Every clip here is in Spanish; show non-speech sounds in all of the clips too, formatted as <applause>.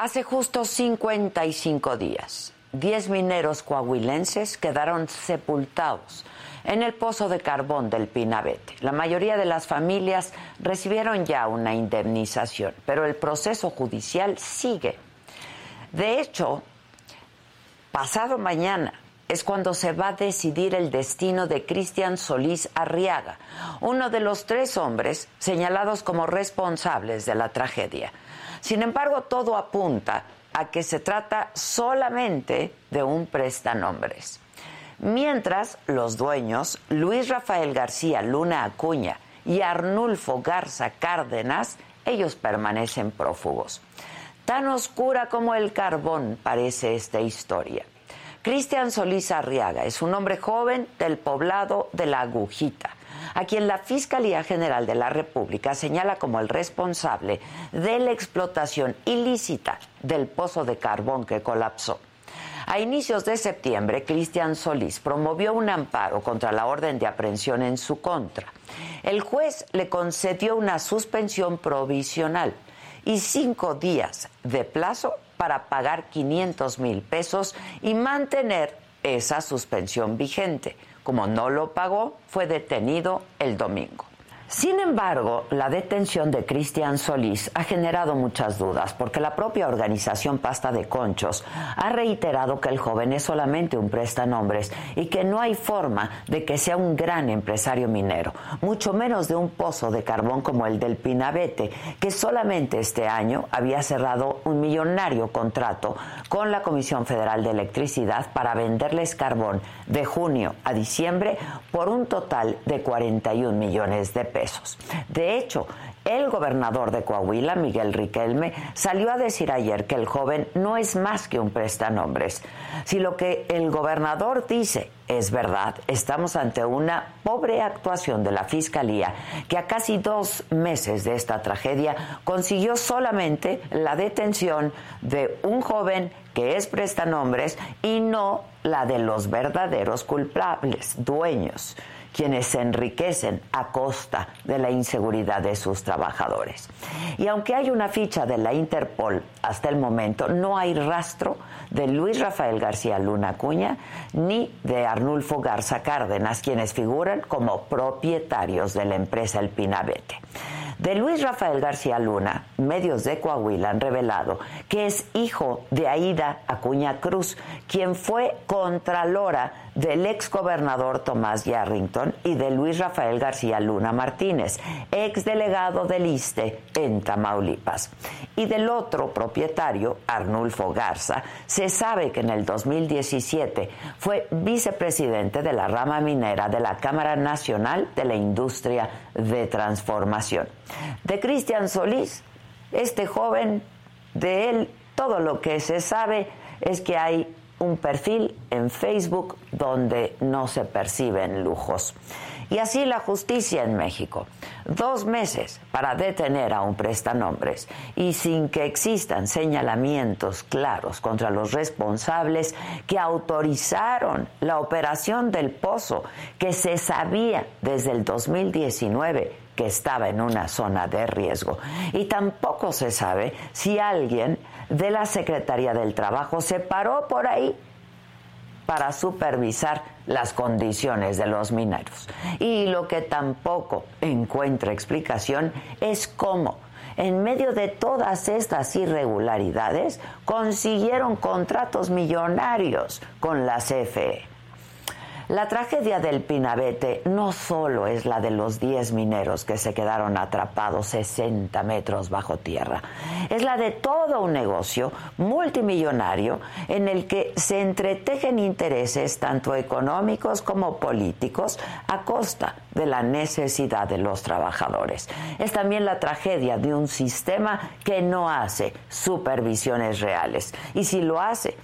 Hace justo 55 días, 10 mineros coahuilenses quedaron sepultados en el pozo de carbón del Pinabete. La mayoría de las familias recibieron ya una indemnización, pero el proceso judicial sigue. De hecho, pasado mañana es cuando se va a decidir el destino de Cristian Solís Arriaga, uno de los tres hombres señalados como responsables de la tragedia. Sin embargo, todo apunta a que se trata solamente de un prestanombres. Mientras los dueños, Luis Rafael García Luna Acuña y Arnulfo Garza Cárdenas, ellos permanecen prófugos. Tan oscura como el carbón parece esta historia. Cristian Solís Arriaga es un hombre joven del poblado de La Agujita a quien la Fiscalía General de la República señala como el responsable de la explotación ilícita del pozo de carbón que colapsó. A inicios de septiembre, Cristian Solís promovió un amparo contra la orden de aprehensión en su contra. El juez le concedió una suspensión provisional y cinco días de plazo para pagar 500 mil pesos y mantener esa suspensión vigente. Como no lo pagó, fue detenido el domingo. Sin embargo, la detención de Cristian Solís ha generado muchas dudas porque la propia organización Pasta de Conchos ha reiterado que el joven es solamente un prestanombres y que no hay forma de que sea un gran empresario minero, mucho menos de un pozo de carbón como el del Pinabete, que solamente este año había cerrado un millonario contrato con la Comisión Federal de Electricidad para venderles carbón de junio a diciembre por un total de 41 millones de pesos. De hecho, el gobernador de Coahuila, Miguel Riquelme, salió a decir ayer que el joven no es más que un prestanombres. Si lo que el gobernador dice es verdad, estamos ante una pobre actuación de la Fiscalía que a casi dos meses de esta tragedia consiguió solamente la detención de un joven que es prestanombres y no la de los verdaderos culpables, dueños quienes se enriquecen a costa de la inseguridad de sus trabajadores. Y aunque hay una ficha de la Interpol hasta el momento, no hay rastro de Luis Rafael García Luna Cuña ni de Arnulfo Garza Cárdenas, quienes figuran como propietarios de la empresa El Pinabete. De Luis Rafael García Luna, medios de Coahuila han revelado que es hijo de Aida Acuña Cruz, quien fue contralora del ex gobernador Tomás Yarrington y de Luis Rafael García Luna Martínez, ex delegado del ISTE en Tamaulipas. Y del otro propietario, Arnulfo Garza, se sabe que en el 2017 fue vicepresidente de la rama minera de la Cámara Nacional de la Industria de Transformación. De Cristian Solís, este joven, de él todo lo que se sabe es que hay un perfil en Facebook donde no se perciben lujos. Y así la justicia en México. Dos meses para detener a un prestanombres y sin que existan señalamientos claros contra los responsables que autorizaron la operación del pozo que se sabía desde el 2019 que estaba en una zona de riesgo. Y tampoco se sabe si alguien de la Secretaría del Trabajo se paró por ahí para supervisar las condiciones de los mineros. Y lo que tampoco encuentra explicación es cómo en medio de todas estas irregularidades, consiguieron contratos millonarios con la CFE. La tragedia del Pinabete no solo es la de los 10 mineros que se quedaron atrapados 60 metros bajo tierra, es la de todo un negocio multimillonario en el que se entretejen intereses tanto económicos como políticos a costa de la necesidad de los trabajadores. Es también la tragedia de un sistema que no hace supervisiones reales y si lo hace,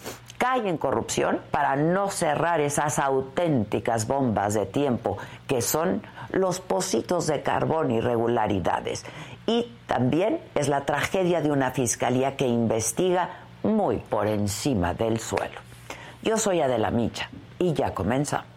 cae en corrupción para no cerrar esas auténticas bombas de tiempo que son los pocitos de carbón irregularidades. Y también es la tragedia de una fiscalía que investiga muy por encima del suelo. Yo soy Adela Micha y ya comenzamos.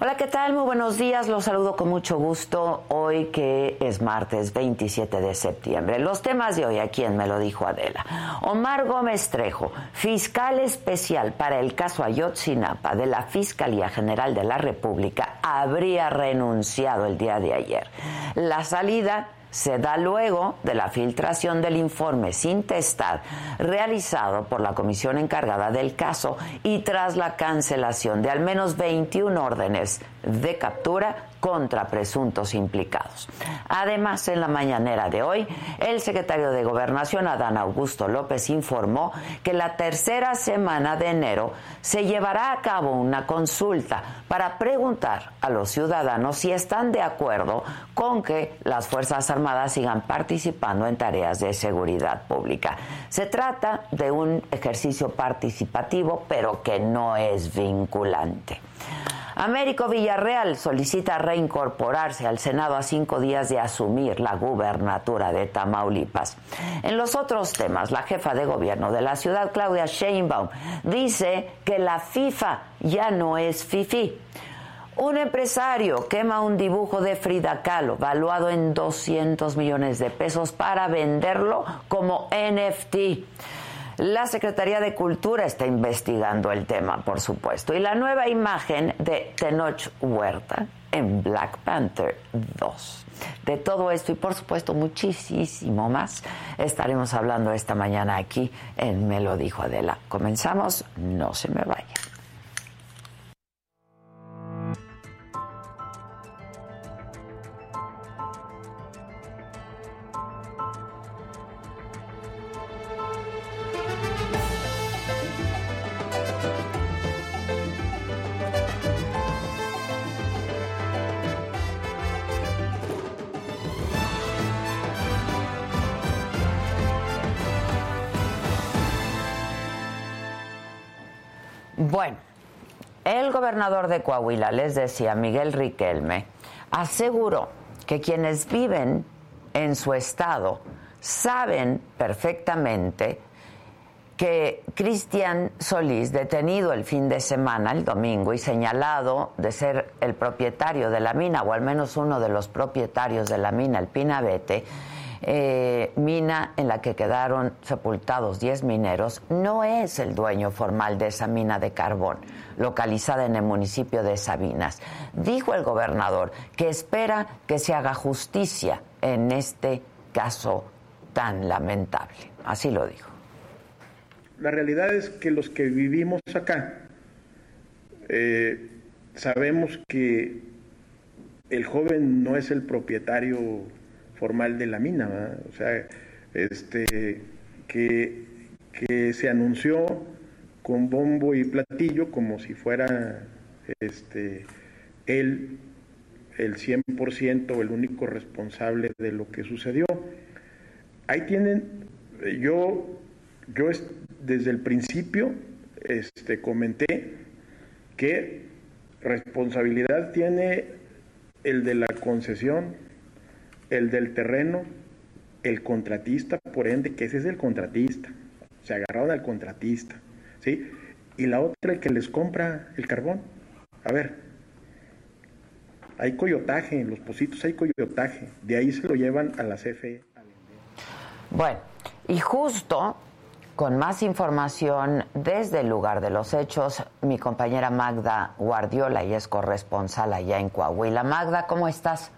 Hola, ¿qué tal? Muy buenos días. Los saludo con mucho gusto hoy que es martes 27 de septiembre. Los temas de hoy, ¿a quién me lo dijo Adela? Omar Gómez Trejo, fiscal especial para el caso Ayotzinapa de la Fiscalía General de la República, habría renunciado el día de ayer. La salida se da luego de la filtración del informe sin testar realizado por la comisión encargada del caso y tras la cancelación de al menos 21 órdenes de captura contra presuntos implicados. Además, en la mañanera de hoy, el secretario de Gobernación, Adán Augusto López, informó que la tercera semana de enero se llevará a cabo una consulta para preguntar a los ciudadanos si están de acuerdo con que las Fuerzas Armadas sigan participando en tareas de seguridad pública. Se trata de un ejercicio participativo, pero que no es vinculante. Américo Villarreal solicita reincorporarse al Senado a cinco días de asumir la gubernatura de Tamaulipas. En los otros temas, la jefa de gobierno de la ciudad, Claudia Sheinbaum, dice que la FIFA ya no es FIFI. Un empresario quema un dibujo de Frida Kahlo valuado en 200 millones de pesos para venderlo como NFT. La Secretaría de Cultura está investigando el tema, por supuesto. Y la nueva imagen de Tenoch Huerta en Black Panther 2. De todo esto y por supuesto muchísimo más estaremos hablando esta mañana aquí en Me lo dijo Adela. Comenzamos, no se me vaya. Gobernador de Coahuila, les decía, Miguel Riquelme, aseguró que quienes viven en su estado saben perfectamente que Cristian Solís, detenido el fin de semana, el domingo, y señalado de ser el propietario de la mina, o al menos uno de los propietarios de la mina, el Pinabete, eh, mina en la que quedaron sepultados 10 mineros, no es el dueño formal de esa mina de carbón, localizada en el municipio de Sabinas. Dijo el gobernador que espera que se haga justicia en este caso tan lamentable. Así lo dijo. La realidad es que los que vivimos acá eh, sabemos que el joven no es el propietario formal de la mina, o sea, este, que, que se anunció con bombo y platillo como si fuera este, él el 100% o el único responsable de lo que sucedió. Ahí tienen, yo, yo desde el principio este, comenté que responsabilidad tiene el de la concesión, el del terreno, el contratista, por ende, que ese es el contratista. Se agarraron al contratista, ¿sí? y la otra el que les compra el carbón. A ver, hay coyotaje, en los positos hay coyotaje, de ahí se lo llevan a la CFE. Bueno, y justo con más información desde el lugar de los hechos, mi compañera Magda Guardiola, y es corresponsal allá en Coahuila. Magda, ¿cómo estás?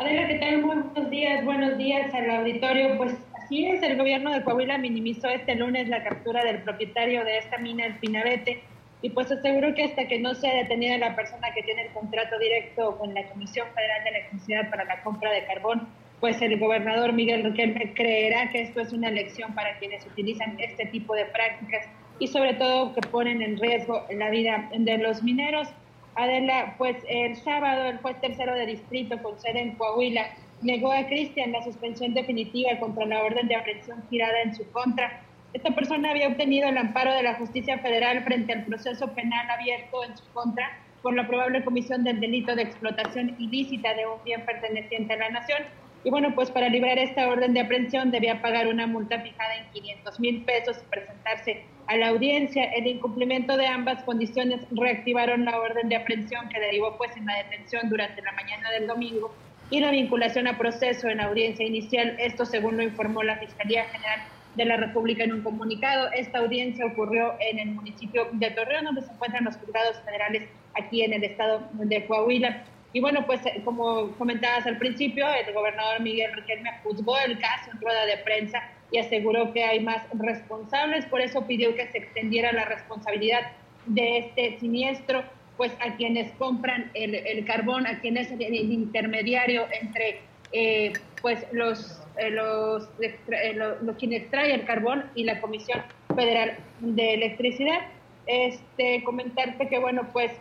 Adela, ¿qué tal? Buenos días, buenos días al auditorio. Pues así es, el gobierno de Coahuila minimizó este lunes la captura del propietario de esta mina, el Pinabete, y pues aseguró que hasta que no sea detenida la persona que tiene el contrato directo con la Comisión Federal de Electricidad para la compra de carbón, pues el gobernador Miguel Riquelme creerá que esto es una lección para quienes utilizan este tipo de prácticas y sobre todo que ponen en riesgo la vida de los mineros. Adela, pues el sábado el juez tercero de distrito con sede en Coahuila negó a Cristian la suspensión definitiva contra la orden de aprehensión girada en su contra. Esta persona había obtenido el amparo de la justicia federal frente al proceso penal abierto en su contra por la probable comisión del delito de explotación ilícita de un bien perteneciente a la nación y bueno, pues para librar esta orden de aprehensión debía pagar una multa fijada en 500 mil pesos y presentarse a la audiencia. El incumplimiento de ambas condiciones reactivaron la orden de aprehensión que derivó pues en la detención durante la mañana del domingo y la vinculación a proceso en la audiencia inicial. Esto según lo informó la Fiscalía General de la República en un comunicado. Esta audiencia ocurrió en el municipio de Torreón, donde se encuentran los juzgados federales aquí en el estado de Coahuila. Y bueno, pues eh, como comentabas al principio, el gobernador Miguel Riquelme juzgó el caso en rueda de prensa y aseguró que hay más responsables, por eso pidió que se extendiera la responsabilidad de este siniestro pues a quienes compran el, carbón, a quienes es el, intermediario entre eh, pues los, eh, los, los, quienes extrae el carbón y la Comisión Federal de Electricidad. Este, comentarte que bueno pues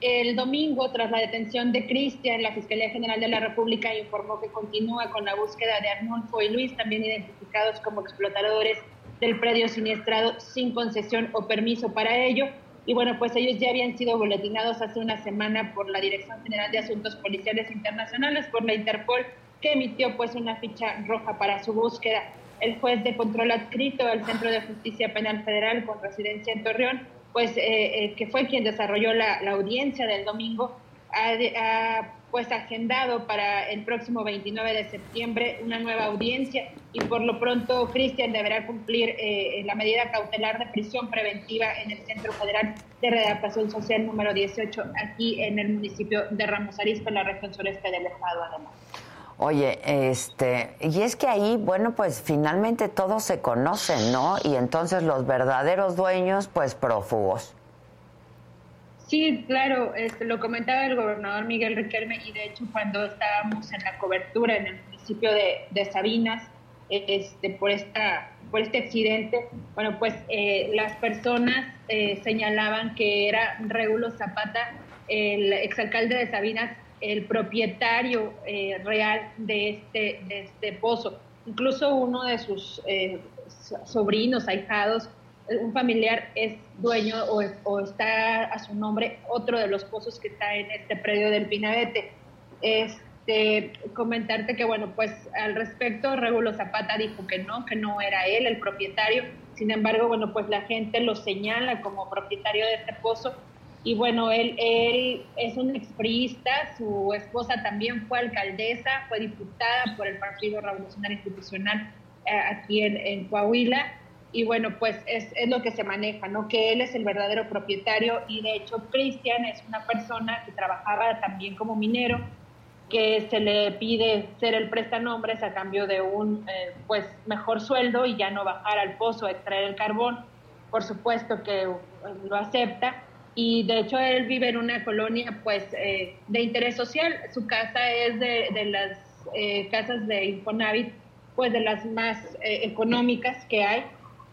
el domingo, tras la detención de Cristian, la Fiscalía General de la República informó que continúa con la búsqueda de Arnulfo y Luis, también identificados como explotadores del predio siniestrado sin concesión o permiso para ello. Y bueno, pues ellos ya habían sido boletinados hace una semana por la Dirección General de Asuntos Policiales Internacionales, por la Interpol, que emitió pues una ficha roja para su búsqueda. El juez de control adscrito al Centro de Justicia Penal Federal con residencia en Torreón pues eh, eh, que fue quien desarrolló la, audiencia del domingo, ha, pues agendado para el próximo 29 de septiembre una nueva audiencia y por lo pronto Cristian deberá cumplir eh, la medida cautelar de prisión preventiva en el Centro Federal de Readaptación Social número 18 aquí en el municipio de Ramos Arizpe, en la región sureste del estado además. Oye, este, y es que ahí, bueno, pues finalmente todos se conocen, ¿no? Y entonces los verdaderos dueños, pues prófugos. Sí, claro, este, lo comentaba el gobernador Miguel Riquelme y de hecho cuando estábamos en la cobertura en el municipio de, Sabinas, este, por, esta, por este accidente, bueno, pues eh, las personas eh, señalaban que era Regulo Zapata, el exalcalde de Sabinas, el propietario eh, real de este, de este pozo. Incluso uno de sus eh, sobrinos, ahijados, eh, un familiar es dueño o, está a su nombre otro de los pozos que está en este predio del Pinabete. Este, comentarte que, bueno, pues al respecto, Regulo Zapata dijo que no, que no era él el propietario. Sin embargo, bueno, pues la gente lo señala como propietario de este pozo y bueno, él, él es un expriista, su esposa también fue alcaldesa, fue diputada por el Partido Revolucionario Institucional eh, aquí en, Coahuila, y bueno, pues es, es, lo que se maneja, ¿no? Que él es el verdadero propietario y de hecho Cristian es una persona que trabajaba también como minero, que se le pide ser el prestanombres a cambio de un eh, pues mejor sueldo y ya no bajar al pozo a extraer el carbón. Por supuesto que lo acepta y de hecho él vive en una colonia pues eh, de interés social. Su casa es de, de las eh, casas de Infonavit, pues de las más eh, económicas que hay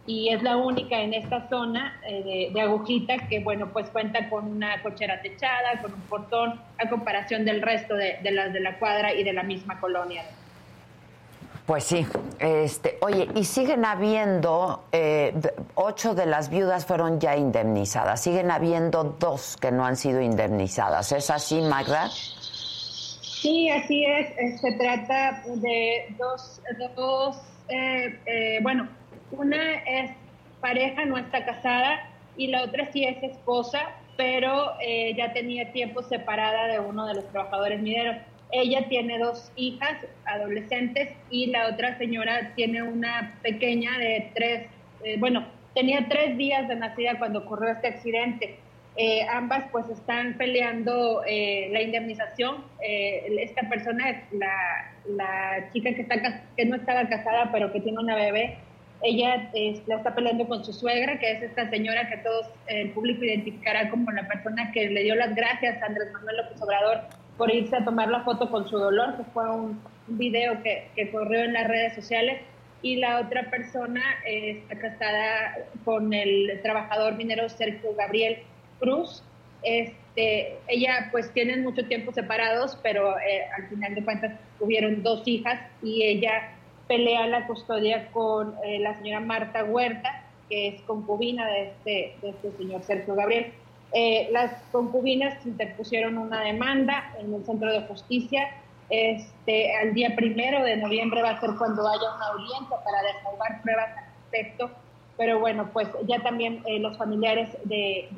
y es la única en esta zona de, de, Agujita que, bueno, pues cuenta con una cochera techada, con un portón, a comparación del resto de, de las de la cuadra y de la misma colonia. Pues sí, este, oye, y siguen habiendo, eh, ocho de las viudas fueron ya indemnizadas, siguen habiendo dos que no han sido indemnizadas, ¿es así, Magda? Sí, así es, se trata de dos, dos eh, eh, bueno, una es pareja, no está casada, y la otra sí es esposa, pero eh, ya tenía tiempo separada de uno de los trabajadores mineros. Ella tiene dos hijas adolescentes y la otra señora tiene una pequeña de tres, eh, bueno, tenía tres días de nacida cuando ocurrió este accidente. Eh, ambas pues están peleando la indemnización. esta persona, la, la chica que, está, que no estaba casada pero que tiene una bebé, ella la está peleando con su suegra, que es esta señora que todos el público identificará como la persona que le dio las gracias a Andrés Manuel López Obrador por irse a tomar la foto con su dolor, que fue un, video que, que, corrió en las redes sociales. Y la otra persona está casada con el trabajador minero Sergio Gabriel Cruz. Este, ella pues tienen mucho tiempo separados, pero eh, al final de cuentas tuvieron dos hijas y ella pelea la custodia con eh, la señora Marta Huerta, que es concubina de este, de este señor Sergio Gabriel. Eh, las concubinas interpusieron una demanda en el Centro de Justicia. Este, al día primero de noviembre va a ser cuando haya una audiencia para desahogar pruebas al respecto. Pero bueno, pues ya también eh, los familiares de,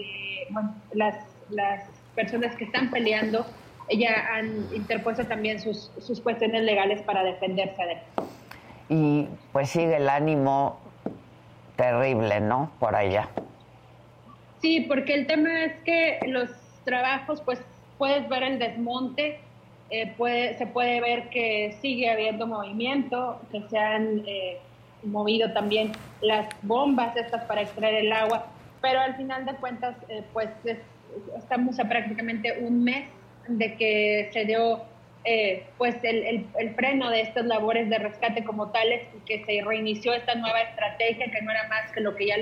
bueno, las, las personas que están peleando ya han interpuesto también sus, sus cuestiones legales para defenderse de y pues sigue el ánimo terrible, ¿no? Por allá. Sí, porque el tema es que los trabajos, pues puedes ver el desmonte, eh, se puede ver que sigue habiendo movimiento, que se han eh, movido también las bombas estas para extraer el agua, pero al final de cuentas, eh, pues estamos a prácticamente un mes de que se dio eh, pues el, el, freno de estas labores de rescate como tales y que se reinició esta nueva estrategia que no era más que lo que ya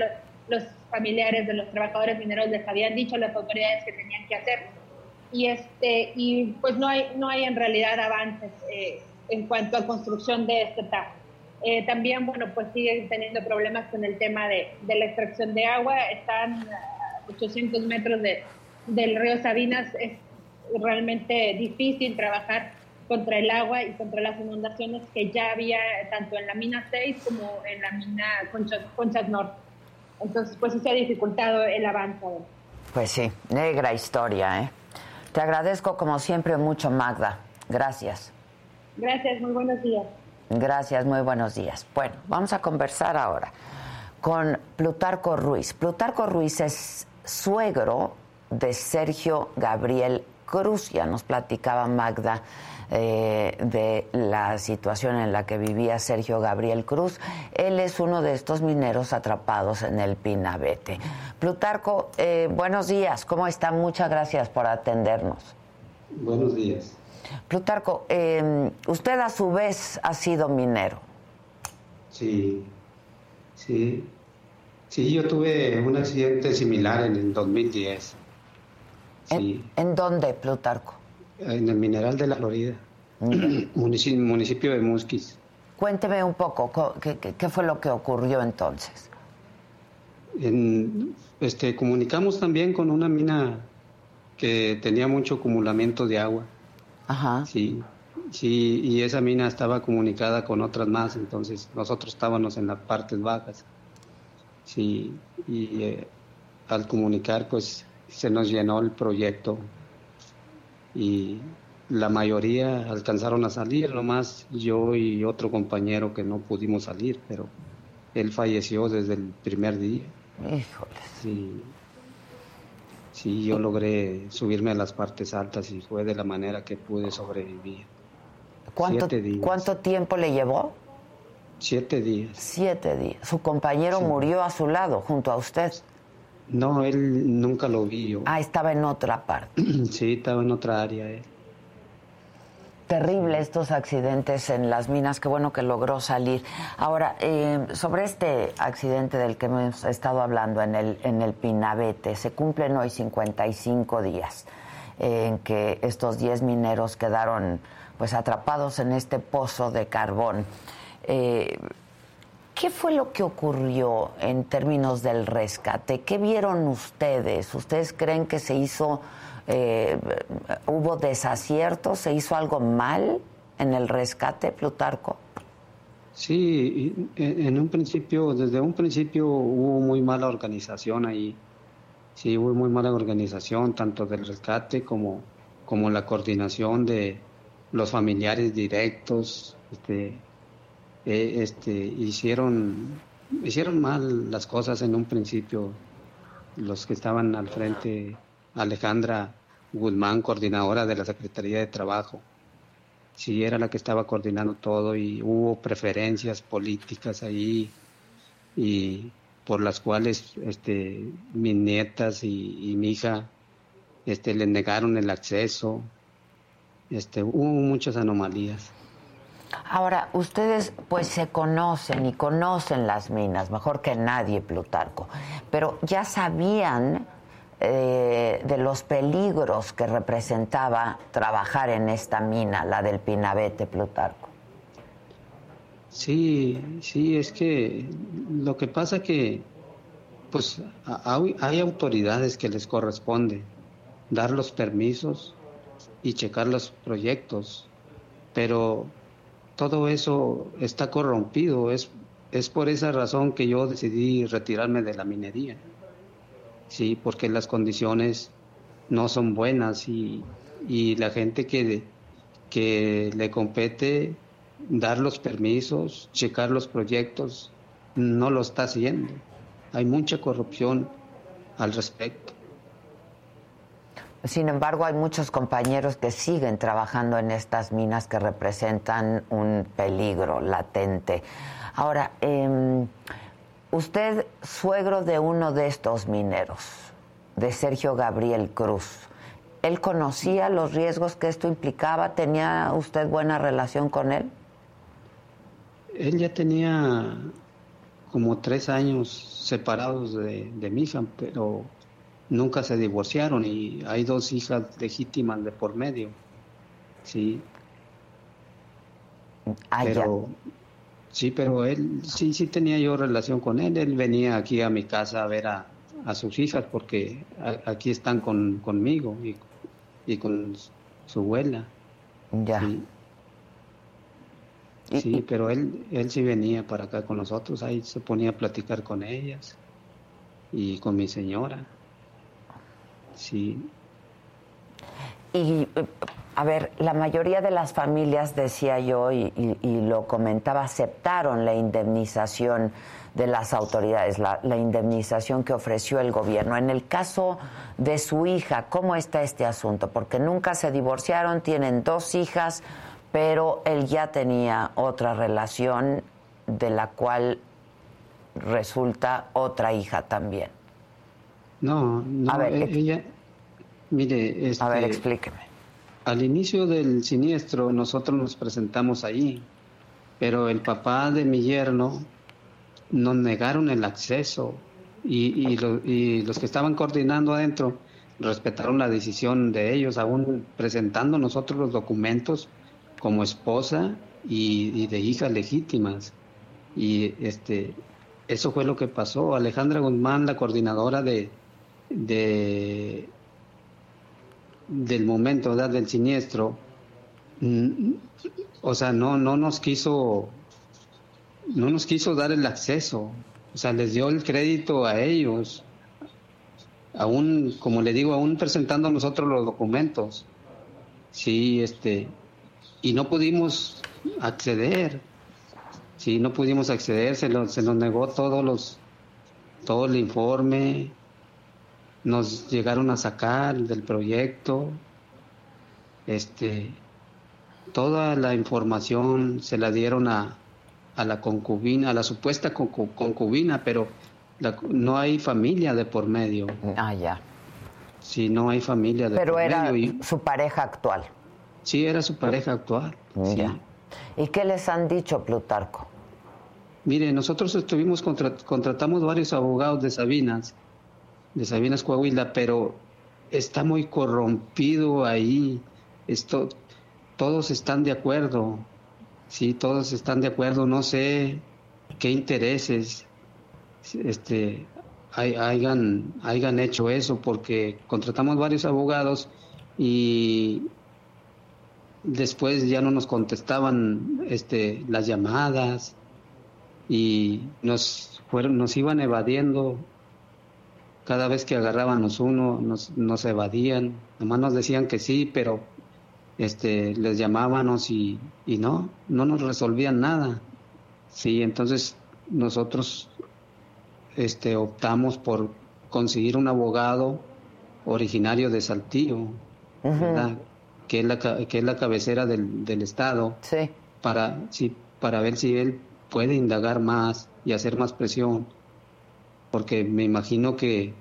los familiares de los trabajadores mineros les habían dicho las autoridades que tenían que hacer. Y este y pues no hay no hay en realidad avances eh, en cuanto a construcción de este tajo eh, también bueno pues siguen teniendo problemas con el tema de, de la extracción de agua. Están a 800 metros de, del río Sabinas. Es realmente difícil trabajar contra el agua y contra las inundaciones que ya había tanto en la mina 6 como en la mina Conchas, Norte. Entonces, pues sí se ha dificultado el avance. Pues sí, negra historia, ¿eh? Te agradezco como siempre mucho, Magda. Gracias. Gracias, muy buenos días. Gracias, muy buenos días. Bueno, vamos a conversar ahora con Plutarco Ruiz. Plutarco Ruiz es suegro de Sergio Gabriel Cruz, ya nos platicaba Magda eh, de la situación en la que vivía Sergio Gabriel Cruz. Él es uno de estos mineros atrapados en el Pinabete. Plutarco, eh, buenos días, ¿cómo está? Muchas gracias por atendernos. Buenos días. Plutarco, em, usted a su vez ha sido minero. Sí, sí. Sí, yo tuve un accidente similar en el 2010. ¿En, dónde, Plutarco? En el Mineral de la Florida, <clears throat> municipio, municipio, de Musquis. Cuénteme un poco, ¿qué, fue lo que ocurrió entonces? este, comunicamos también con una mina que tenía mucho acumulamiento de agua. Ajá. Sí, sí, y esa mina estaba comunicada con otras más, entonces nosotros estábamos en las partes bajas. Sí, y eh, al comunicar, pues se nos llenó el proyecto y la mayoría alcanzaron a salir, nomás yo y otro compañero que no pudimos salir, pero él falleció desde el primer día. Sí, sí, yo logré subirme a las partes altas y fue de la manera que pude sobrevivir. ¿Cuánto, ¿cuánto tiempo le llevó? Siete días. Siete días. Su compañero murió a su lado, junto a usted. No, él nunca lo vio. Ah, estaba en otra parte. <clears throat> sí, estaba en otra área. Eh. Terrible estos accidentes en las minas, qué bueno que logró salir. Ahora, eh, sobre este accidente del que hemos estado hablando en el, en el Pinabete, se cumplen hoy 55 días en que estos 10 mineros quedaron pues atrapados en este pozo de carbón. Eh, ¿Qué fue lo que ocurrió en términos del rescate? ¿Qué vieron ustedes? ¿Ustedes creen que se hizo, eh, hubo desaciertos, se hizo algo mal en el rescate, Plutarco? Sí, en un principio, desde un principio hubo muy mala organización ahí. Sí, hubo muy mala organización, tanto del rescate como, como la coordinación de los familiares directos. Este, eh, este, hicieron, hicieron mal las cosas en un principio. Los que estaban al frente, Alejandra Guzmán, coordinadora de la Secretaría de Trabajo sí era la que estaba coordinando todo y hubo preferencias políticas ahí y por las cuales este mis nietas y, mi hija este le negaron el acceso este hubo muchas anomalías Ahora, ustedes pues se conocen y conocen las minas, mejor que nadie, Plutarco, pero ya sabían eh, de los peligros que representaba trabajar en esta mina, la del Pinabete, Plutarco. Sí, sí, es que lo que pasa que pues hay, autoridades que les corresponde dar los permisos y checar los proyectos, pero todo eso está corrompido, es, es por esa razón que yo decidí retirarme de la minería sí, porque las condiciones no son buenas y, la gente que, que le compete dar los permisos, checar los proyectos, no lo está haciendo. Hay mucha corrupción al respecto. Sin embargo, hay muchos compañeros que siguen trabajando en estas minas que representan un peligro latente. Ahora, eh, Usted, suegro de uno de estos mineros, de Sergio Gabriel Cruz, ¿él conocía los riesgos que esto implicaba? ¿Tenía usted buena relación con él? Él ya tenía como tres años separados de, de mi hija, pero nunca se divorciaron y hay dos hijas legítimas de por medio. Sí. Ah, pero, Sí, pero él, sí, sí tenía yo relación con él. Él venía aquí a mi casa a ver a, sus hijas porque aquí están con, conmigo y, y, con su abuela. Ya. Sí. pero él, él sí venía para acá con nosotros, ahí se ponía a platicar con ellas y con mi señora. Sí. Y eh, a ver, la mayoría de las familias, decía yo, y, lo comentaba, aceptaron la indemnización de las autoridades, la, indemnización que ofreció el gobierno. En el caso de su hija, ¿cómo está este asunto? Porque nunca se divorciaron, tienen dos hijas, pero él ya tenía otra relación de la cual resulta otra hija también. No, no, a ver, ella, mire, a ver, este, explíqueme al inicio del siniestro nosotros nos presentamos ahí, pero el papá de mi yerno nos negaron el acceso y, los que estaban coordinando adentro respetaron la decisión de ellos, aún presentando nosotros los documentos como esposa y, de hijas legítimas. Y este, eso fue lo que pasó. Alejandra Guzmán, la coordinadora de, de del momento. Del siniestro, mm, o sea, no, no nos quiso, no nos quiso dar el acceso, o sea, les dio el crédito a ellos, aún, como le digo, aún presentando nosotros los documentos, sí, este, y no pudimos acceder, sí, no pudimos acceder, se, se nos negó todos los, todo el informe, nos llegaron a sacar del proyecto, este, toda la información se la dieron a, a la concubina, a la supuesta concubina, pero no hay familia de por medio. Ah, ya. Sí, no hay familia de pero por medio. Pero era su pareja actual. Sí, era su pareja actual. Ya. ¿Y qué les han dicho, Plutarco? Mire, nosotros estuvimos, contratamos varios abogados de Sabinas de Sabinas Coahuila, pero está muy corrompido ahí. Esto, todos están de acuerdo, sí, todos están de acuerdo. No sé qué intereses este, hayan, hayan hecho eso, porque contratamos varios abogados y después ya no nos contestaban este, las llamadas, y nos fueron, nos iban evadiendo cada vez que agarrábamos uno, nos, nos evadían, nomás nos decían que sí, pero este, les llamábamos y, y no, no nos resolvían nada. Sí, entonces nosotros este, optamos por conseguir un abogado originario de Saltillo, que, es la, que es la cabecera del, del Estado, sí. para, sí, para ver si él puede indagar más y hacer más presión, porque me imagino que,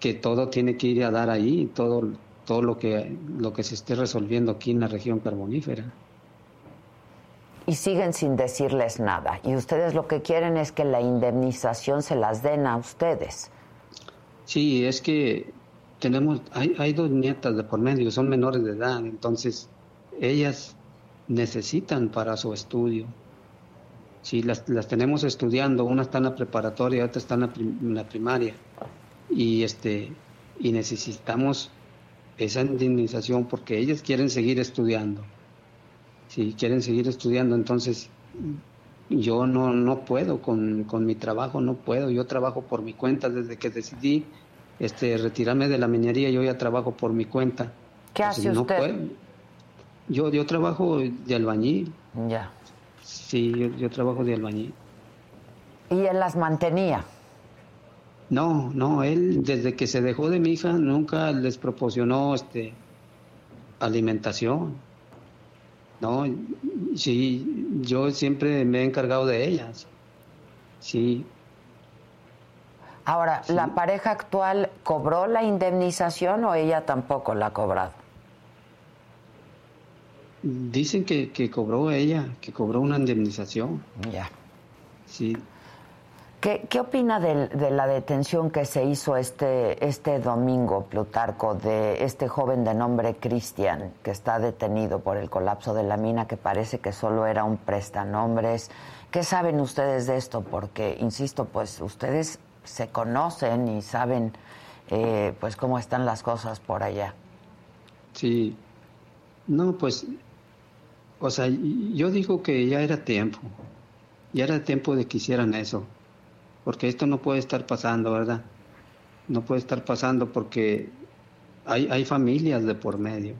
que todo tiene que ir a dar ahí, todo, todo lo, que, lo que se esté resolviendo aquí en la región carbonífera. Y siguen sin decirles nada. Y ustedes lo que quieren es que la indemnización se las den a ustedes. Sí, es que tenemos, hay, hay dos nietas de por medio, son menores de edad, entonces ellas necesitan para su estudio. Sí, las, las tenemos estudiando, una está en la preparatoria, otra está en la, en la primaria. Y, este, y necesitamos esa indemnización porque ellas quieren seguir estudiando. Si quieren seguir estudiando, entonces yo no, no puedo con, con mi trabajo, no puedo. Yo trabajo por mi cuenta desde que decidí este, retirarme de la minería, yo ya trabajo por mi cuenta. ¿Qué hace usted? Yo, yo trabajo de albañil. Ya. Sí, yo, yo trabajo de albañil. ¿Y él las mantenía? No, no, él desde que se dejó de mi hija nunca les proporcionó este alimentación. No, sí, yo siempre me he encargado de ellas. Sí. Ahora, ¿la pareja actual cobró la indemnización o ella tampoco la ha cobrado? Dicen que, que cobró ella, que cobró una indemnización. Ya. Sí. ¿Qué, qué opina de, de, la detención que se hizo este, este domingo, Plutarco, de este joven de nombre Cristian, que está detenido por el colapso de la mina, que parece que solo era un prestanombres? ¿Qué saben ustedes de esto? Porque, insisto, pues ustedes se conocen y saben eh, pues cómo están las cosas por allá. Sí, no, pues, o sea, yo digo que ya era tiempo, ya era tiempo de que hicieran eso porque esto no puede estar pasando, ¿verdad? No puede estar pasando porque hay, hay familias de por medio.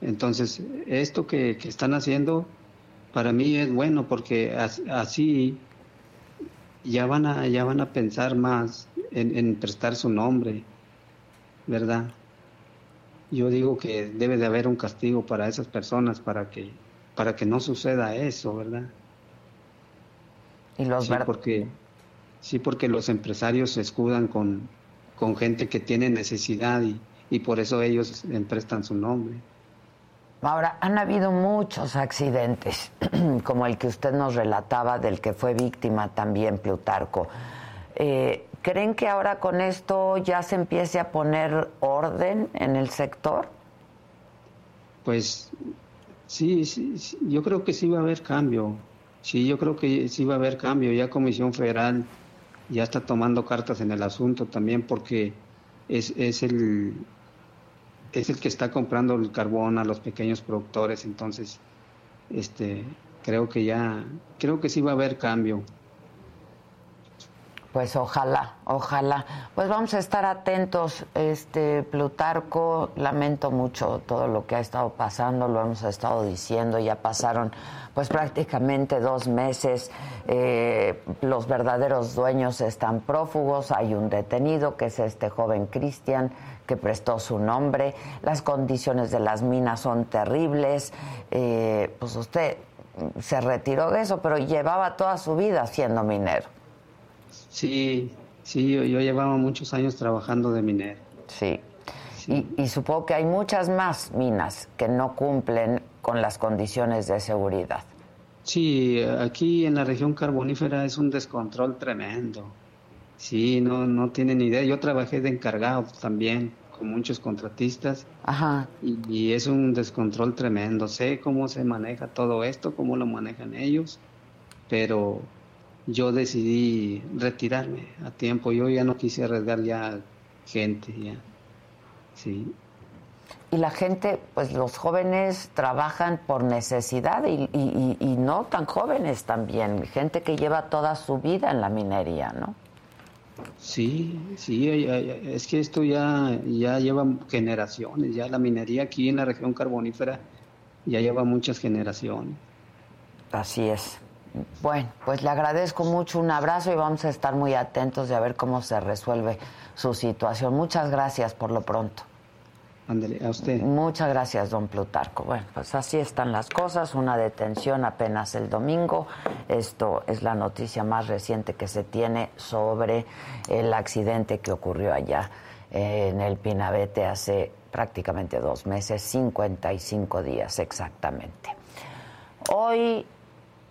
Entonces, esto que, que, están haciendo para mí es bueno porque así ya van a, ya van a pensar más en, en prestar su nombre, ¿verdad? Yo digo que debe de haber un castigo para esas personas para que, para que no suceda eso, ¿verdad? Y los sí, porque Sí, porque los empresarios se escudan con, con gente que tiene necesidad y, y por eso ellos prestan su nombre. Ahora, han habido muchos accidentes, <clears throat> como el que usted nos relataba, del que fue víctima también Plutarco. Eh, ¿Creen que ahora con esto ya se empiece a poner orden en el sector? Pues sí, sí, yo creo que sí va a haber cambio. Sí, yo creo que sí va a haber cambio. Ya Comisión Federal ya está tomando cartas en el asunto también porque es, es el es el que está comprando el carbón a los pequeños productores entonces este creo que ya creo que sí va a haber cambio pues ojalá, ojalá. Pues vamos a estar atentos, este Plutarco, lamento mucho todo lo que ha estado pasando, lo hemos estado diciendo, ya pasaron pues prácticamente dos meses, eh, los verdaderos dueños están prófugos, hay un detenido que es este joven Cristian que prestó su nombre, las condiciones de las minas son terribles, eh, pues usted se retiró de eso, pero llevaba toda su vida siendo minero. Sí, sí, yo, yo, llevaba muchos años trabajando de minero. Sí. sí. Y, y, supongo que hay muchas más minas que no cumplen con las condiciones de seguridad. Sí, aquí en la región carbonífera es un descontrol tremendo. Sí, no, no tienen idea. Yo trabajé de encargado también con muchos contratistas. Ajá. Y, y es un descontrol tremendo. Sé cómo se maneja todo esto, cómo lo manejan ellos, pero yo decidí retirarme a tiempo. Yo ya no quise arriesgar ya gente, ya. Sí. y la gente, pues los jóvenes trabajan por necesidad y, y, no tan jóvenes también, gente que lleva toda su vida en la minería, ¿no? Sí, sí, es que esto ya, ya lleva generaciones, ya la minería aquí en la región carbonífera ya lleva muchas generaciones. Así es. Bueno, pues le agradezco mucho, un abrazo y vamos a estar muy atentos de a ver cómo se resuelve su situación. Muchas gracias por lo pronto. Ándale, a usted. Muchas gracias, don Plutarco. Bueno, pues así están las cosas. Una detención apenas el domingo. Esto es la noticia más reciente que se tiene sobre el accidente que ocurrió allá en el Pinabete hace prácticamente dos meses, 55 días exactamente. Hoy,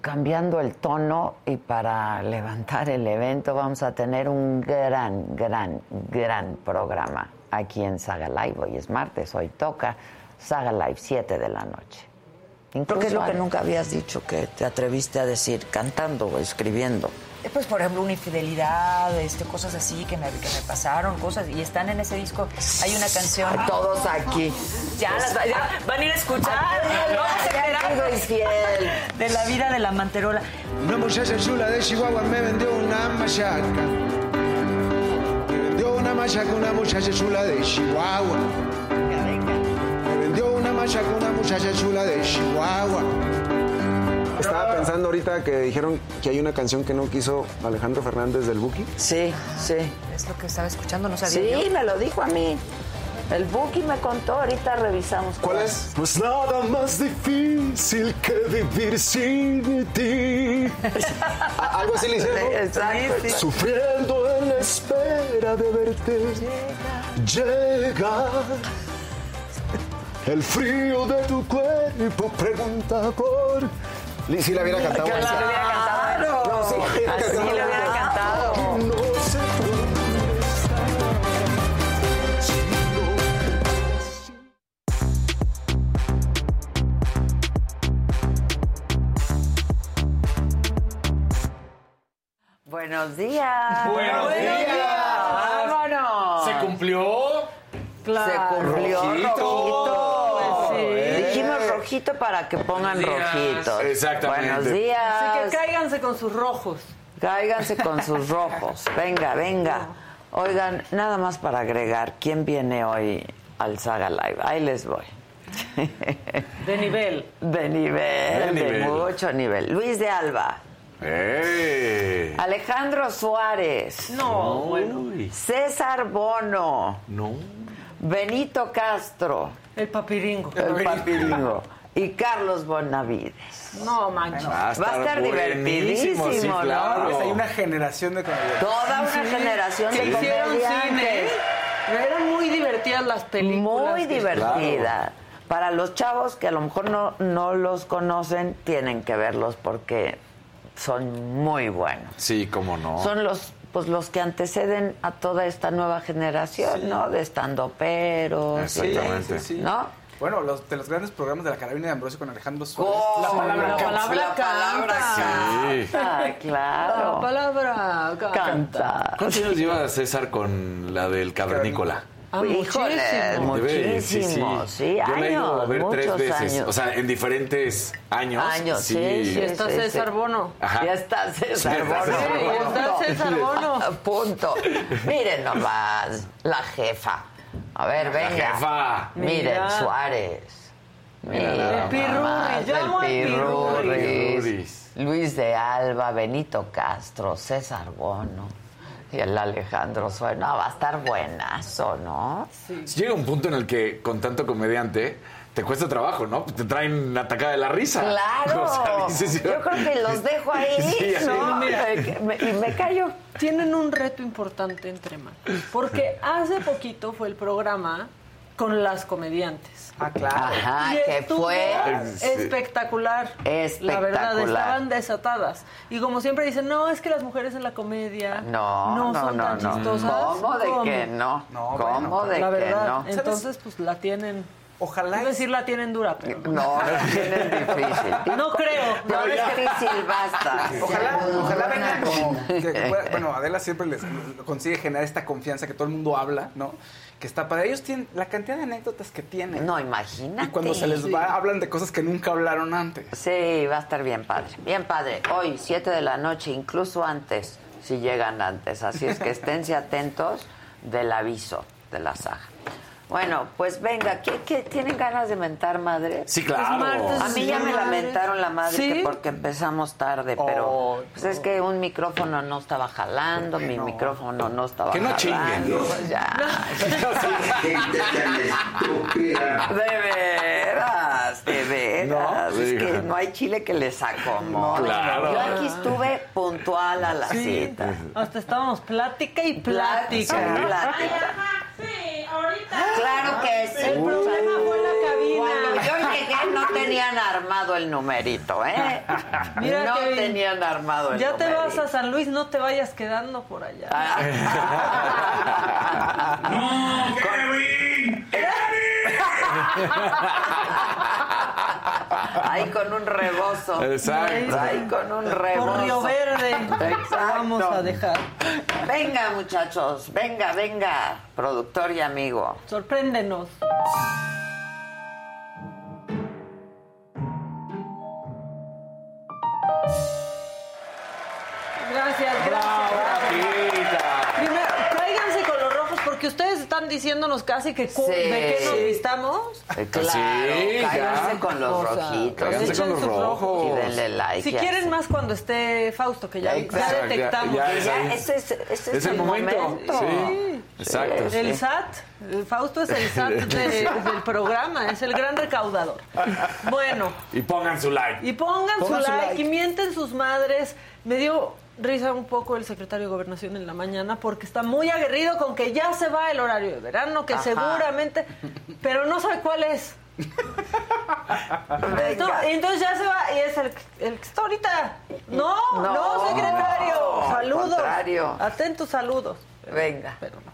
cambiando el tono y para levantar el evento, vamos a tener un gran, gran, gran programa aquí en Saga Live. Hoy es martes, hoy toca Saga Live, 7 de la noche. ¿Qué es lo que nunca habías dicho que te atreviste a decir cantando o escribiendo? Eh, pues por ejemplo una infidelidad, este, cosas así que me, que me pasaron, cosas, y están en ese disco, hay una canción. Todos aquí. Ya, las, van a ir a escuchar. De la vida de la manterola. Una muchacha chula de Chihuahua me vendió una machaca machaca una muchacha chula de Chihuahua. Me vendió una machaca una muchacha chula de Chihuahua. Estaba pensando ahorita que dijeron que hay una canción que no quiso Alejandro Fernández del Buki. Sí, sí. Es lo que estaba escuchando, no sabía. Sí, me lo dijo a mí. El Buki me contó, ahorita revisamos. ¿Cuál es? Pues nada más difícil que vivir sin ti. Algo así le hicieron. <laughs> Exacto. Sufriendo en la espera de verte. Llega. El frío de tu cuerpo pregunta por. Si la hubiera cantado. Claro. la hubiera cantado. No, sí, Así la hubiera cantado. No Buenos días. Buenos, días. Vámonos. ¿Se cumplió? Claro. Se cumplió rojito. Rojito para que pongan rojitos. Exactamente. Buenos días. Así que cáiganse con sus rojos. Cáiganse con sus <laughs> rojos. Venga, venga. Oigan, nada más para agregar, ¿quién viene hoy al Saga Live? Ahí les voy. <laughs> De nivel. De nivel, de, de mucho nivel. Luis de Alba. ¡Eh! Alejandro Suárez. No, bueno. César Bono. No. Benito Castro. El papiringo. El papiringo. <laughs> Y Carlos Bonavides. No, manches. va, a estar, divertidísimo, sí, claro. ¿no? Hay una generación de comediantes. Toda una generación de comediantes. Eran muy divertidas las películas. Muy divertidas. Para los chavos que a lo mejor no, no los conocen, tienen que verlos porque son muy buenos. Sí, cómo no. Son los pues los que anteceden a toda esta nueva generación, ¿no? De estando peros. Exactamente. Sí, ¿No? Bueno, los, de los grandes programas de la Carabina de Ambrosio con Alejandro Suárez. Oh, la palabra, la palabra, la palabra canta. Sí. claro. La palabra canta. canta. ¿Cuántos años lleva César con la del cavernícola? Ah, Híjole, muchísimo, sí, sí. Yo años, la he ido a ver tres veces, años. o sea, en diferentes años. Años, sí, sí. Y está César Bono. Ajá. Ya está César Bono. Sí, ya está César <laughs> Bono. Punto. Miren nomás, la jefa. A ver, venga. Jefa. Miren, Mira. Suárez. Mira, Pirurris, nomás, yo amo el Pirurris. Luis de Alba, Benito Castro, César Bono. Y el Alejandro Suárez. No, va a estar buenazo, ¿no? Llega un punto en el que con tanto comediante te cuesta trabajo, ¿no? Te traen atacada de la risa. Claro. <laughs> O sea, dices, Yo creo que los dejo ahí, <laughs> Sí, y me callo. Tienen un reto importante entre manos. Porque hace poquito fue el programa con las comediantes. Ah, claro. Ajá, y que estuvo fue Sí. espectacular. La verdad, Espectacular. estaban desatadas. Y como siempre dicen, no, es que las mujeres en la comedia No, no, son no, tan no. chistosas. ¿Cómo de como- que no? No, ¿Cómo bueno, de La que verdad. no? Entonces, pues la tienen Ojalá. Es decir, la tienen dura, pero. No, la <laughs> tienen difícil. No creo. No, difícil, basta. Ojalá, ojalá vengan como. que bueno, Adela siempre les consigue generar esta confianza que todo el mundo habla, ¿no? Que está para ellos tienen la cantidad de anécdotas que tienen. No, imagínate. Y cuando se les va, hablan de cosas que nunca hablaron antes. Sí, va a estar bien padre. Bien padre. Hoy, 7 de la noche, incluso antes, si llegan antes. Así es que esténse atentos del aviso de la saga. Bueno, pues venga, ¿qué, qué- tienen ganas de mentar madre? Sí, claro. Es martes, A mí ya me lamentaron la madre ¿Sí? que porque empezamos tarde, pero Oh, pues es que un micrófono no estaba jalando, mi micrófono no estaba Que no jalando. chinguen. pues ya. <laughs> <laughs> De veras, de veras. No, es que no hay chile que les acomode. Claro. Yo aquí estuve puntual a la Sí. cita. Hasta estábamos plática y Plática, plática. plática. Sí, ahorita. Claro que sí. El problema fue la cabina. Cuando yo llegué no <laughs> tenían armado el numerito, ¿eh? Mira no tenían armado el Ya te vas numerito. a San Luis, no te vayas quedando por allá. <laughs> <laughs> Ahí con un rebozo. Exacto. Ahí con un rebozo. Por Río Verde. Exacto. Vamos a dejar. Venga, muchachos. Venga, venga. Productor y amigo. Sorpréndenos. Gracias, gracias. gracias. Primero, cáiganse con los rojos porque ustedes están diciéndonos casi que cu- Sí. de qué nos Sí. vistamos. Eh, Claro, Sí, cáiganse con los O sea, rojitos. cáiganse echen con los sus rojos. Y denle like. Si y quieren así. más cuando esté Fausto, que ya, ya Exacto, ya- detectamos. ya es ya ahí. ese es, ese es Es el el momento. momento. Sí. Exacto. Sí. El SAT, el Fausto es el SAT <laughs> de- del programa, es el gran recaudador. Bueno, Y pongan su like. y pongan, Pongan su, su like, like. y mienten sus madres. Me dio risa un poco el secretario de Gobernación en la mañana porque está muy aguerrido con que ya se va el horario de verano, que Ajá. seguramente, pero no sabe cuál es. Entonces, entonces ya se va y es el, el que está ahorita. No, no, No, secretario. al Saludos. contrario. Atentos saludos. Venga. Pero no.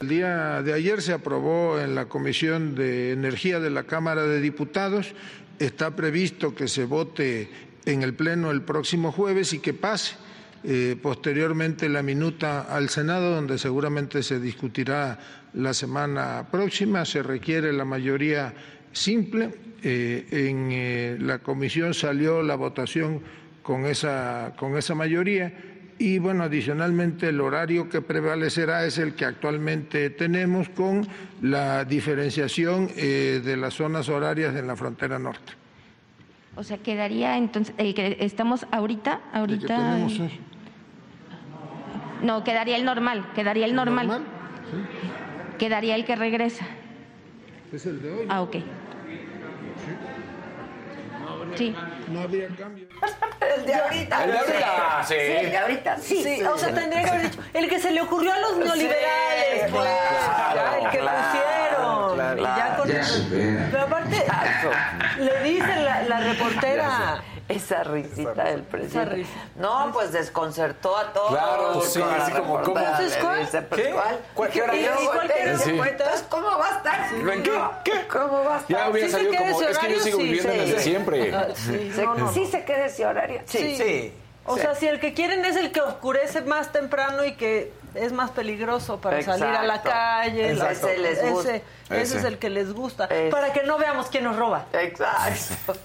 El día de ayer se aprobó en la Comisión de Energía de la Cámara de Diputados. Está previsto que se vote en el Pleno el próximo jueves y que pase eh, posteriormente la minuta al Senado, donde seguramente se discutirá la semana próxima. Se requiere la mayoría simple. Eh, en eh, la comisión salió la votación con esa, con esa mayoría. Y bueno, adicionalmente el horario que prevalecerá es el que actualmente tenemos con la diferenciación eh, de las zonas horarias en la frontera norte. O sea, quedaría entonces el que estamos ahorita, ahorita. tenemos hoy. No, quedaría el normal, quedaría el normal. ¿Normal? Quedaría el que regresa. Es el de hoy. Ah, ok. Sí. No habría cambio. El de ahorita. El de ahorita, sí. el de ahorita, sí. Sí, o sea, tendría que haber dicho, el que se le ocurrió a los neoliberales, Sí, pues, claro, el que claro, pusieron. Claro. y ya con eso. Pero aparte, le dice la, la reportera. Esa risita del presidente. risa. No, pues desconcertó a todos. Claro, pues sí, así como, ¿cómo? Entonces, ¿cuál? dice, ¿Qué? ¿cuál? ¿Cuál- qué hora Y es? luego ¿Cuál te que dice, Sí. pues, entonces, ¿cómo va a estar? ¿Ven qué? ¿Qué? ¿Cómo va a estar? Ya hubiera ¿Sí se salido como. ese Es que yo horario? sigo Sí, viviendo sí. desde siempre. Ah, sí, ¿Se- no, no, ¿Sí no. se queda ese horario? Sí. Sí. O sea, si el que quieren es el que oscurece más temprano y que es más peligroso para salir a la calle. Exacto. Ese les gusta. Ese, ese Ese. es el que les gusta. Ese. Para que no veamos quién nos roba. Exacto. <laughs>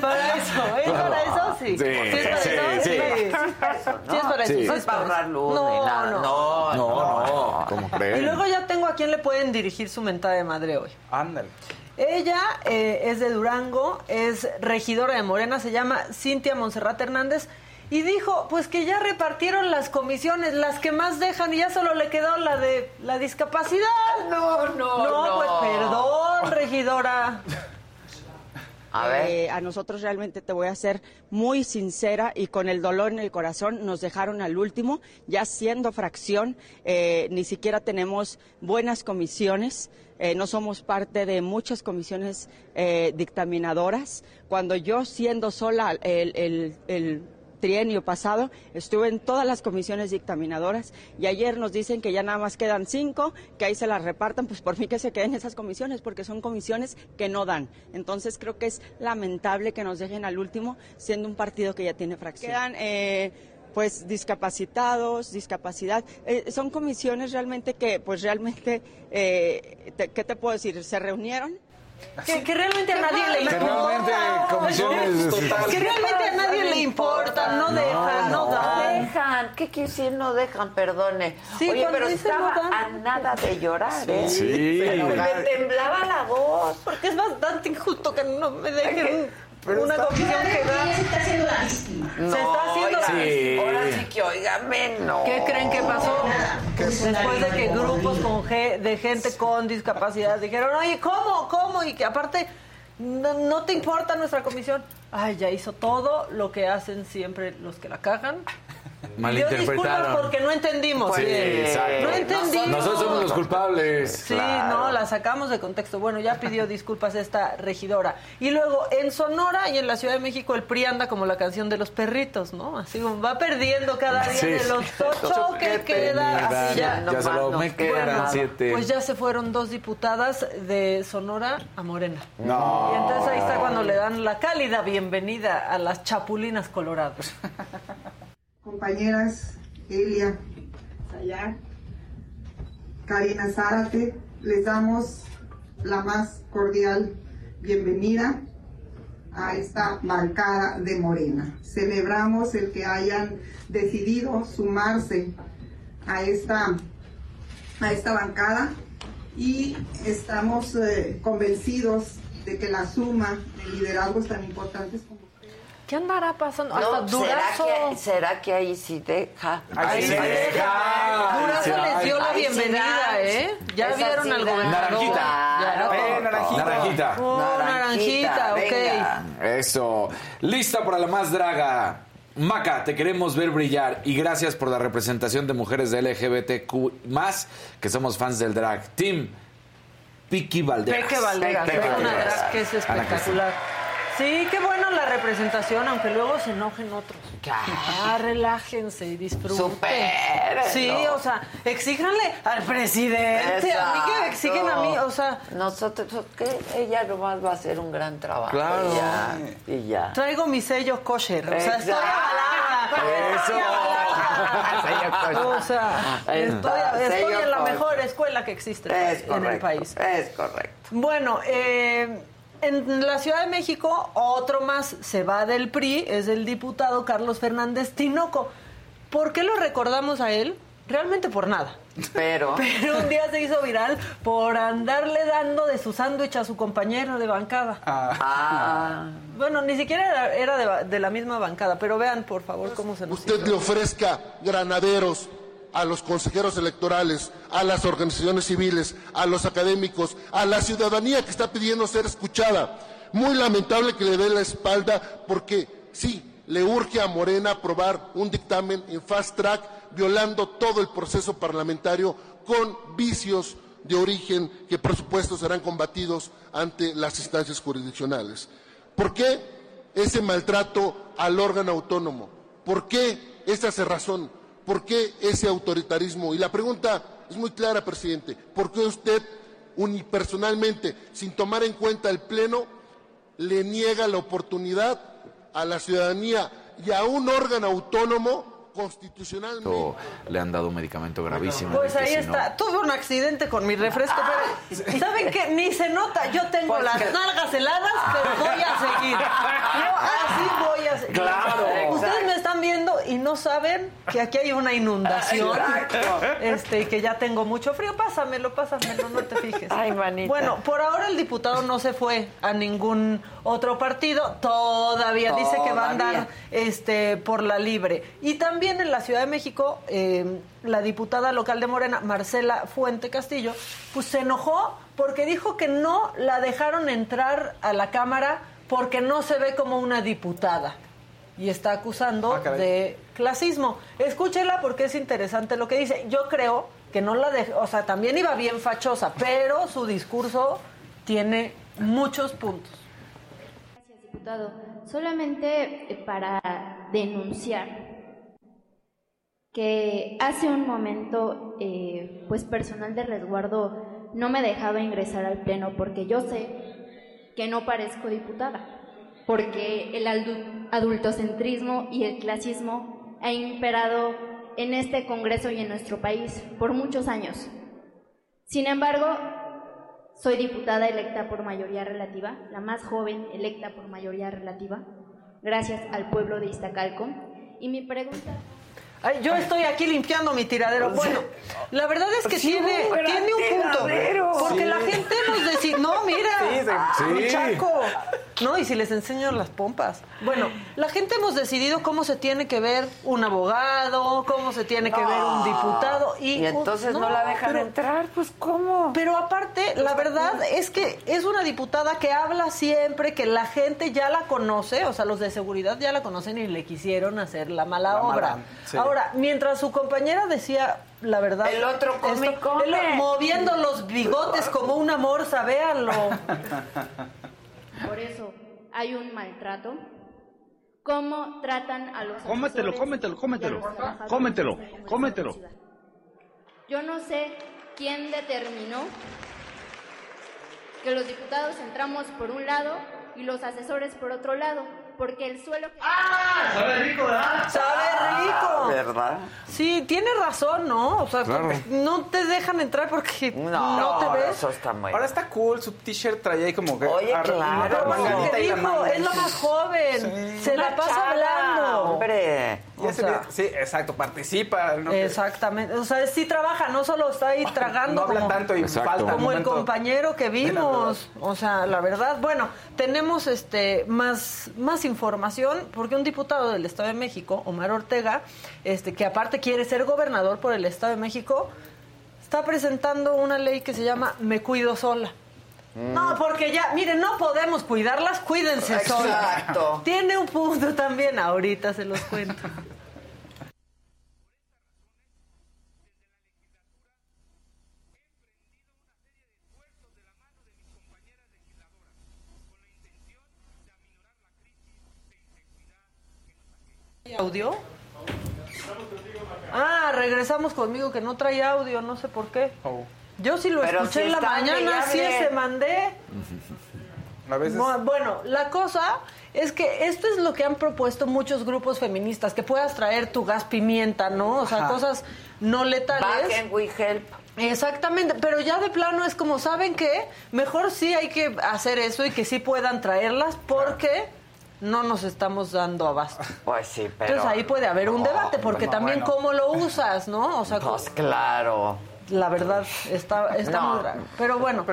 Para eso, ¿es para eso? Sí. Sí, es para sí, eso? sí. Eso, ¿no? Sí, es para eso. Sí. sí No es para ahorrar luz No, ni nada. no. No, No, no, ¿cómo Y luego ya tengo a quién le pueden dirigir su mentada de madre hoy. Ándale. Ella eh, es de Durango, es regidora de Morena, se llama Cintia Monserrat Hernández. Y dijo, pues que ya repartieron las comisiones, las que más dejan, y ya solo le quedó la de la discapacidad. No, no, no. pues perdón, regidora. A ver. Eh, a nosotros realmente te voy a ser muy sincera y con el dolor en el corazón nos dejaron al último, ya siendo fracción, eh, ni siquiera tenemos buenas comisiones, eh, no somos parte de muchas comisiones eh, dictaminadoras. Cuando yo siendo sola el, trienio pasado, estuve en todas las comisiones dictaminadoras y ayer nos dicen que ya nada más quedan cinco, que ahí se las repartan, pues por mí que se queden esas comisiones, porque son comisiones que no dan. Entonces creo que es lamentable que nos dejen al último, siendo un partido que ya tiene fracción. Quedan, eh, pues discapacitados, discapacidad. Eh, son comisiones realmente que, pues realmente, eh, te- ¿qué te puedo decir? Se reunieron. Que, que realmente a nadie le Que importa. realmente comisiones- Total. Que realmente a nadie le importa, no dejan, no, no dan. dejan. ¿Qué quiere decir no dejan? Perdone. Sí, Oye, pero estaba no dan. a nada de llorar, ¿eh? Sí. Pero me temblaba la voz. Porque es bastante injusto que no me dejen Pero una comisión que da. Se está haciendo la víctima. Se está haciendo la Sí. Ahora sí que, óigame, no. ¿Qué creen que pasó? Después de que grupos con ge- de gente con discapacidad dijeron, oye, ¿cómo? ¿Cómo? Y que aparte no, no te importa nuestra comisión. Ay, ya hizo todo lo que hacen siempre los que la cagan. Yo disculpas Malinterpretaron. porque no entendimos. Sí, bien. exacto. No entendimos. Nosotros somos los culpables. Sí, no, la sacamos de contexto. Bueno, ya pidió disculpas esta regidora. Y luego, en Sonora y en la Ciudad de México, el PRI anda como la canción de los perritos, ¿no? Así como va perdiendo cada día Sí. de los <laughs> ocho que queda. Así ya. Ya solo me quedan siete. Pues ya se fueron dos diputadas de Sonora a Morena. No. Y entonces ahí está cuando le dan la cálida bienvenida a las chapulinas coloradas. <laughs> compañeras Elia Sayar, Karina Zárate, les damos la más cordial bienvenida a esta bancada de Morena. Celebramos el que hayan decidido sumarse a esta, a esta bancada y estamos eh, convencidos de que la suma de liderazgos tan importantes como ¿Qué andará pasando? Hasta No, ¿será Durazo. que, ¿Será que ahí sí deja? Ahí sí deja. Durazo les dio la sí bienvenida, da. ¿eh? Ya Esa vieron sí al. Naranjita. Eh, naranjita. Naranjita. Oh, naranjita, ok. venga. Eso. Lista para la más draga. Maca, te queremos ver brillar y gracias por la representación de mujeres de LGBTQ más que somos fans del drag. Team Piki Valderas. Peque Valderas, Peque es una Valderas. drag que es espectacular. Sí, qué buena la representación, aunque luego se enojen otros. Ya, relájense y disfruten. Supérenlo. Sí, o sea, exíjanle al presidente, a mí que me exigen a mí, o sea, Nosotros, que ella nomás va a hacer un gran trabajo. Claro. Y ya. Y ya. traigo mi sello kosher, o sea, estoy Exacto. avalada. Eso. <laughs> O sea, estoy, sello en la mejor escuela que existe Es en el país. Es correcto. Bueno, eh, en la Ciudad de México, otro más se va del PRI, es el diputado Carlos Fernández Tinoco. ¿Por qué lo recordamos a él? Realmente por nada. Pero. <laughs> Pero un día se hizo viral por andarle dando de su sándwich a su compañero de bancada. Ah. Bueno, ni siquiera era, era de, de la misma bancada, pero vean por favor cómo se nos usted hizo. le ofrezca granaderos a los consejeros electorales, a las organizaciones civiles, a los académicos, a la ciudadanía que está pidiendo ser escuchada. Muy lamentable que le dé la espalda porque sí, le urge a Morena aprobar un dictamen en fast track violando todo el proceso parlamentario con vicios de origen que por supuesto serán combatidos ante las instancias jurisdiccionales. ¿Por qué ese maltrato al órgano autónomo? ¿Por qué esa cerrazón? ¿Por qué ese autoritarismo? Y la pregunta es muy clara, presidente. ¿Por qué usted unipersonalmente, sin tomar en cuenta el Pleno, le niega la oportunidad a la ciudadanía y a un órgano autónomo constitucionalmente? Le han dado un medicamento gravísimo. Pues ahí si no- está. Tuve un accidente con mi refresco, pero ¿saben qué? Ni se nota. Yo tengo Pues las que- nalgas heladas, pero voy a seguir. Yo así voy a seguir. Claro. Ustedes me están viendo y no saben que aquí hay una inundación. Exacto. Este, y que ya tengo mucho frío. Pásamelo, pásamelo, no te fijes. Ay, manita. Bueno, por ahora el diputado no se fue a ningún otro partido. Todavía, dice que va a andar Todavía. este, por la libre. Y también en la Ciudad de México, eh, la diputada local de Morena, Marcela Fuente Castillo, pues se enojó porque dijo que no la dejaron entrar a la Cámara porque no se ve como una diputada. Y está acusando Ah, de clasismo. Escúchela porque es interesante lo que dice. Yo creo que no la dejó, o sea, también iba bien fachosa, pero su discurso tiene muchos puntos. diputado. Solamente eh, para denunciar que hace un momento, eh, pues personal de resguardo no me dejaba ingresar al pleno porque yo sé que no parezco diputada, porque el adu- adultocentrismo y el clasismo ha imperado en este Congreso y en nuestro país por muchos años. Sin embargo, soy diputada electa por mayoría relativa, la más joven electa por mayoría relativa, gracias al pueblo de Iztacalco. Y mi pregunta... Ay, yo estoy aquí limpiando mi tiradero. Bueno, la verdad es que Sí, tiene, un tiene un punto. tiradero. Porque Sí. la gente hemos decidido. No, mira. Sí, mi chaco. No, y si les enseño las pompas. Bueno, la gente hemos decidido cómo se tiene que ver un abogado, cómo se tiene que ver un diputado. Y, Y entonces no la dejan entrar, pues ¿cómo? Pero aparte, la verdad es que es una diputada que habla siempre, que la gente ya la conoce, o sea, los de seguridad ya la conocen y le quisieron hacer la mala La obra. mala, sí. Ahora, mientras su compañera decía la verdad. El otro come. él moviendo los bigotes como una morsa, véanlo. <laughs> Por eso hay un maltrato. ¿Cómo tratan a los Cómetelo, asesores cómetelo, cómetelo. Cómetelo, cómetelo. ciudad? Yo no sé quién determinó que los diputados entramos por un lado y los asesores por otro lado, porque el suelo que... Sabe rico, ¿verdad? Sabe rico. ¿Verdad? Sí, tiene razón, ¿no? O sea, Claro. no te dejan entrar porque no, te ves. Eso está muy Ahora está cool, su t-shirt traía ahí como que... Oye, ar- claro. Lo dijo, es la más joven. Se la pasa hablando. hombre. Y ese O sea, día- sí, exacto, participa. ¿no? Exactamente. O sea, sí trabaja, no solo está ahí tragando. <laughs> No habla como, tanto y Exacto. falta. como el compañero que vimos. O sea, la verdad. Bueno, tenemos este más, más información porque un diputado del Estado de México, Omar Ortega, este que aparte quiere ser gobernador por el Estado de México, está presentando una ley que se llama Me cuido sola. No, porque ya, miren, no podemos cuidarlas, cuídense solas. Exacto. Tiene un punto también, ahorita se los cuento. ¿Hay audio? Ah, regresamos conmigo que no trae audio, no sé por qué. Yo sí lo Pero escuché si en la mañana, sí se mandé. A veces... Bu- Bueno, la cosa es que esto es lo que han propuesto muchos grupos feministas, que puedas traer tu gas pimienta, ¿no? O sea, Ajá. cosas no letales. Back and we help. Exactamente, pero ya de plano es como, ¿saben qué? Mejor sí hay que hacer eso y que sí puedan traerlas porque no nos estamos dando abasto. Pues sí, pero... Entonces ahí puede haber un debate, porque no, también bueno. cómo lo usas, ¿no? O sea, Pues claro. La verdad está, está No. muy raro. Pero bueno,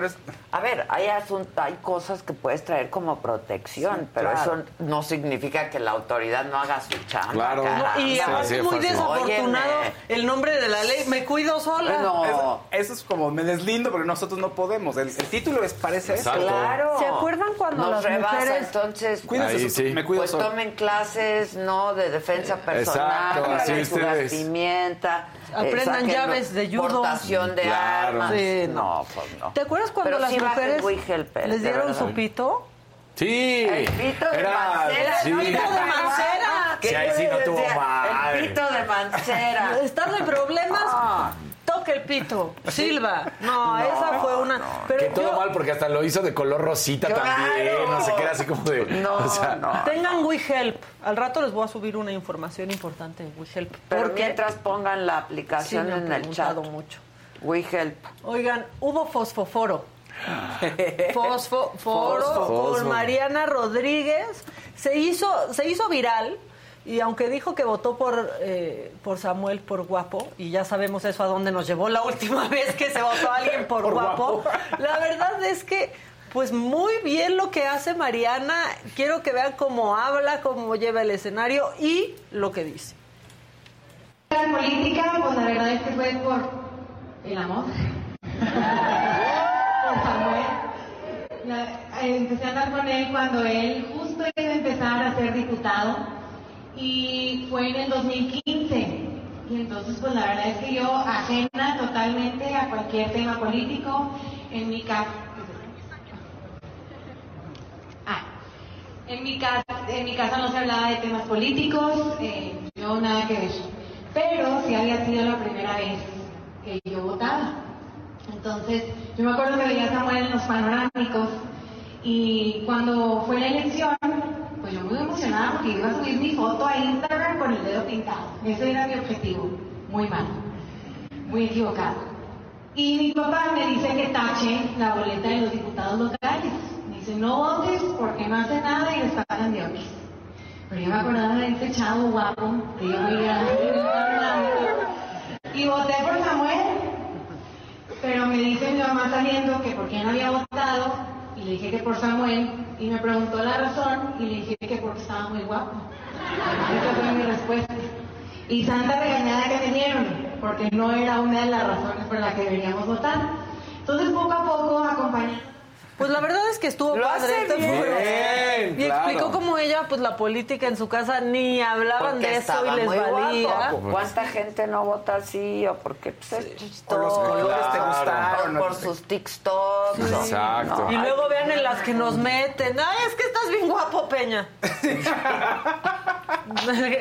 A ver, hay, asun- hay cosas que puedes traer como protección, pero claro. eso no significa que la autoridad no haga su chamba. Claro. No, y aparte es muy desafortunado Óyeme. el nombre de la ley, me cuido sola. Eso, eso es como, me deslindo, pero nosotros no podemos. El, el título es, parece eso. Claro. ¿Se acuerdan cuando Nos las rebasa, mujeres- entonces Cuídense Ahí sí. me cuido pues solo. tomen clases, ¿no? De defensa personal, Exacto, de su gas ustedes. pimienta. Aprendan llaves de judo. Portación de Claro. armas. Sí, no, pues no. ¿Te acuerdas cuando Pero las sí mujeres We Help, eh, les dieron su pito? Sí. El pito de Era- Mancera. sí. el pito de Mancera. Sí, ahí sí no tuvo madre. El pito de Mancera. ¿Estás en problemas? Ah. Toca el pito. Silva. No, esa fue una. Pero que todo yo- mal porque hasta lo hizo de color rosita Claro. también. No sé qué era así como de. No, o sea, no. Tengan WeHelp. Al rato les voy a subir una información importante de WeHelp. Pero porque mientras pongan la aplicación en el chat. mucho. We Help. Oigan, hubo fosfoforo. <gasps> Fosfo, foro Fosfo. con Mariana Rodríguez. Se hizo, se hizo viral. Y aunque dijo que votó por, eh, por Samuel por guapo, y ya sabemos eso a dónde nos llevó la última <laughs> vez que se votó a alguien por, <laughs> Por guapo, guapo. la verdad es que, pues muy bien lo que hace Mariana. Quiero que vean cómo habla, cómo lleva el escenario y lo que dice. La política, pues la verdad es que fue por el amor. <laughs> por Samuel. La- eh, empecé a andar con él cuando él justo iba a empezar a ser diputado y fue en el 2015. Y entonces, pues la verdad es que yo ajena totalmente a cualquier tema político en mi casa. Ah, en mi casa no se hablaba de temas políticos, eh, yo nada que ver. Pero sí había sido la primera vez que yo votaba. Entonces, yo me acuerdo que veía a Samuel en los panorámicos y cuando fue la elección, pues yo muy emocionada porque iba a subir mi foto a Instagram con el dedo pintado. Ese era mi objetivo. Muy mal. Muy equivocado. Y mi papá me dice que tache la boleta de los diputados locales. Dice, no votes porque no hace nada y les pagan de otros. Pero yo me acordaba de ese chavo guapo que yo veía y voté por Samuel. Pero me dice mi mamá saliendo que por qué no había votado y le dije que por Samuel y me preguntó la razón y le dije que porque estaba muy guapo. Esa fue mi respuesta. Y santa regañada que me dieron, porque no era una de las razones por las que deberíamos votar. Entonces poco a poco acompañé. Pues la verdad es que estuvo Lo padre. hace bien. Bien, y explicó cómo ella, pues la política en su casa ni hablaban Porque de eso y les valía. guapo. ¿Cuánta gente no vota así? O porque pues, es chistoso. los colores te gustaron, por sus TikToks. Exacto. no, Y luego vean en las que nos meten. Ay, es que estás bien guapo, Peña. <laughs>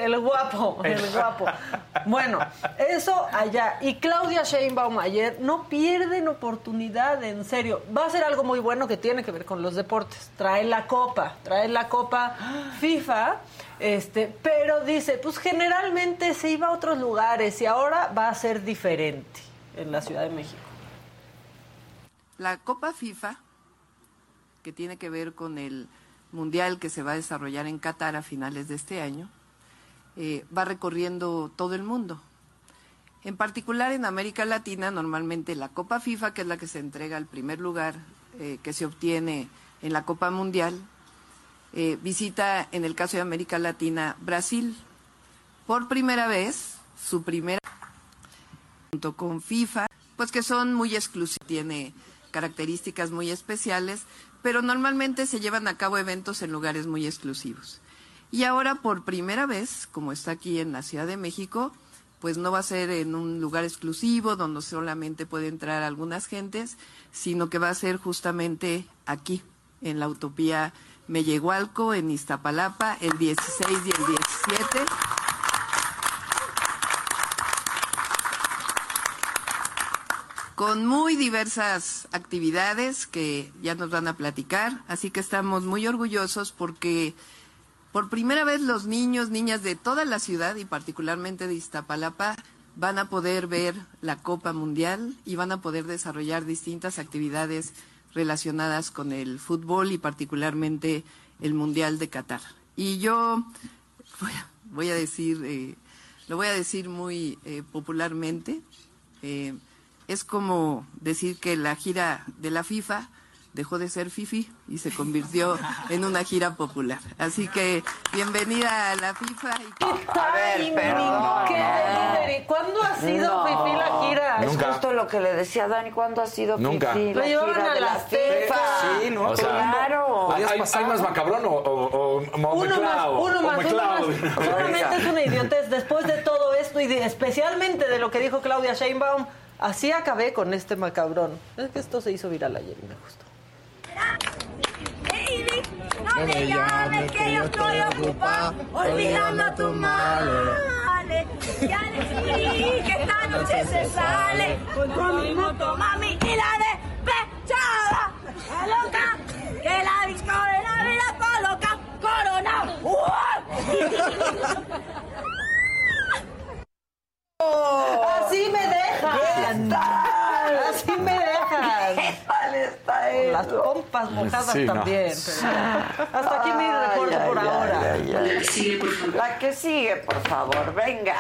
el guapo, el guapo. Bueno, eso allá. Y Claudia Sheinbaum ayer no pierden oportunidad, en serio. Va a ser algo muy bueno que tiene que ver con los deportes. Trae la copa, trae la copa FIFA. Este, pero dice, pues generalmente se iba a otros lugares y ahora va a ser diferente en la Ciudad de México. La Copa FIFA, que tiene que ver con el Mundial que se va a desarrollar en Qatar a finales de este año, eh, va recorriendo todo el mundo. En particular en América Latina, normalmente la Copa FIFA, que es la que se entrega al primer lugar eh, que se obtiene en la Copa Mundial, eh, visita, en el caso de América Latina, Brasil. Por primera vez, su primera junto con FIFA, pues que son muy exclusivos, tiene características muy especiales, pero normalmente se llevan a cabo eventos en lugares muy exclusivos. Y ahora por primera vez, como está aquí en la Ciudad de México, pues no va a ser en un lugar exclusivo donde solamente puede entrar algunas gentes, sino que va a ser justamente aquí, en la Utopía Mellehualco, en Iztapalapa, el 16 y el 17. con muy diversas actividades que ya nos van a platicar, así que estamos muy orgullosos porque por primera vez los niños, niñas de toda la ciudad y particularmente de Iztapalapa van a poder ver la Copa Mundial y van a poder desarrollar distintas actividades relacionadas con el fútbol y particularmente el Mundial de Qatar. Y yo voy a, decir, eh, lo voy a decir muy eh, popularmente, eh, es como decir que la gira de la FIFA dejó de ser FIFI y se convirtió en una gira popular. Así que bienvenida a la FIFA. Y. ¿Cuándo ha sido No. Fifi la gira? Es Nunca. justo lo que le decía a Dani. ¿Cuándo ha sido Nunca. Fifi Lo la llevaban gira a de la. FIFA? Sí, ¿no? O sea, claro. ¿Hay, hay- más macabrón o, o, o, o Uno más, uno O más, uno más. <laughs> Solamente es una idiotez. Después de todo esto y de- especialmente de lo que dijo Claudia Sheinbaum, así acabé con este macabrón. Es que esto se hizo viral ayer y me gustó. No me llames que yo estoy ocupada olvidando tus males. Ya decidí que esta noche se sale con mi moto, mami, y la despechada. La loca, que la disco de la vida coloca corona. Así me dejan. Así me dejan. ¿Qué tal está eso? Las pompas mojadas Sí, no. también. pero- Hasta aquí mi reporte por ay, ahora. ay, ay. La que sigue, por favor, venga.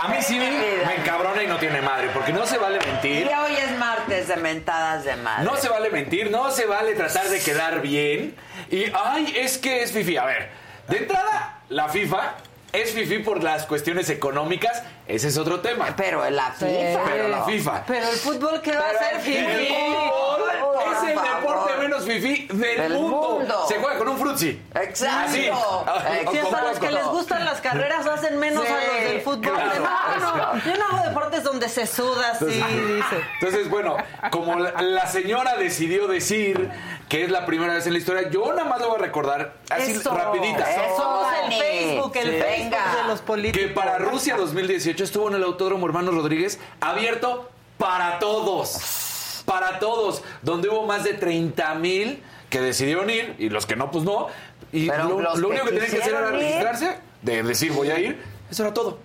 A mí sí me encabrona y no tiene madre, porque no se vale Y mentir. hoy es martes de mentadas de madre. No se vale mentir, no se vale tratar de quedar bien. Y, ay, es que es fifi. A ver, de entrada, la FIFA es fifi por las cuestiones económicas. Ese es otro tema. Pero la FIFA. Pero la FIFA. Pero el fútbol, ¿qué va a Pero el Fifi? es el deporte menos fifi del, Del mundo. mundo. Se juega con un frutzi. Exacto. Así. Exacto. Hasta con los que les gustan las carreras hacen menos Sí, a los del fútbol. claro. No, no, yo no hago deportes donde se suda, sí, Entonces- dice. Entonces, bueno, como la, la señora decidió decir que es la primera vez en la historia, yo nada más le voy a recordar así Eso, rapidita. eso, Somos el. Facebook, el Sí. Facebook Venga. de los políticos. Que para Rusia 2018 estuvo en el Autódromo Hermanos Rodríguez abierto para todos. Para todos. Donde hubo más de 30 mil que decidieron ir y los que no, pues no. Y Pero lo, lo que único que tenían que hacer era registrarse, de decir voy a ir. Eso era todo.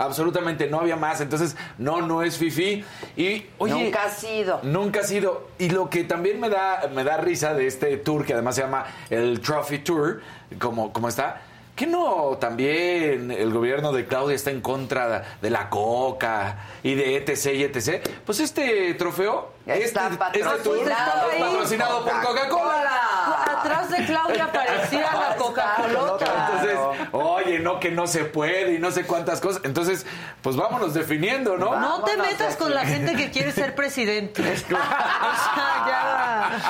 Absolutamente, no había más. Entonces, no, no es fifi. Y, oye. Nunca ha sido. Nunca ha sido. Y lo que también me da, me da risa de este tour, que además se llama el Trophy Tour, como, como está, que no también el gobierno de Claudia está en contra de la coca y de etc. y etc. Pues este trofeo, Está este, este tour patrocinado patrocinado por Coca-Cola. Atrás de Claudia aparecía la Coca-Cola. Entonces, oye, no que no se puede y no sé cuántas cosas. Entonces, pues vámonos definiendo, ¿no? No te metas con la gente que quiere ser presidente. <laughs> o sea, ya.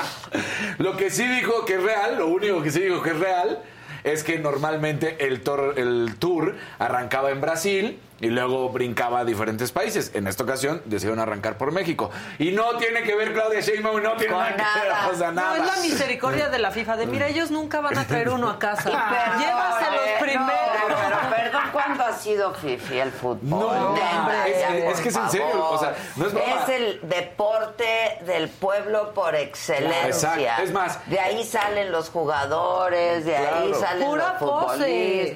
Lo que sí dijo que es real, lo único que sí dijo que es real, es que normalmente el, el tour arrancaba en Brasil y luego brincaba a diferentes países. En esta ocasión decidieron arrancar por México. Y no tiene que ver Claudia Sheinbaum, no tiene nada, que ver, o sea, No, es la misericordia de la FIFA. De mira, ellos nunca van a traer uno a casa. <laughs> Llévaselos eh, primero. no, pero perdón, ¿cuándo ha sido fifi el fútbol? No, Neta, hombre, es- que es en serio, favor. o sea, no es el deporte del pueblo por excelencia. Exacto, es más- De ahí salen los jugadores, de ahí salen Pura los pose.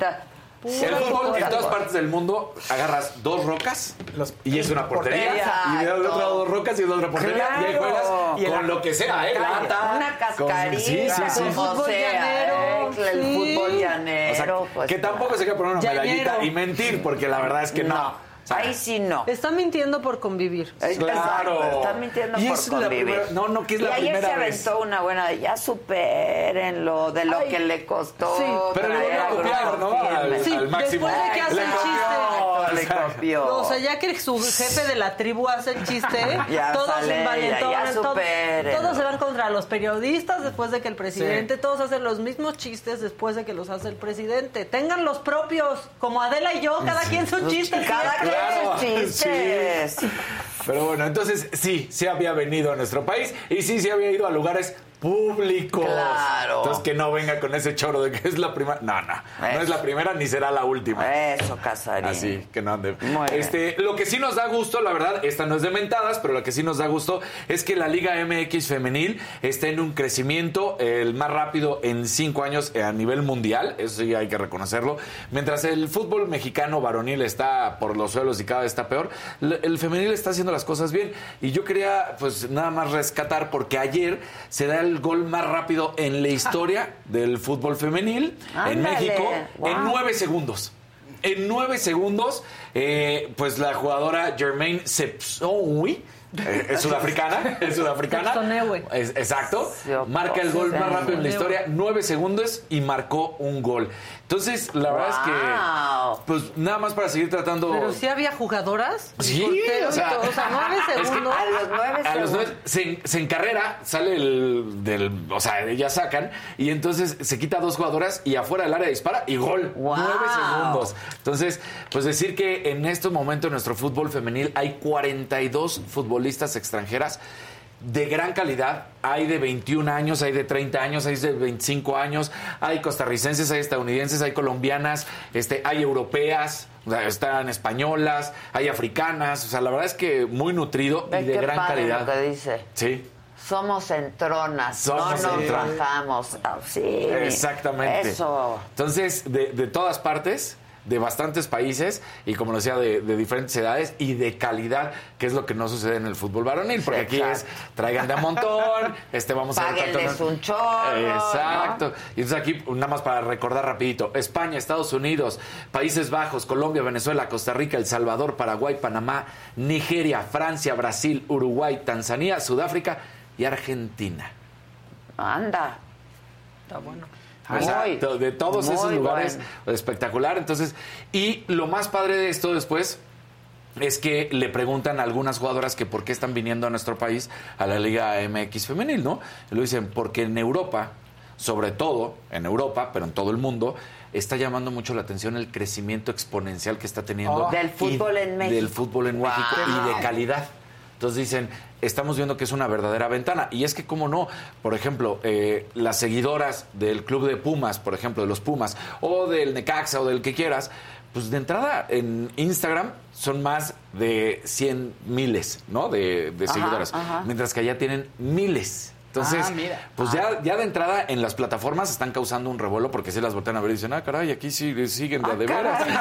Futbolistas. El fútbol en Pura todas partes del mundo agarras dos rocas Los- y es una portería. Portería. Y de otro lado dos rocas y es otra portería. Y ahí juegas Y con la- lo que sea, ¿eh? calle. Lata, Una con- cascarita, Sí, sí, sí. como Fútbol sea, llanero, ¿eh? el sí. fútbol O llanero. sea, pues, que tampoco se queda poner una Llanero. medallita y mentir, porque la verdad es que no. no. O sea, Ahí sí no. Está mintiendo por convivir. Claro. Está mintiendo Y por es la convivir. primera- no, no, que es la y ayer primera se vez. aventó una buena de ya supérenlo, de lo Ay, que le costó. sí. Pero le volvió a copiar, ¿no? Al. Sí, al máximo. después de que hace Le el copió, Exacto, le o sea, copió. O sea, ya que su jefe de la tribu hace el chiste, <laughs> Ya todos sale se envalentonan, ya todos, supérenlo. todos se van contra los periodistas después de que el presidente, todos hacen los mismos chistes después de que los hace el presidente. Tengan los propios, como Adela y yo, cada quien sus chistes. Cada siempre. Claro. Pero bueno, entonces sí, sí había venido a nuestro país y sí, sí había ido a lugares públicos. Claro. Entonces que no venga con ese choro de que es la primera. No, no. No Eso. es la primera ni será la última. Eso, Casarín. Así que no ande. Muy bien. Este, lo que sí nos da gusto, la verdad, esta no es de mentadas, pero lo que sí nos da gusto es que la Liga MX femenil está en un crecimiento el más rápido en cinco años a nivel mundial, eso sí hay que reconocerlo. Mientras el fútbol mexicano varonil está por los suelos y cada vez está peor, el femenil está haciendo las cosas bien. Y yo quería, pues, nada más rescatar porque ayer se da el gol más rápido en la historia <laughs> del fútbol femenil en México en nueve segundos. En nueve segundos, eh, pues la jugadora Jermaine Sepsowi, eh, es sudafricana, <laughs> es sudafricana. Es- exacto. Marca el gol más rápido en la historia, nueve segundos y marcó un gol. Entonces, la verdad es que, pues nada más para seguir tratando. Pero sí había jugadoras. Sí, porteros o sea. O sea, nueve <laughs> es que segundos. A los nueve a los segundos. nueve, se, se encarrera, sale el del, o sea, ellas sacan y entonces se quita dos jugadoras y afuera del área dispara y gol. Wow. Nueve segundos. Entonces, pues decir que en estos momentos en nuestro fútbol femenil hay 42 futbolistas extranjeras de gran calidad. Hay de 21 años, hay de 30 años, hay de 25 años, hay costarricenses, hay estadounidenses, hay colombianas, este, hay europeas, o sea, están españolas, hay africanas. O sea, la verdad es que muy nutrido y de gran calidad. lo que dice. Sí. Somos entronas, Somos no nos bajamos. Ah, Sí. Exactamente. Eso. Entonces, de, de todas partes, de bastantes países, y como lo decía, de, de diferentes edades y de calidad, que es lo que no sucede en el fútbol varonil, porque aquí es traigan de a montón, este vamos a ver Páguenles tanto- un chorro, Exacto. Y entonces aquí, nada más para recordar rapidito, España, Estados Unidos, Países Bajos, Colombia, Venezuela, Costa Rica, El Salvador, Paraguay, Panamá, Nigeria, Francia, Brasil, Uruguay, Tanzania, Sudáfrica y Argentina. Anda. Está bueno. Exacto, de todos esos lugares bueno. espectacular. Entonces, y lo más padre de esto después es que le preguntan a algunas jugadoras que por qué están viniendo a nuestro país a la Liga MX femenil, ¿no? Y lo dicen porque en Europa, sobre todo en Europa, pero en todo el mundo, está llamando mucho la atención el crecimiento exponencial que está teniendo. Oh. Del fútbol en México. Del fútbol en Wow. México y de calidad. Entonces dicen, estamos viendo que es una verdadera ventana. Y es que, cómo no, por ejemplo, eh, las seguidoras del club de Pumas, por ejemplo, de los Pumas, o del Necaxa o del que quieras, pues de entrada en Instagram son más de 100 miles, ¿no? De, de Ajá, seguidores. ajá. Mientras que allá tienen miles. Entonces, Ah, mira. pues ya, ya de entrada en las plataformas están causando un revuelo porque si las voltean a ver y dicen, ah, caray, aquí sí siguen de, de veras. <laughs>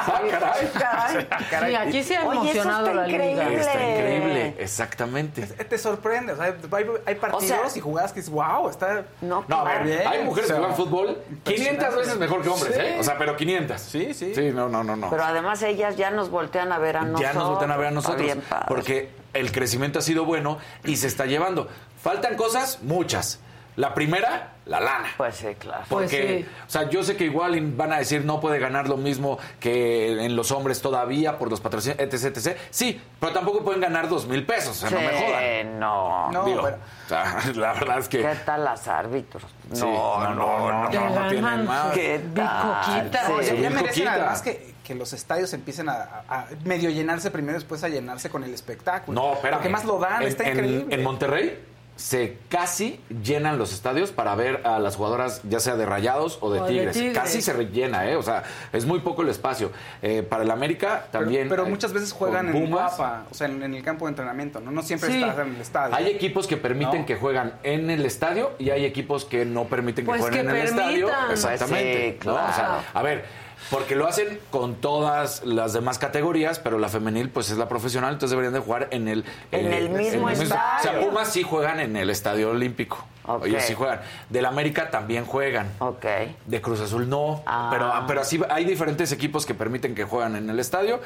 Ah, caray. Sí, aquí se ha Oye, eso emocionado está la liga. increíble. Está increíble, exactamente. Te sorprende, o sea, hay, hay partidos sea- y jugadas que dices, wow, está... No, No, a ver, Bien, hay mujeres o que juegan fútbol 500 veces mejor que hombres, Sí. ¿eh? O sea, pero 500. Sí, sí. Sí, no, no, no, no. Pero además ellas ya nos voltean a ver a nosotros. ya nos voltean a ver a Está nosotros. bien padre. Porque el crecimiento ha sido bueno y se está llevando. Faltan cosas, muchas. La primera, la lana. Pues sí, claro. Porque, o sea, yo sé que igual van a decir no puede ganar lo mismo que en los hombres todavía por los patrocinios, etc, etc. Sí, pero tampoco pueden ganar dos mil pesos, o sea, no me Sí, jodan. no. No, Digo, pero- o sea, <laughs> la verdad es que... ¿Qué tal las árbitros? Sí, no, no, no, no, Te no, ganan tienen más. ¿Qué tal? Bicoquita. Sí. No, ya, merecen coquita. además que, que los estadios empiecen a, medio llenarse primero, después a llenarse con el espectáculo. No, espérame. Porque más lo dan, en, está en- increíble. En Monterrey se casi llenan los estadios para ver a las jugadoras, ya sea de Rayados o de, O de tigres. Casi se rellena, ¿eh? O sea, es muy poco el espacio. Eh, para el América Pero- también. Pero, muchas veces juegan en. Guapa, o sea, en, en el campo de entrenamiento, ¿no? No siempre Sí. estás en el estadio. Hay equipos que permiten ¿No? que juegan en el estadio y hay equipos que no permiten que Pues jueguen que en el estadio. Exactamente. Pues sí, ¿no? O sea, claro. a ver, porque lo hacen con todas las demás categorías, pero la femenil pues es la profesional, entonces deberían de jugar en el En el mismo O sea, estadio. Pumas sí juegan en el estadio olímpico. Ok. Ellos sí juegan. Del América también juegan. Ok. De Cruz Azul no, Ah. pero, pero así hay diferentes equipos que permiten que juegan en el estadio.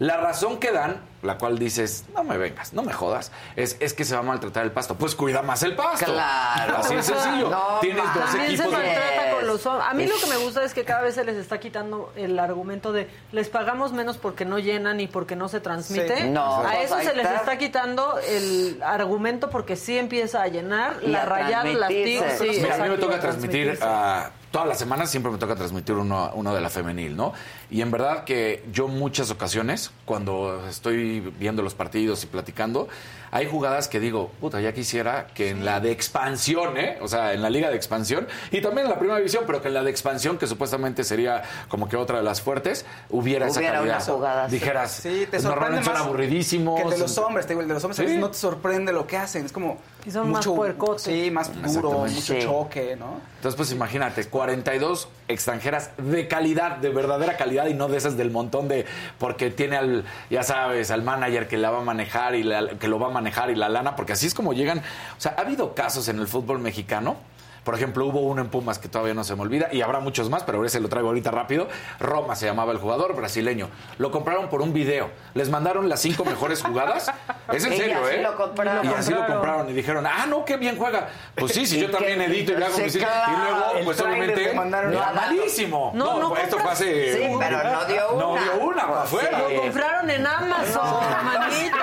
La razón que dan, la cual dices, no me vengas, no me jodas, es, es que se va a maltratar el pasto. Pues cuida más el pasto. Claro. Así de sencillo. <laughs> No Tienes dos También se equipos. de- con los hombres. A mí lo que me gusta es que cada vez se les está quitando el argumento de les pagamos menos porque no llenan y porque no se transmite. Sí. No, a pues eso se les está. quitando el argumento porque sí empieza a llenar Y la a rayada, las transmitirse. tigres. Sí, Mira, a mí me toca transmitir ah, todas las semanas, siempre me toca transmitir uno, uno de la femenil, ¿no? Y en verdad que yo muchas ocasiones, cuando estoy viendo los partidos y platicando, hay jugadas que digo, puta, ya quisiera que en la de expansión, ¿eh? O sea, en la liga de expansión y también en la primera división, pero que en la de expansión, que supuestamente sería como que otra de las fuertes, hubiera, esa Hubiera calidad. una jugada. Dijeras, Sí, te sorprende normalmente son aburridísimos. Que el de los hombres, te digo, el de los hombres a Sí. veces no te sorprende lo que hacen. Es como. Y son más puercotes. Sí, más duro, mucho Sí. choque, ¿no? Entonces, pues imagínate, 42 extranjeras de calidad, de verdadera calidad y no de esas del montón de porque tiene al, ya sabes, al manager que la va a manejar y la- que lo va a manejar y la lana, porque así es como llegan. O sea, ha habido casos en el fútbol mexicano. Por ejemplo, hubo uno en Pumas que todavía no se me olvida y habrá muchos más, pero ahora se lo traigo ahorita rápido. Roma se llamaba el jugador brasileño. Lo compraron por un video. Les mandaron las cinco mejores jugadas. <laughs> Es en Y serio, así ¿eh? lo compraron. Y así lo compraron. y dijeron, ah, no, qué bien juega. Pues sí, si <laughs> Y yo también edito y le hago sí, mis claro. Y luego, pues obviamente, No, no. malísimo. No, no esto compras- fue hace... Sí, pero no dio No una. dio una para afuera. Lo compraron en Amazon, manito.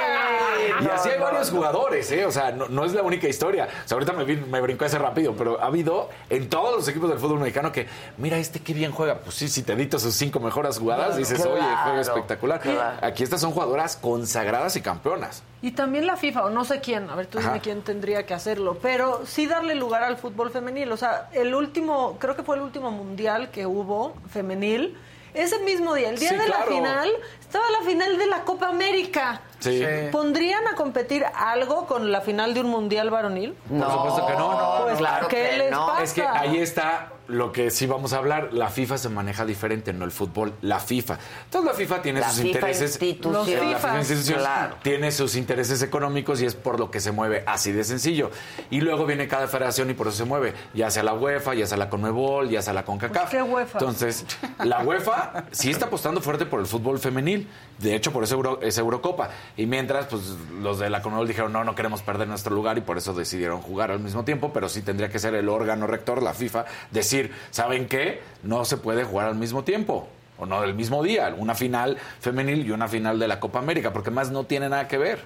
Y así hay varios jugadores, ¿eh? O sea, no, no es la única historia. O sea, ahorita me, brincó ese rápido, pero ha habido en todos los equipos del fútbol mexicano que, mira, este qué bien juega. Pues sí, si te edito sus cinco mejores jugadas, dices, oye, Claro, juega espectacular. claro. Aquí estas son jugadoras consagradas y campeonas. Y también la FIFA, o no sé quién, a ver, tú Ajá. dime quién tendría que hacerlo, pero sí darle lugar al fútbol femenil. O sea, el último, creo que fue el último mundial que hubo femenil. Ese mismo día, el día Sí, de claro. la final, estaba la final de la Copa América. Sí. ¿Pondrían a competir algo con la final de un mundial varonil? Por supuesto que no, no, Pues, claro ¿qué que les no. pasa? Es que ahí está lo que sí vamos a hablar. La FIFA se maneja diferente, no el fútbol, la FIFA. Entonces la FIFA tiene La sus FIFA intereses. institución. Los La FIFA. FIFA institución Claro. tiene sus intereses económicos y es por lo que se mueve así de sencillo. Y luego viene cada federación y por eso se mueve, ya sea la UEFA, ya sea la CONMEBOL, ya sea la CONCACAF. Pues, ¿qué UEFA? Entonces, la UEFA sí está apostando fuerte por el fútbol femenil. De hecho, por eso Euro- es Eurocopa. Y mientras, pues los de la CONMEBOL dijeron, no, no queremos perder nuestro lugar y por eso decidieron jugar al mismo tiempo, pero sí tendría que ser el órgano rector, la FIFA, decir, ¿saben qué? No se puede jugar al mismo tiempo. O no del mismo día, una final femenil y una final de la Copa América, porque más no tiene nada que ver.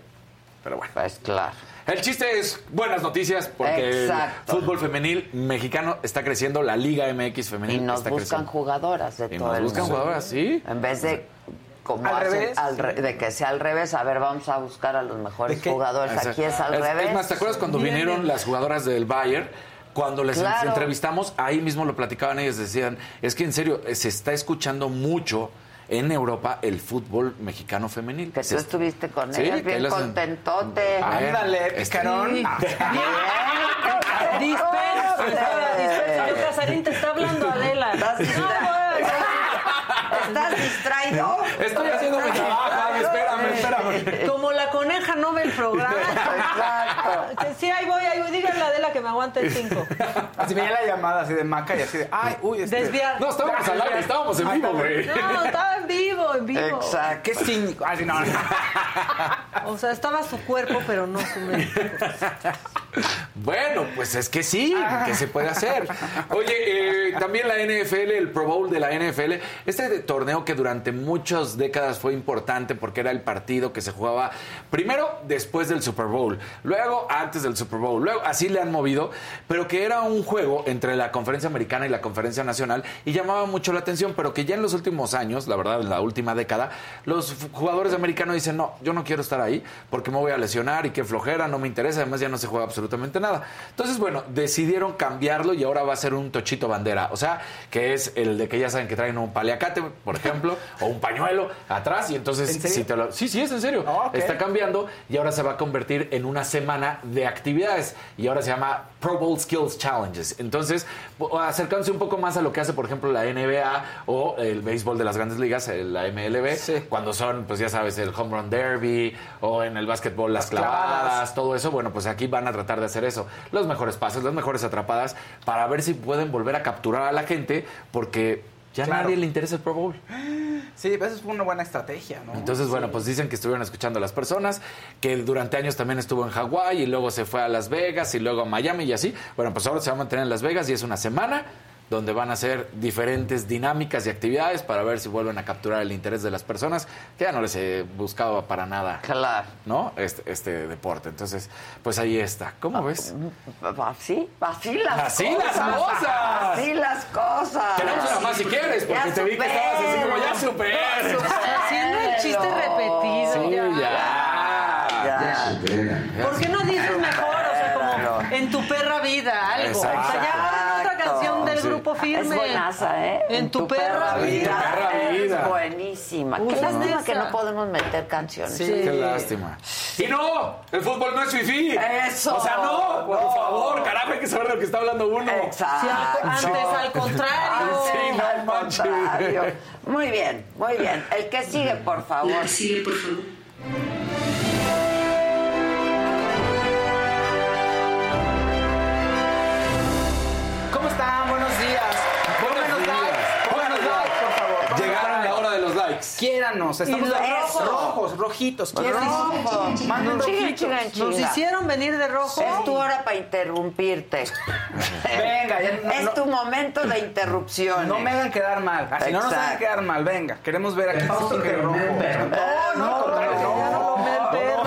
Pero bueno. Pues claro. El chiste es buenas noticias porque Exacto. el fútbol femenil mexicano está creciendo, la Liga MX femenil Y nos está buscan creciendo. jugadoras de Y todo nos el buscan mundo. jugadoras, sí. En vez de como Al hacen revés. al re- de que sea al revés, a ver, vamos a buscar a los mejores jugadores. Exacto. Aquí es al es, revés. Es más, ¿te acuerdas cuando vinieron las jugadoras del Bayern? Cuando les Claro. entrevistamos, ahí mismo lo platicaban ellos, decían, es que en serio, se está escuchando mucho en Europa el fútbol mexicano femenil. Que tú estuviste con Sí, ellas, bien las- contentote. Ándale, este- picarón. Sí. <laughs> Dispensa, dispensa. Casarín, te está hablando Adela. Estás distraído. Estoy haciendo mi trabajo, espérame, espérame. Como la coneja no ve el programa. <laughs> Exacto. Que Sí, ahí voy, ahí voy. Díganle a Adela que me aguante el 5. Así veía la llamada así de maca y así de, ay, uy, este... Desviar. No, estábamos al aire, estábamos en vivo, güey. No, estaba en vivo, en vivo. Exacto. Qué cínico. Ay, no, no. O sea, estaba su cuerpo, pero no su mente. Bueno, pues es que sí, que se puede hacer. Oye, eh, también la NFL, el Pro Bowl de la NFL, este torneo que durante muchas décadas fue importante porque era el partido que se jugaba primero después del Super Bowl, luego antes del Super Bowl, luego así le han movido, pero que era un juego entre la conferencia americana y la conferencia nacional y llamaba mucho la atención, pero que ya en los últimos años, la verdad, en la última década, los jugadores americanos dicen, no, yo no quiero estar ahí porque me voy a lesionar y qué flojera, no me interesa, además ya no se juega absolutamente nada. Entonces, bueno, decidieron cambiarlo y ahora va a ser un tochito bandera, o sea, que es el de que ya saben que traen un paliacate, por ejemplo, o un pañuelo atrás y entonces ¿En serio? si te lo- sí, sí, es en serio. Ah. Está cambiando y ahora se va a convertir en una semana de actividades y ahora se llama Pro Bowl Skills Challenges. Entonces, acercándose un poco más a lo que hace, por ejemplo, la NBA o el béisbol de las grandes ligas, eh, la MLB, cuando son, pues ya sabes, el Home Run Derby o en el básquetbol las clavadas, clavadas. todo eso. Bueno, pues aquí van a tratar de hacer eso. Los mejores pases, las mejores atrapadas, para ver si pueden volver a capturar a la gente porque ya Claro. nadie le interesa el Pro Bowl. Sí, eso fue una buena estrategia, ¿no? Entonces, bueno, pues dicen que estuvieron escuchando a las personas, que durante años también estuvo en Hawái y luego se fue a Las Vegas y luego a Miami y así. Bueno, pues ahora se va a mantener en Las Vegas y es una semana donde van a hacer diferentes dinámicas y actividades para ver si vuelven a capturar el interés de las personas, que ya no les he buscado para nada, Claro. ¿no? Este, este deporte. Entonces, pues ahí está. ¿Cómo ves? Así, así las Así cosas. las cosas. Así las cosas. Tenemos una más si quieres, porque Ya te vi que estabas así como ya super. Haciendo el chiste repetido. Sí, ya. Ya. ¿Por qué no dices mejor? O sea, como en tu perra vida, algo. O sea, ya firme. Es buenaza, ¿eh? En tu perra vida. perra vida. Es buenísima. Qué lástima esa. que no podemos meter canciones. Sí, qué lástima. Y no, el fútbol no es fifí. Eso. O sea, no, por No. favor, carajo, hay que saber de lo que está hablando uno. Exacto. Sí, antes al contrario. Sí, no Al manches. contrario. Muy bien, muy bien. El que sigue, por favor. sigue, por favor. Quiéranos, estamos rojos, rojos, rojitos. Rojo. Rojitos. Nos hicieron venir de rojo. Es tu hora para interrumpirte. Venga, ya no- Es tu momento de interrupción. No me hagan quedar mal. Así no nos hagan Exacto. quedar mal. Venga, queremos ver a Fausto que rojo. No, no, no.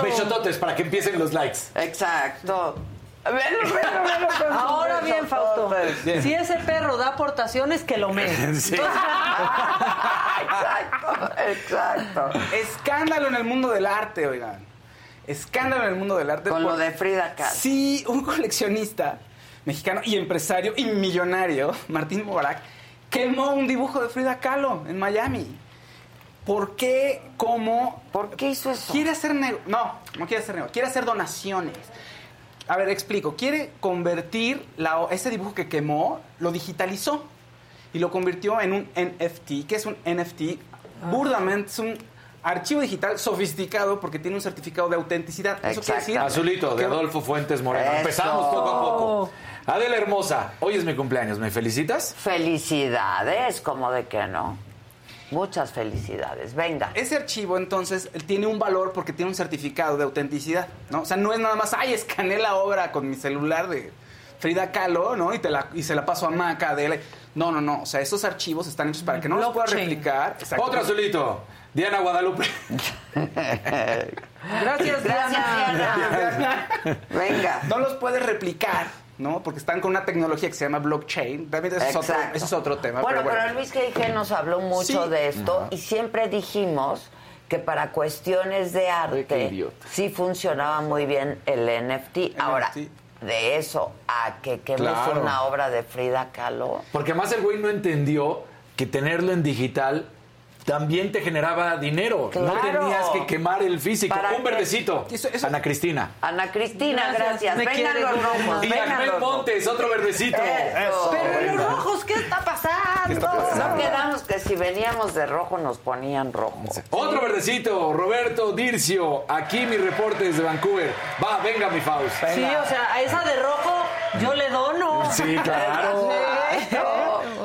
Exacto. Ahora bien, Fausto. Si ese perro da aportaciones, que lo mee. <laughs> Sí. Exacto, exacto. Escándalo en el mundo del arte, oigan. Escándalo en el mundo del arte. Con lo de Frida Kahlo. Sí, un coleccionista mexicano y empresario y millonario, Martín Mobarak, quemó un dibujo de Frida Kahlo en Miami. ¿Por qué? ¿Cómo? ¿Por qué hizo eso? Quiere hacer No, no quiere hacer negocio. Quiere hacer donaciones. A ver, explico. Quiere convertir la- ese dibujo que quemó, lo digitalizó y lo convirtió en un NFT. ¿Qué es un NFT? Burdamente es un archivo digital sofisticado porque tiene un certificado de autenticidad. Eso quiere decir Azulito, de Adolfo Fuentes Moreno. Eso. Empezamos poco a poco. Adela Hermosa, hoy es mi cumpleaños. ¿Me felicitas? Felicidades, como de que no. Muchas felicidades. Venga. Ese archivo, entonces, tiene un valor porque tiene un certificado de autenticidad, ¿no? O sea, no es nada más, ay, escaneé la obra con mi celular de Frida Kahlo, ¿no? Y, te la, y se la paso a Maca, Adela. No, no, no. O sea, esos archivos están hechos para que no los pueda replicar. Exacto. Otro azulito. Diana Guadalupe. <laughs> Gracias, Diana. Venga. No los puedes replicar, ¿no? Porque están con una tecnología que se llama blockchain. También eso, es otro, eso es otro tema. Bueno, pero pero, Luis G.I.G. nos habló mucho Sí. de esto Ajá. y siempre dijimos que para cuestiones de arte sí funcionaba muy bien el NFT. Ahora, de eso a que quemes Claro. una obra de Frida Kahlo. Porque además el güey no entendió que tenerlo en digital también te generaba dinero. No tenías que quemar el físico. ¿Para Un verdecito. Ana Cristina. Ana Cristina, gracias. Gracias. Vengan los rojos. Y rojos. Montes, otro verdecito. Eso. Pero los rojos, ¿qué está pasando? No quedamos que si veníamos de rojo nos ponían rojo. Otro verdecito, Roberto Dircio. Aquí mi reporte desde Vancouver. Va, venga, mi Faust. Sí, o sea, a esa de rojo yo le dono. Sí, claro. <laughs>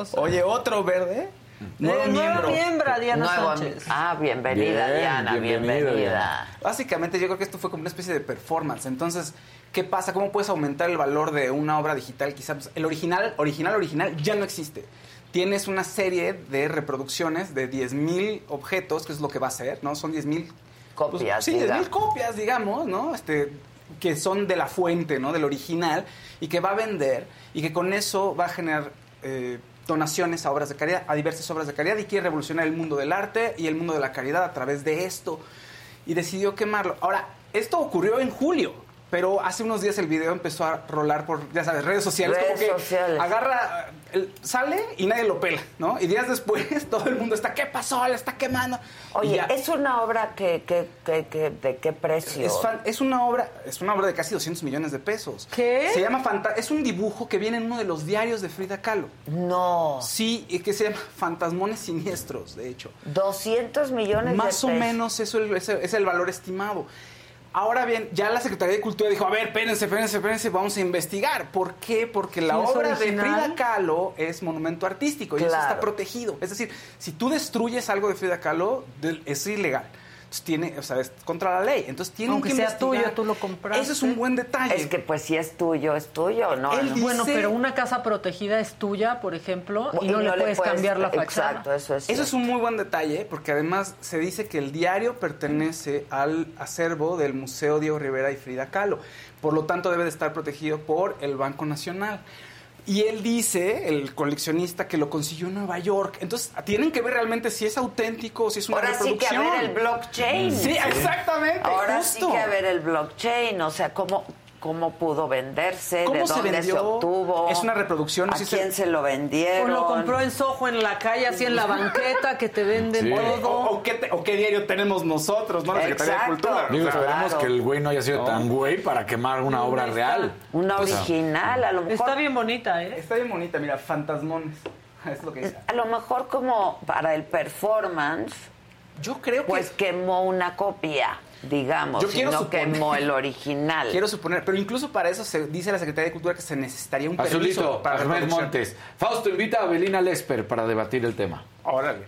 Sí. Oye, otro verde. Nuevo Eh, nueva miembro. miembro, Diana Nuevo Sánchez. Ah, bienvenida, Bien, Diana, bienvenida. Básicamente yo creo que esto fue como una especie de performance. Entonces, ¿qué pasa? ¿Cómo puedes aumentar el valor de una obra digital? Quizás el original, original, original ya no existe. Tienes una serie de reproducciones de 10.000 objetos, que es lo que va a ser, ¿no? Son 10.000 Copias, sí, diga. 10.000 copias, digamos, ¿no? Este, que son de la fuente, ¿no? Del original y que va a vender y que con eso va a generar eh, donaciones a obras de caridad, a diversas obras de caridad y quiere revolucionar el mundo del arte y el mundo de la caridad a través de esto y decidió quemarlo. Ahora, esto ocurrió en julio. Pero hace unos días el video empezó a rolar por, ya sabes, redes sociales. Redes como que sociales. agarra, el- sale y nadie lo pela, ¿no? Y días después <laughs> todo el mundo está, ¿qué pasó? Le está quemando. Oye, ya. es una obra que, que, que, que- ¿de qué precio? Es, fan- es una obra, es una obra de casi 200 millones de pesos. ¿Qué? Se llama Fanta- es un dibujo que viene en uno de los diarios de Frida Kahlo. No. Sí, y que se llama Fantasmones Siniestros, de hecho. 200 millones de Más o pesos. menos eso es, es el valor estimado. Ahora bien, ya la Secretaría de Cultura dijo, a ver, espérense, espérense, espérense, vamos a investigar. ¿Por qué? Porque la ¿Sí es obra de? Frida Kahlo es monumento artístico y eso está protegido. Es decir, si tú destruyes algo de Frida Kahlo, es ilegal. Entonces tiene, o sea, es contra la ley. Entonces tienen Aunque que sea investigar. tuyo, tú lo compraste. Eso es un buen detalle. Es que pues si es tuyo, es tuyo, ¿no? Él No. dice- Bueno, pero una casa protegida es tuya, por ejemplo, y, Y no, no le puedes- cambiar la fachada. exacto, eso es Eso es un muy buen detalle, porque además se dice que el diario pertenece al acervo del Museo Diego Rivera y Frida Kahlo. Por lo tanto, debe de estar protegido por el Banco Nacional. Y él dice, el coleccionista, que lo consiguió en Nueva York. Entonces, tienen que ver realmente si es auténtico o si es una Ahora sí que reproducción. a ver el blockchain. Sí, exactamente. Ahora justo. sí que a ver el blockchain, o sea, cómo, cómo pudo venderse, ¿Cómo de dónde se, vendió? obtuvo. Es una reproducción, ¿A quién se lo vendieron? O lo compró en Soho, en la calle, así en la <laughs> banqueta, que te venden Sí. O, todo. o qué te- o qué diario tenemos nosotros, ¿no? La Secretaría de Exacto. Cultura. Digo, esperemos claro. que el güey no haya sido tan güey para quemar una obra real. Una sea, original, a lo mejor. Está bien bonita, ¿eh? Está bien bonita, mira, fantasmones. <laughs> Es lo que dice. A lo mejor como para el performance, Yo creo que pues quemó una copia, digamos, Yo y quiero no suponer- quemó el <laughs> original. Quiero suponer, pero incluso para eso se dice la Secretaría de Cultura que se necesitaría un permiso Azulito, para Ahmed reproducción. Montes. Fausto invita a Belina Lesper para debatir el tema. Órale.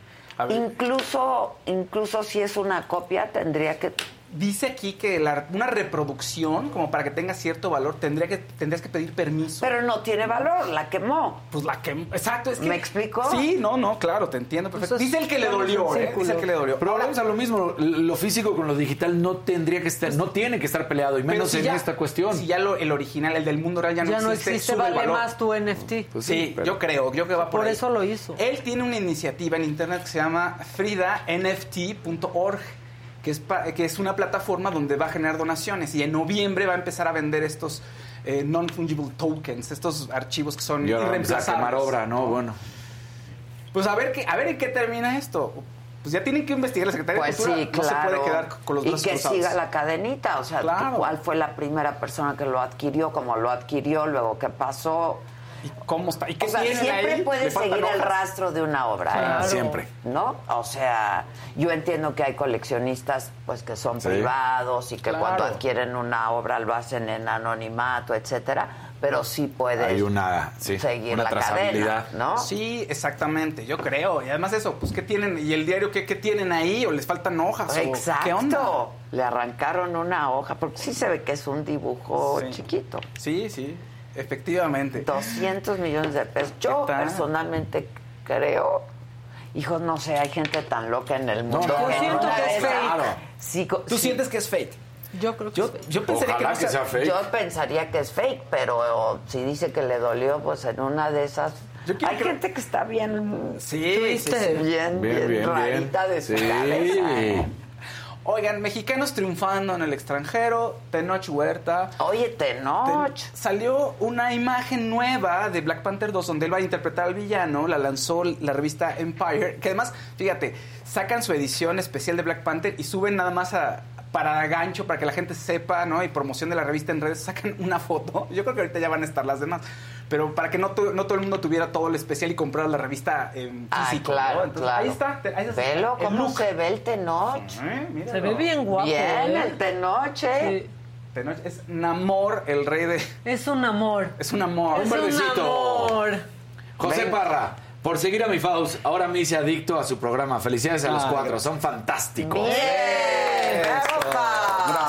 Incluso, incluso si es una copia, tendría que Dice aquí que la- una reproducción, como para que tenga cierto valor, tendría que, tendrías que pedir permiso. Pero no tiene valor, la quemó. Pues la que... Exacto, es que... ¿Me explico? Sí, no, no, claro, te entiendo perfecto. Pues es- Dice el que le dolió, ¿eh? Dice el que le dolió. Pero volvemos a lo mismo, lo físico con lo digital no tendría que estar, no tiene que estar peleado, y menos si en ya- esta cuestión. Si ya lo- el original, el del mundo real ya no ya no existe, existe, vale valor. más tu NFT. Pues sí, pero- yo creo, yo creo que va por, Por ahí. eso lo hizo. Él tiene una iniciativa en internet que se llama fridanft.org, que es, pa- que es una plataforma donde va a generar donaciones y en noviembre va a empezar a vender estos eh, non-fungible tokens, estos archivos que son Y ahora vamos a irreemplazables. quemar obra, ¿no? Bueno. Pues a ver, qué, a ver en qué termina esto. Pues ya tienen que investigar la Secretaría Pues de Cultura. sí, No claro. se puede quedar con los y brazos que cruzados. siga la cadenita, o sea, Claro. cuál fue la primera persona que lo adquirió, cómo lo adquirió, luego qué pasó. ¿Y cómo está? ¿Y qué O sea, siempre ahí? Puedes seguir el rastro de una obra, ¿eh? Siempre. ¿no? O sea, yo entiendo que hay coleccionistas pues que son Sí. privados y que Claro. cuando adquieren una obra lo hacen en anonimato, etcétera, pero sí puedes Hay una, sí, seguir una la trazabilidad. cadena, ¿no? Sí, exactamente, yo creo. Y además eso, pues ¿qué tienen? ¿Y el diario qué, qué tienen ahí? ¿O les faltan hojas? ¿O Exacto. ¿Qué onda? Le arrancaron una hoja, porque sí se ve que es un dibujo Sí. chiquito. Sí, sí, efectivamente. 200 millones de pesos. Yo personalmente creo, hijos, no sé, hay gente tan loca en el mundo. no, que Yo siento que es fake. Claro. Sí, ¿Tú sí. sientes que es fake? Yo creo que Yo, yo pensaría que, que no sea fake. Yo pensaría que es fake, pero si dice que le dolió, pues en una de esas. Hay gente que está bien. Sí, triste, sí, sí. Bien, bien, Bien, bien, rarita de su Sí. cabeza. ¿eh? Oigan, mexicanos triunfando en el extranjero, Tenoch Huerta. Oye, Tenoch. Salió una imagen nueva de Black Panther 2 donde él va a interpretar al villano, la lanzó la revista Empire, que además, fíjate, sacan su edición especial de Black Panther y suben nada más a para gancho, para que la gente sepa, ¿no? Y promoción de la revista en redes, sacan una foto. Yo creo que ahorita ya van a estar las demás. Pero para que no, tu- no todo el mundo tuviera todo el especial y comprar la revista en Ah, físico. claro, ¿no? Entonces, claro. Ahí está. te- ahí está Velo, el cómo look. se ve el Tenoch. Eh. Se ve bien guapo. Bien, ¿eh? el Tenoch, ¿eh? Tenoch es Namor, el rey de... Es un amor. Es un amor. Es un verdecito. amor. José Ven. Parra, por seguir a mi Faust, ahora me hice adicto a su programa. Felicidades a los Ay, cuatro, son fantásticos. Bien, bravo, Faust.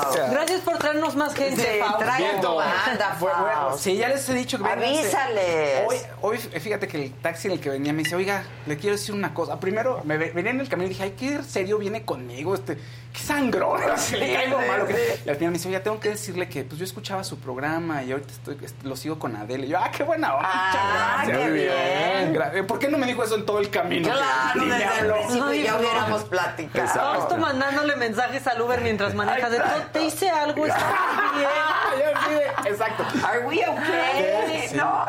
Gracias por traernos más gente, Viendo. banda, Faust. sí, ya les he dicho que vénganse. Avísales. Hoy, hoy, fíjate que el taxi en el que venía me dice, oiga, le quiero decir una cosa. Primero, me ve- venía en el camino y dije, ay, qué serio viene conmigo, este, qué sangrón, <laughs> así le caigo sí, malo. sí. Y al final me dice, oiga, tengo que decirle que pues yo escuchaba su programa y ahorita estoy, est- lo sigo con Adele. Y yo, ah, qué buena onda, Ah, muchas gracias. qué Muy bien. Eh, ¿Por qué no me dijo eso en todo el camino? Claro, Ni desde el principio ya no. hubiéramos platicado. Fausto mandándole mensajes al Uber mientras manejas. De, Exacto. "Te hice algo, <laughs> está bien. <laughs> Exacto. Are we okay? Sí. No.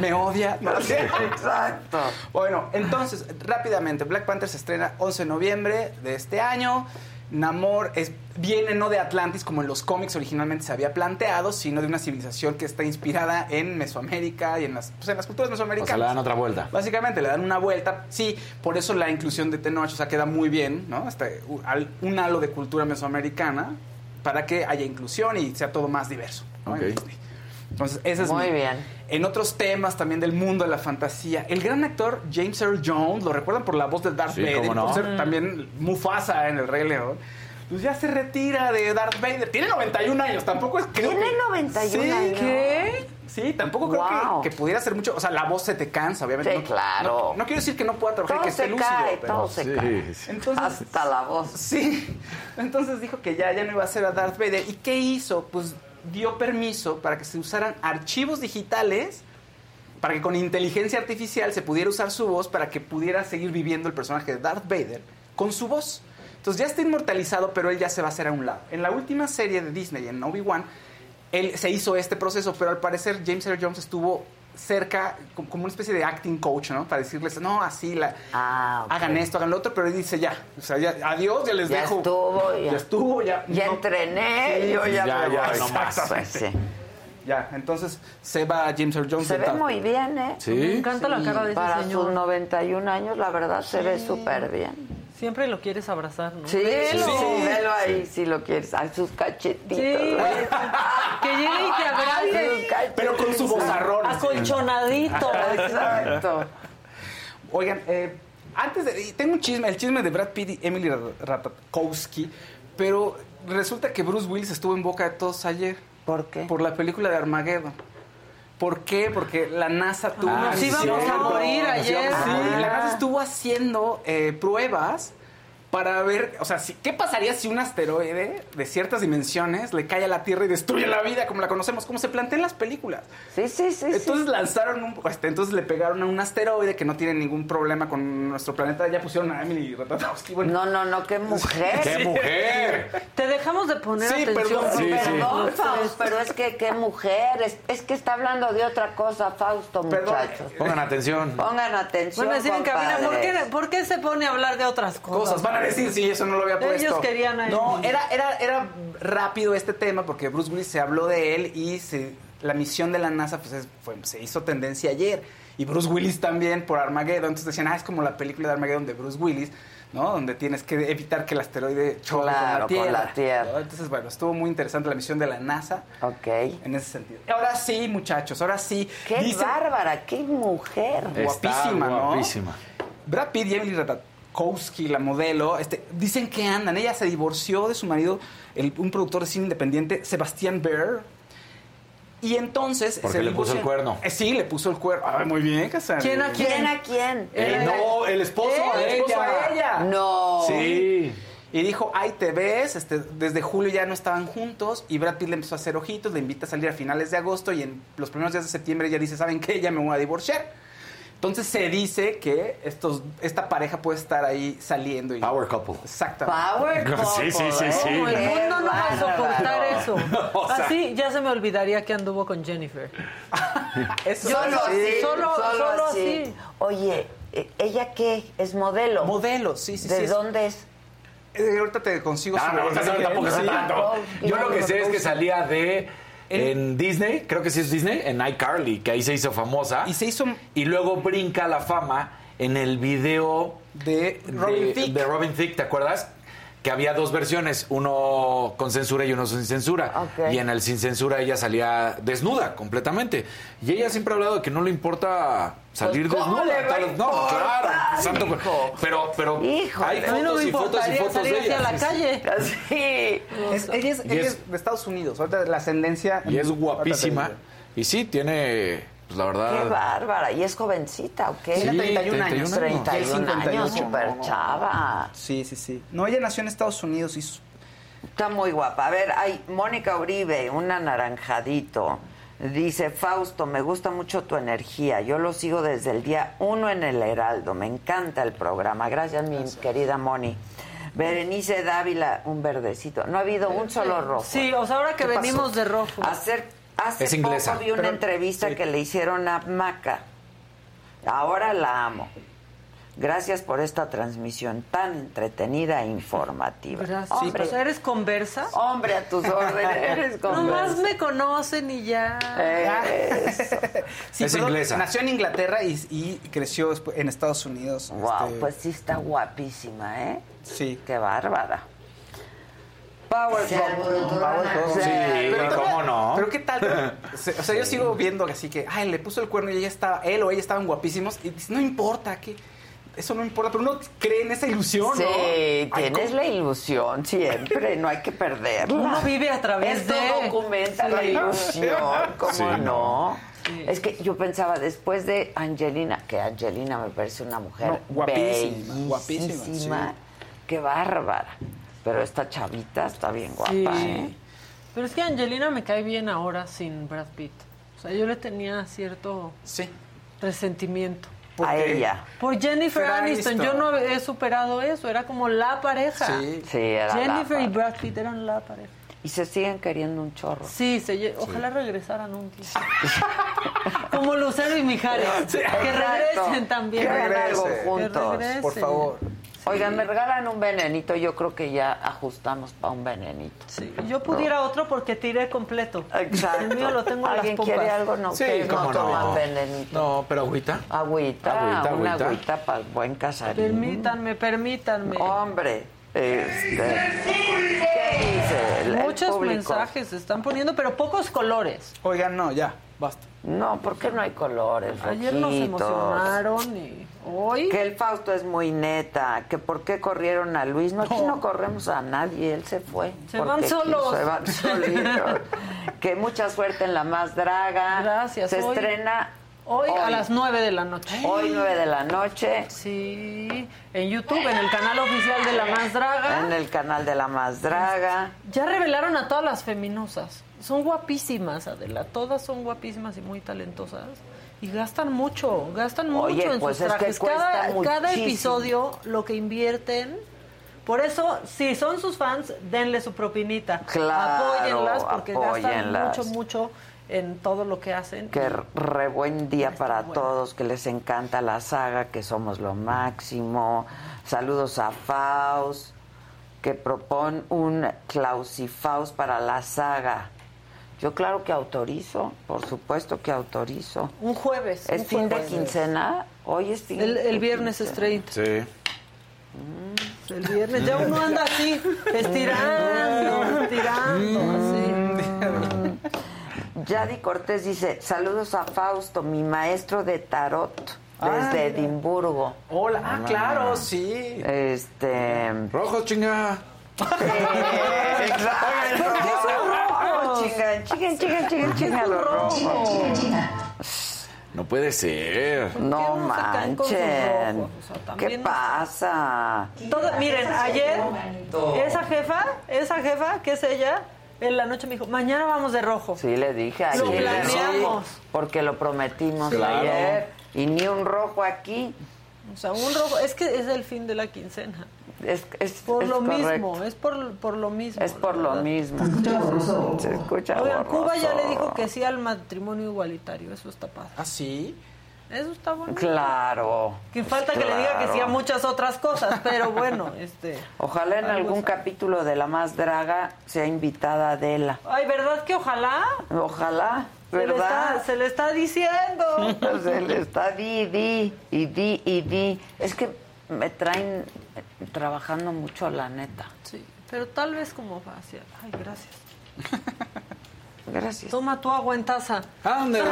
Me odia. No sé. <laughs> Exacto. Bueno, entonces, rápidamente, Black Panther se estrena 11 de noviembre de este año. Namor es, viene no de Atlantis como en los cómics originalmente se había planteado, sino de una civilización que está inspirada en Mesoamérica y en las, pues, en las culturas O sea, mesoamericanas. le dan otra vuelta. Básicamente le dan una vuelta, sí, por eso la inclusión de Tenoch, o sea, queda muy bien, ¿no? Este, u- al- un halo de cultura mesoamericana para que haya inclusión y sea todo más diverso. ¿no? Entonces, ese es Muy mi- bien. En otros temas también del mundo de la fantasía, el gran actor James Earl Jones, lo recuerdan por la voz de Darth Sí, Vader, cómo no. por ser también Mufasa en El Rey León. Pues ya se retira de Darth Vader. Tiene 91 años, tampoco es creo Tiene que- 91 Sí, años. ¿Qué? Sí, tampoco creo Wow. que, que pudiera ser mucho. O sea, la voz se te cansa, obviamente. Sí, No- claro. No, no quiero decir que no pueda trabajar, Todo que esté se lúcido. cae, pero- todo se Sí, cae. sí. Entonces, Hasta la voz. Sí. Entonces dijo que ya, ya no iba a ser a Darth Vader. ¿Y qué hizo? Pues dio permiso para que se usaran archivos digitales para que con inteligencia artificial se pudiera usar su voz para que pudiera seguir viviendo el personaje de Darth Vader con su voz. Entonces ya está inmortalizado, pero él ya se va a hacer a un lado. En la última serie de Disney, en Obi-Wan, él se hizo este proceso, pero al parecer James Earl Jones estuvo cerca, como una especie de acting coach, ¿no? Para decirles, no, así, la, Ah, hagan esto, hagan lo otro, pero él dice ya, o sea, ya, adiós, ya les Ya dejo. estuvo, ya. Ya estuvo, ya. Ya no- entrené, Sí, yo ya, ya, me ya, voy. no más. Pues sí. <laughs> Ya, entonces se va James Earl Jones. Se ve muy bien, ¿eh? Sí. Me encanta la cara de ese Para señor. sus 91 años, la verdad, se ve súper bien. Siempre lo quieres abrazar, ¿no? Sí, Velo. sí, velo ahí si lo quieres. A sus cachetitos. Sí. Que llegue y te abrace. Pero con su vozarrón. Acolchonadito. Exacto. Oigan, eh, antes de. Tengo un chisme, el chisme de Brad Pitt y Emily Ratajkowski, pero resulta que Bruce Willis estuvo en boca de todos ayer. ¿Por qué? Por la película de Armageddon. ¿Por qué? Porque la NASA tuvo. Ah, Nos íbamos a morir ayer. Sí, la NASA estuvo haciendo eh, pruebas para ver, o sea, si- ¿qué pasaría si un asteroide de ciertas dimensiones le cae a la Tierra y destruye la vida como la conocemos, como se plantea en las películas? Sí, sí, sí. Entonces lanzaron un, este, entonces le pegaron a un asteroide que no tiene ningún problema con nuestro planeta, ya pusieron a Emily Ratajkowski, bueno. No, no, no, qué mujer. ¡Qué mujer! Te dejamos de poner Sí, atención. perdón. Sí, sí. Perdón, Fausto, pero es que qué mujer. Es, es que está hablando de otra cosa, Fausto, Perdón. muchachos. Pongan atención. Pongan atención. A decir en cabina, ¿por qué, compadres. ¿por qué se pone a hablar de otras cosas? Cosas, van a decir, sí, eso no lo había puesto. Ellos querían a No, era, era, era rápido este tema porque Bruce Willis se habló de él y se- la misión de la NASA pues, es- fue- se hizo tendencia ayer. Y Bruce Willis también por Armageddon. Entonces decían, ah, es como la película de Armageddon de Bruce Willis, ¿no? Donde tienes que evitar que el asteroide choque Claro, con la con Tierra. la Tierra. ¿no? Entonces, bueno, estuvo muy interesante la misión de la NASA Ok. en ese sentido. Ahora sí, muchachos, ahora sí. Qué Dicen- bárbara, qué mujer. Guapísima, Está ¿no? guapísima. Brad Pitt y Emily Ratajkowski, la modelo, este, dicen que andan. Ella se divorció de su marido, el- un productor de cine independiente, Sebastián Bear. Y entonces... Porque se le puso el cuerno. Eh, sí, le puso el cuerno. Ah, muy bien, Cassandra. ¿Quién aquí? ¿Quién a quién? Eh, no, el esposo El esposo ella. ella. No. Sí. Y dijo, ahí te ves, este, desde julio ya no estaban juntos y Brad Pitt le empezó a hacer ojitos, le invita a salir a finales de agosto y en los primeros días de septiembre ella dice, ¿saben qué? Ya me voy a divorciar. Entonces se dice que estos, esta pareja puede estar ahí saliendo. Y... Power couple. Exactamente. Power <laughs> Sí, sí, sí, sí. No, el mundo no va a soportar eso. <laughs> O sea- Así ya se me olvidaría que anduvo con Jennifer. <laughs> Eso Yo Solo así, solo, solo solo así. así. Oye, eh, ¿ella qué? ¿Es modelo? Modelo, sí, sí, ¿De sí. es- dónde es? Eh, ahorita te consigo Ah, no, no, tampoco sé Sí. tanto. Yo lo que sé es que salía de en Disney, creo que sí es Disney, en iCarly, que ahí se hizo famosa. Y se hizo Y luego brinca la fama en el video de Robin de, Thicke. de Robin Thicke, ¿te acuerdas? Que había dos versiones, uno con censura y uno sin censura. Y en el sin censura ella salía desnuda completamente. Y ella siempre ha hablado de que no le importa salir Pues, ¿cómo desnuda. le va no, importar, claro. santo- pero pero Híjole. hay A mí no fotos me y fotos y fotos salir de hacia ella. la Sí, sí. calle. Sí. Es- ella es, ella es- es de Estados Unidos, ahorita la ascendencia. Y es guapísima. Y sí, tiene, pues la verdad. Qué bárbara. ¿Y es jovencita o qué? Sí, Tiene 31 años. 31 Y él 58. años, súper chava. Sí, sí, sí. No, ella nació en Estados Unidos y Está muy guapa. A ver, hay Mónica Uribe, un anaranjadito. Dice, Fausto, me gusta mucho tu energía. Yo lo sigo desde el día uno en el Heraldo. Me encanta el programa. Gracias, mi querida Moni. Berenice Dávila, un verdecito. No ha habido un solo rojo. Sí, o sea, ahora que venimos de rojo. Hacer, hace Es inglesa. poco vi una Pero- entrevista sí. que le hicieron a Maca. Ahora la amo. Gracias por esta transmisión tan entretenida e informativa. Gracias. Hombre, sea, ¿eres conversa? hombre, a tus órdenes, <laughs> eres Nomás conversa. me conocen y ya. Eso. Sí, Es perdón, inglesa. Nació en Inglaterra y, y creció después en Estados Unidos. Wow, Este, pues sí está guapísima, ¿eh? Sí. Qué bárbara. Power Se alborotó la. Sí, Pero ¿cómo no? Pero qué tal, o sea, yo sigo viendo así que, ay, le puso el cuerno y ella estaba, él o ella estaban guapísimos y dice, no importa, que eso no importa, pero uno cree en esa ilusión, Sí, ¿no? Ay, tienes ¿cómo? la ilusión siempre, no hay que perderla. Uno vive a través Esto de- documenta la Sí. ilusión, ¿cómo Sí, no? Es que yo pensaba, después de Angelina, que Angelina me parece una mujer No, guapísima, guapísima, bellísima, sí. qué bárbara. Pero esta chavita está bien guapa, Sí. ¿eh? Pero es que Angelina me cae bien ahora sin Brad Pitt. O sea, yo le tenía cierto Sí. resentimiento. ¿Por A qué? ella. Por Jennifer Aniston, Aniston. yo no he superado eso, era como la pareja. Sí. Sí, era la Jennifer y Brad Pitt eran la pareja. Y se siguen queriendo un chorro. Sí, se ojalá regresaran un día. <laughs> Como Lucero y Mijares. que regresen también. Que hagan algo regrese. juntos. Que regresen. Por favor. Oigan, me regalan un venenito, yo creo que ya ajustamos para un venenito. Sí, yo pudiera otro porque tiré completo. Exacto. El mío lo tengo a las ¿Alguien pompas. quiere algo? No, Sí, no toman no. venenito. No, pero agüita. Agüita, Agüita, una agüita. agüita para el buen casarín. Permítanme, permítanme. Hombre, este, ¿qué dice el, Muchos mensajes se están poniendo, pero pocos colores. Oigan, no, ya, basta. No, porque no hay colores, Ayer nos rojitos? emocionaron y hoy... Que el Fausto es muy neta, que por qué corrieron a Luis. No, aquí no corremos a nadie, él se fue. Se van solos. Se van <laughs> solitos. que mucha suerte en La Más Draga. Gracias, Se hoy- estrena Hoy, a las 9 de la noche. Hoy 9 de la noche Sí, en YouTube, en el canal oficial de La Más Draga. en el canal de La Más Draga. Ya revelaron a todas las feminosas. Son guapísimas, Adela. Todas son guapísimas y muy talentosas. Y gastan mucho, gastan Oye, mucho en pues sus es que trajes. cada, cada episodio, lo que invierten. Por eso, si son sus fans, denle su propinita. Claro, apóyenlas porque apóyenlas. gastan mucho, mucho en todo lo que hacen. Que re buen día para todos, que les encanta la saga, que somos lo máximo. Saludos a Faust, que propone un Clausifaust para la saga. Yo claro que autorizo, por supuesto que autorizo. Un jueves. ¿Es un fin de quincena? Hoy es fin El, de el viernes es quincena. 30. Sí. El viernes ya uno anda así, <laughs> estirando, estirando, Mm. así. Yadi Cortés dice, saludos a Fausto, mi maestro de tarot desde Ah, Edimburgo. Hola, ah, claro, sí. Este... Rojo, chinga. Exacto. Rojo, Chingan, chingan, chingan, chingan, chingan los rojos. No puede ser. No manchen. rojos? O sea, ¿Qué pasa? Todo- miren, ayer esa jefa, esa jefa, que es ella, en la noche me dijo, mañana vamos de rojo. Sí, le dije a Lo planeamos. Porque lo prometimos Claro. ayer. Y ni un rojo aquí. O sea, un rojo, es que es el fin de la quincena. Es, es Por es lo correcto. mismo, es por, por lo mismo. Es por lo mismo. Se escucha Oigan, Cuba ya le dijo que sí al matrimonio igualitario, eso está padre. ¿Ah, sí? Eso está bueno. Claro. Que falta que le diga que sí a muchas otras cosas, pero bueno, <laughs> este... Ojalá en algún capítulo de La Más Draga sea invitada Adela. Ay, ¿verdad que ojalá? Ojalá, Se le, ¿verdad? está, se le está diciendo. <laughs> Se le está di, di, y di, y di. Es que me traen trabajando mucho, la neta. Sí, pero tal vez como fácil. Ay, gracias. <laughs> Gracias. Toma tu agua en taza. Ándale,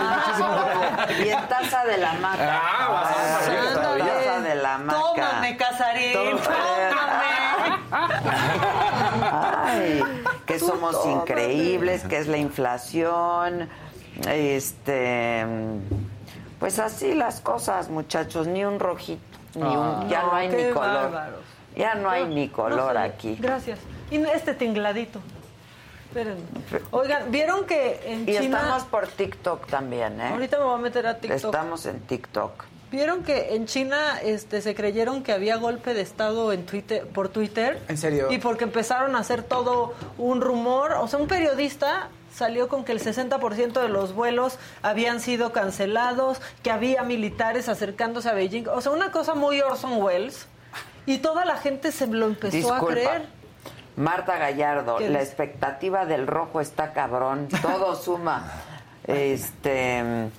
Y en taza de la maca. Ah, vas a todavía. taza de la maca. Tómame, Casarín. Ay, que Tú somos tómame. increíbles, que es la inflación. Este. Pues así las cosas, muchachos. Ni un rojito. Ni un, ya no, hay ni color. bárbaros. Ya no hay ni color No sé, aquí. Gracias. Y este tingladito. Espérenme. Oigan, ¿vieron que en Y China... estamos por TikTok también, ¿eh? Ahorita me voy a meter a TikTok. Estamos en TikTok. ¿Vieron que en China este, se creyeron que había golpe de Estado en Twitter, por Twitter? ¿En serio? Y porque empezaron a hacer todo un rumor. O sea, un periodista salió con que el 60% de los vuelos habían sido cancelados, que había militares acercándose a Beijing. O sea, una cosa muy Orson Welles. Y toda la gente se lo empezó Disculpa. a creer. Marta Gallardo, ¿Qué la expectativa del rojo está cabrón. Todo <laughs> suma. Este.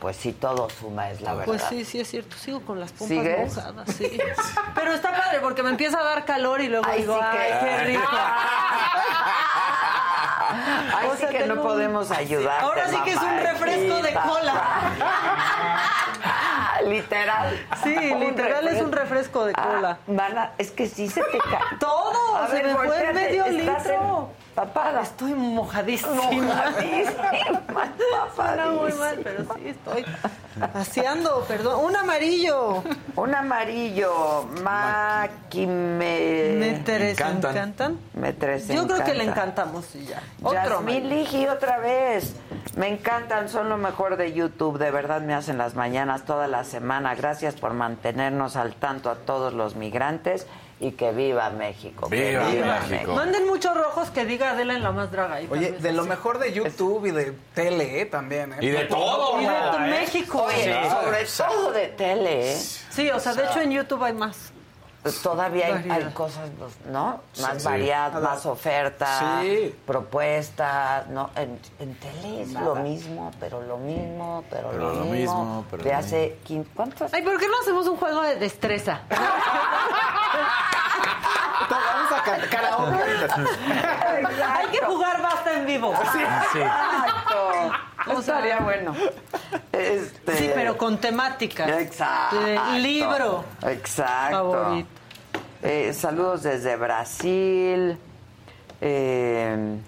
Pues sí, todo suma, es la verdad. Pues sí, sí es cierto. Sigo con las pompas ¿Sigues? mojadas, sí. <laughs> Pero está padre porque me empieza a dar calor y luego Ay, digo, sí que- ay, qué <laughs> rico. Ay, O sí que no tengo podemos ayudar. Ahora sí que es un refresco de cola. Literal. Sí, <laughs> literal es un refresco. de Ah, cola. van a- es que sí se te cae. <laughs> Todo, A se ver, me fue medio litro. Papada. Estoy mojadísima. Mojadísima, <laughs> Suena muy mal, pero sí estoy paseando, perdón. Un amarillo. Un amarillo, Maki me... Me tres encantan. encantan. Me tres Yo creo que le encanta. encantamos y ya. Otro Yasmín. Ligi otra vez. Me encantan, son lo mejor de YouTube. De verdad me hacen las mañanas toda la semana. Gracias por mantenernos al tanto a todos los migrantes y que viva México. que Viva México. Manden muchos rojos que diga Adela en la más draga. tal Oye, de lo así. mejor de YouTube y de tele ¿eh? también. ¿eh? Y de todo, Y de. ¿eh? México. Oye, Sí. sobre todo de tele, ¿eh? Sí, o sea, de hecho en YouTube hay más. Todavía hay, hay cosas, pues, ¿no? Más Sí. variadas, más ofertas, Sí. propuestas, ¿no? En, en tele es lo mismo, pero lo mismo, pero, Pero lo, lo mismo. mismo, pero de lo hace 15, ¿cuántos? Ay, ¿por qué no hacemos un juego de destreza? <laughs> <laughs> A karaoke. Hay que jugar basta en vivo. Exacto. O sea, Estaría bueno. Este... Sí, pero con temáticas. Exacto. De libro. Exacto. Favorito. Eh, saludos desde Brasil. Eh,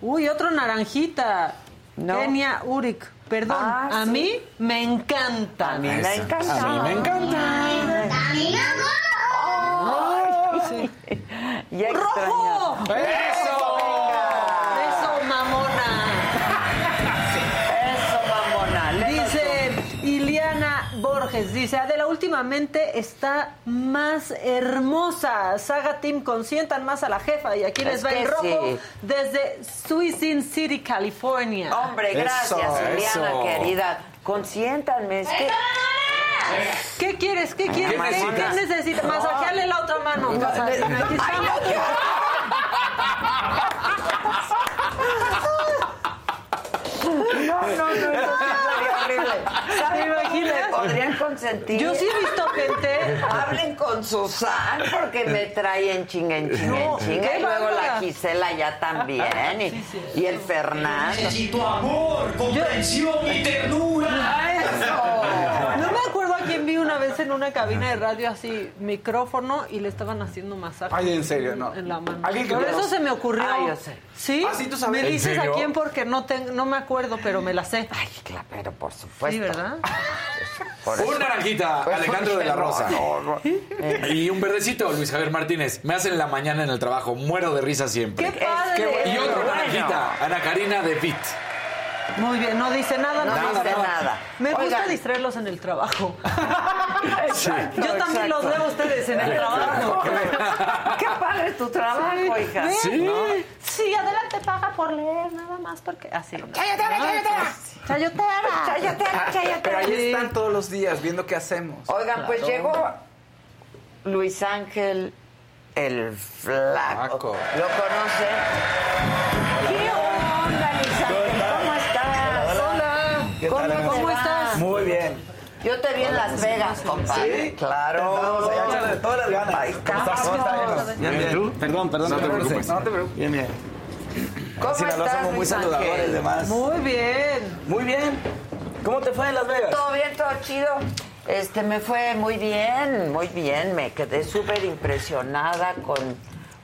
Uy, otro naranjita. No. Kenia Urik. Perdón, Ah, a sí. mí me encanta. a mí me Eso. encanta. A mí me encanta. ¡Rojo! ¡Eso! Eso, mamona. Eso, mamona. Dice Iliana Borges, dice, Adela, últimamente está más hermosa. Saga Team, consientan más a la jefa. Y aquí Es les va el rojo sí. desde Suisun City, California. Hombre, gracias, Eso, Iliana, eso. querida. Consiéntanme, es que... ¿Qué quieres? ¿Qué quieres? ¿Qué, necesitas? qué necesitas? Masajearle la otra mano. No, aquí no, No, no, no, eso sí sería horrible. ¿Saben ¿Te podrían consentir? Yo sí he visto gente... Hablen con Susan porque me trae en chinga, en chinga, en chinga. Y luego la. Gisela ya también. Y, y el Fernando. Necesito amor, comprensión y ternura. Eso. No me acuerdo a también vi una vez en una cabina de radio así, micrófono, y le estaban haciendo masaje. Ay, en serio, no. En la mano. Alguien que Por conoce- eso se me ocurrió. Ah, yo sé. ¿Sí? Ah, sí, tú sabes. Me ¿En dices serio? a quién porque no, tengo, no me acuerdo, pero me la sé. Ay, claro, pero por supuesto. Sí, ¿verdad? <laughs> Un naranjita, Alejandro de la Rosa. no, no. <laughs> Y un verdecito, Luis Javier Martínez. Me hacen en la mañana en el trabajo. Muero de risa siempre. ¡Qué padre! Y otro naranjita, Ana Karina de Pitt. Muy bien, no dice nada, no, No dice nada. nada. Me gusta distraerlos en el trabajo. <laughs> Yo también los veo a ustedes en el trabajo. <laughs> Qué padre tu trabajo, hija. ¿Ven? Sí. Sí, adelante paga por leer, nada más porque así. ¿no? Chayotera, chayotera. Chayotera. Chayotera, chayotera. Pero ahí Sí. están todos los días viendo qué hacemos. Oigan, pues llegó Luis Ángel el Flaco. Flaco. ¿Lo conocen? ¿Qué ¿Cómo, cómo estás? Muy bien. Yo te vi en Las Vegas, compadre. ¿Sí? Claro. Vamos allá, échale todas las ganas. Ahí ¿Cómo estás? ¿Cómo estás? Bien, bien. Perdón, perdón. No te preocupes. No te preocupes. Bien, bien. ¿Cómo Sinaloa estás, somos muy saludadores, demás. Muy bien. Muy bien. ¿Cómo te fue en Las Vegas? Todo bien, todo chido. Este, me fue muy bien, muy bien. Me quedé súper impresionada con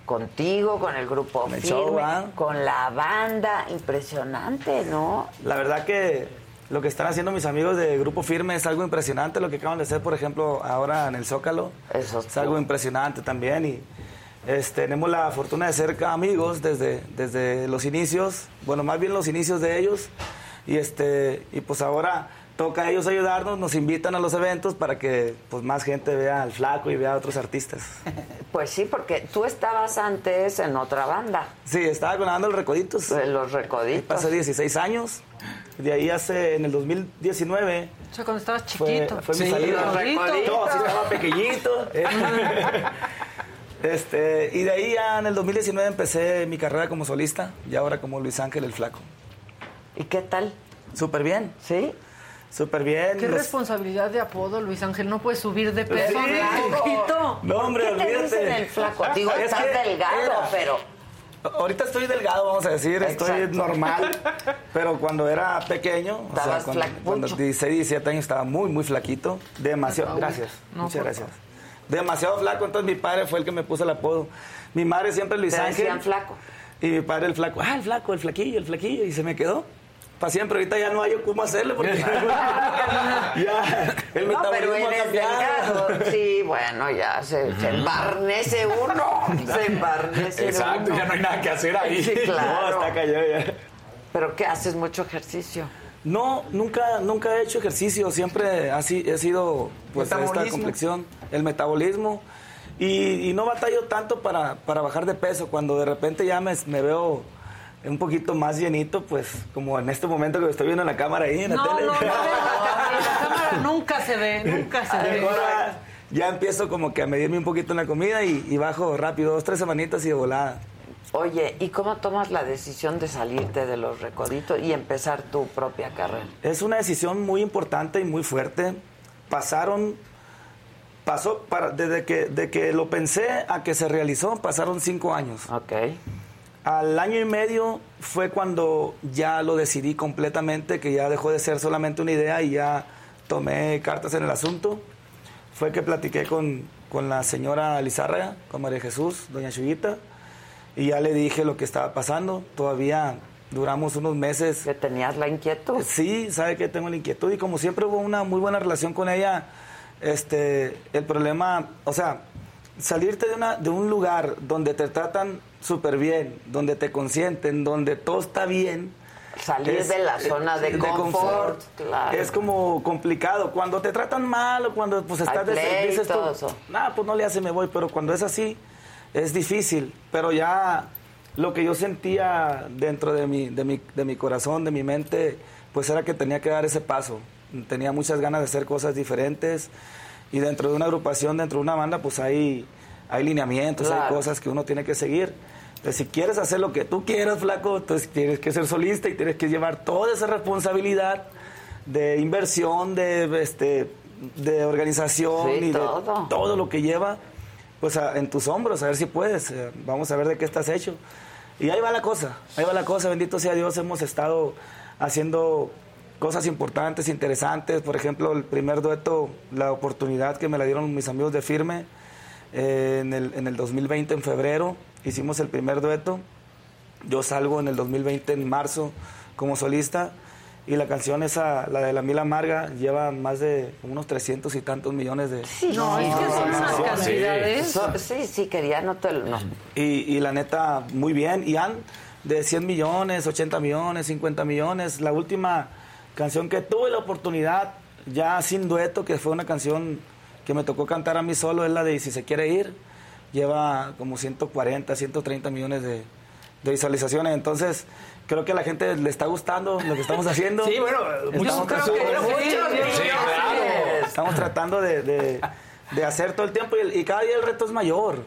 contigo, con el grupo el firme, show, ¿ah? con la banda. Impresionante, ¿no? La verdad que lo que están haciendo mis amigos de Grupo Firme es algo impresionante. Lo que acaban de hacer, por ejemplo, ahora en el Zócalo. Eso es algo impresionante también. Y este, tenemos la fortuna de ser amigos desde, desde los inicios. Bueno, más bien los inicios de ellos. Y, este, y pues ahora toca a ellos ayudarnos. Nos invitan a los eventos para que pues, más gente vea al Flaco y vea a otros artistas. <laughs> Pues sí, porque tú estabas antes en otra banda, Sí, estaba con la banda Los Recoditos. Los Recoditos. Pasé 16 años. De ahí hace, en el 2019, O sea, cuando estabas chiquito. fue mi Sí, salida. los recoditos. No, sí estaba pequeñito. <laughs> <laughs> este, y de ahí ya en el 2019 empecé mi carrera como solista y ahora como Luis Ángel el Flaco. ¿Y qué tal? Súper bien, ¿Sí? Súper bien. Qué Los- responsabilidad de apodo, Luis Ángel. No puedes subir de peso Sí. No, hombre, ¿Qué te dicen el flaco? Digo, Es estás delgado, era- pero... Ahorita estoy delgado, vamos a decir, estoy Exacto. normal, <laughs> pero cuando era pequeño, o sea, cuando, cuando 16, 17 años estaba muy, muy flaquito, demasiado, gracias, No, muchas gracias. Demasiado flaco, entonces mi padre fue el que me puso el apodo. Mi madre siempre Luis Te Ángel. flaco. Y mi padre el flaco, ah, el flaco, el flaquillo, el flaquillo, y se me quedó. Para siempre, ahorita ya no hay cómo hacerle porque <laughs> ya el No, pero cambiado. delgado. Sí, bueno, ya se, se embarnece uno. Se <laughs> embarnece Exacto, uno. ya no hay nada que hacer ahí. Sí, <laughs> No, claro. está callado ya. ¿Pero qué haces? ¿Mucho ejercicio? No, nunca, nunca he hecho ejercicio, siempre ha si- he sido pues esta complexión, el metabolismo. Y, y no batallo tanto para, para bajar de peso. Cuando de repente ya me, me veo un poquito más llenito, pues como en este momento que me estoy viendo en la cámara ahí, en la No, tele. no, no, en la cámara <laughs> nunca se ve, nunca se ve. Ahora ya empiezo como que a medirme un poquito en la comida y, y bajo rápido, dos, tres semanitas y de volada. Oye, ¿y cómo tomas la decisión de salirte de los recoditos y empezar tu propia carrera? Es una decisión muy importante y muy fuerte. Pasaron, pasó, para, desde que, de que lo pensé a que se realizó, pasaron cinco años. Ok. Al año y medio fue cuando ya lo decidí completamente, que ya dejó de ser solamente una idea y ya tomé cartas en el asunto. Fue que platiqué con, con la señora Lizárraga, con María Jesús, doña Chuyita, y ya le dije lo que estaba pasando. Todavía duramos unos meses. ¿Que tenías la inquietud? Sí, sabe que tengo la inquietud y como siempre hubo una muy buena relación con ella, este, el problema, o sea, salirte de, una, de un lugar donde te tratan súper bien, donde te consienten, donde todo está bien. Salir de la zona de confort, claro. Es como complicado. Cuando te tratan mal o cuando pues estás Hay de dices tú, "Nah, pues no le hace, me voy. Pero cuando es así, es difícil. Pero ya lo que yo sentía dentro de mi, de mi, de mi corazón, de mi mente, pues era que tenía que dar ese paso. Tenía muchas ganas de hacer cosas diferentes. Y dentro de una agrupación, dentro de una banda, pues hay, hay lineamientos, hay cosas que uno tiene que seguir. Entonces, si quieres hacer lo que tú quieras, flaco, entonces tienes que ser solista y tienes que llevar toda esa responsabilidad de inversión, de, este, de organización Sí, y todo. de todo lo que lleva pues a- en tus hombros, a ver si puedes. eh, vamos a ver de qué estás hecho. Y ahí va la cosa, ahí va la cosa, bendito sea Dios, hemos estado haciendo cosas importantes, interesantes. Por ejemplo, el primer dueto, la oportunidad que me la dieron mis amigos de Firme eh, en, el, en el 2020, en febrero, hicimos el primer dueto. Yo salgo en el 2020, en marzo, como solista. Y la canción esa, la de La Mila Amarga, lleva más de unos 300 y tantos millones de... Sí, No, es que son unas Sí, cantidades. So- Sí, sí, quería, no te lo- no. Y, y la neta, muy bien. Y han de 100 millones, 80 millones, 50 millones. La última canción que tuve la oportunidad, ya sin dueto, que fue una canción que me tocó cantar a mí solo, es la de Si se quiere ir. Lleva como 140, 130 millones de, de visualizaciones. Entonces, creo que a la gente le está gustando lo que estamos haciendo. <laughs> Sí, bueno, Estamos yo creo que tratando- sí, Sí, claro. Estamos tratando de, de- de hacer todo el tiempo y, el- y cada día el reto es mayor.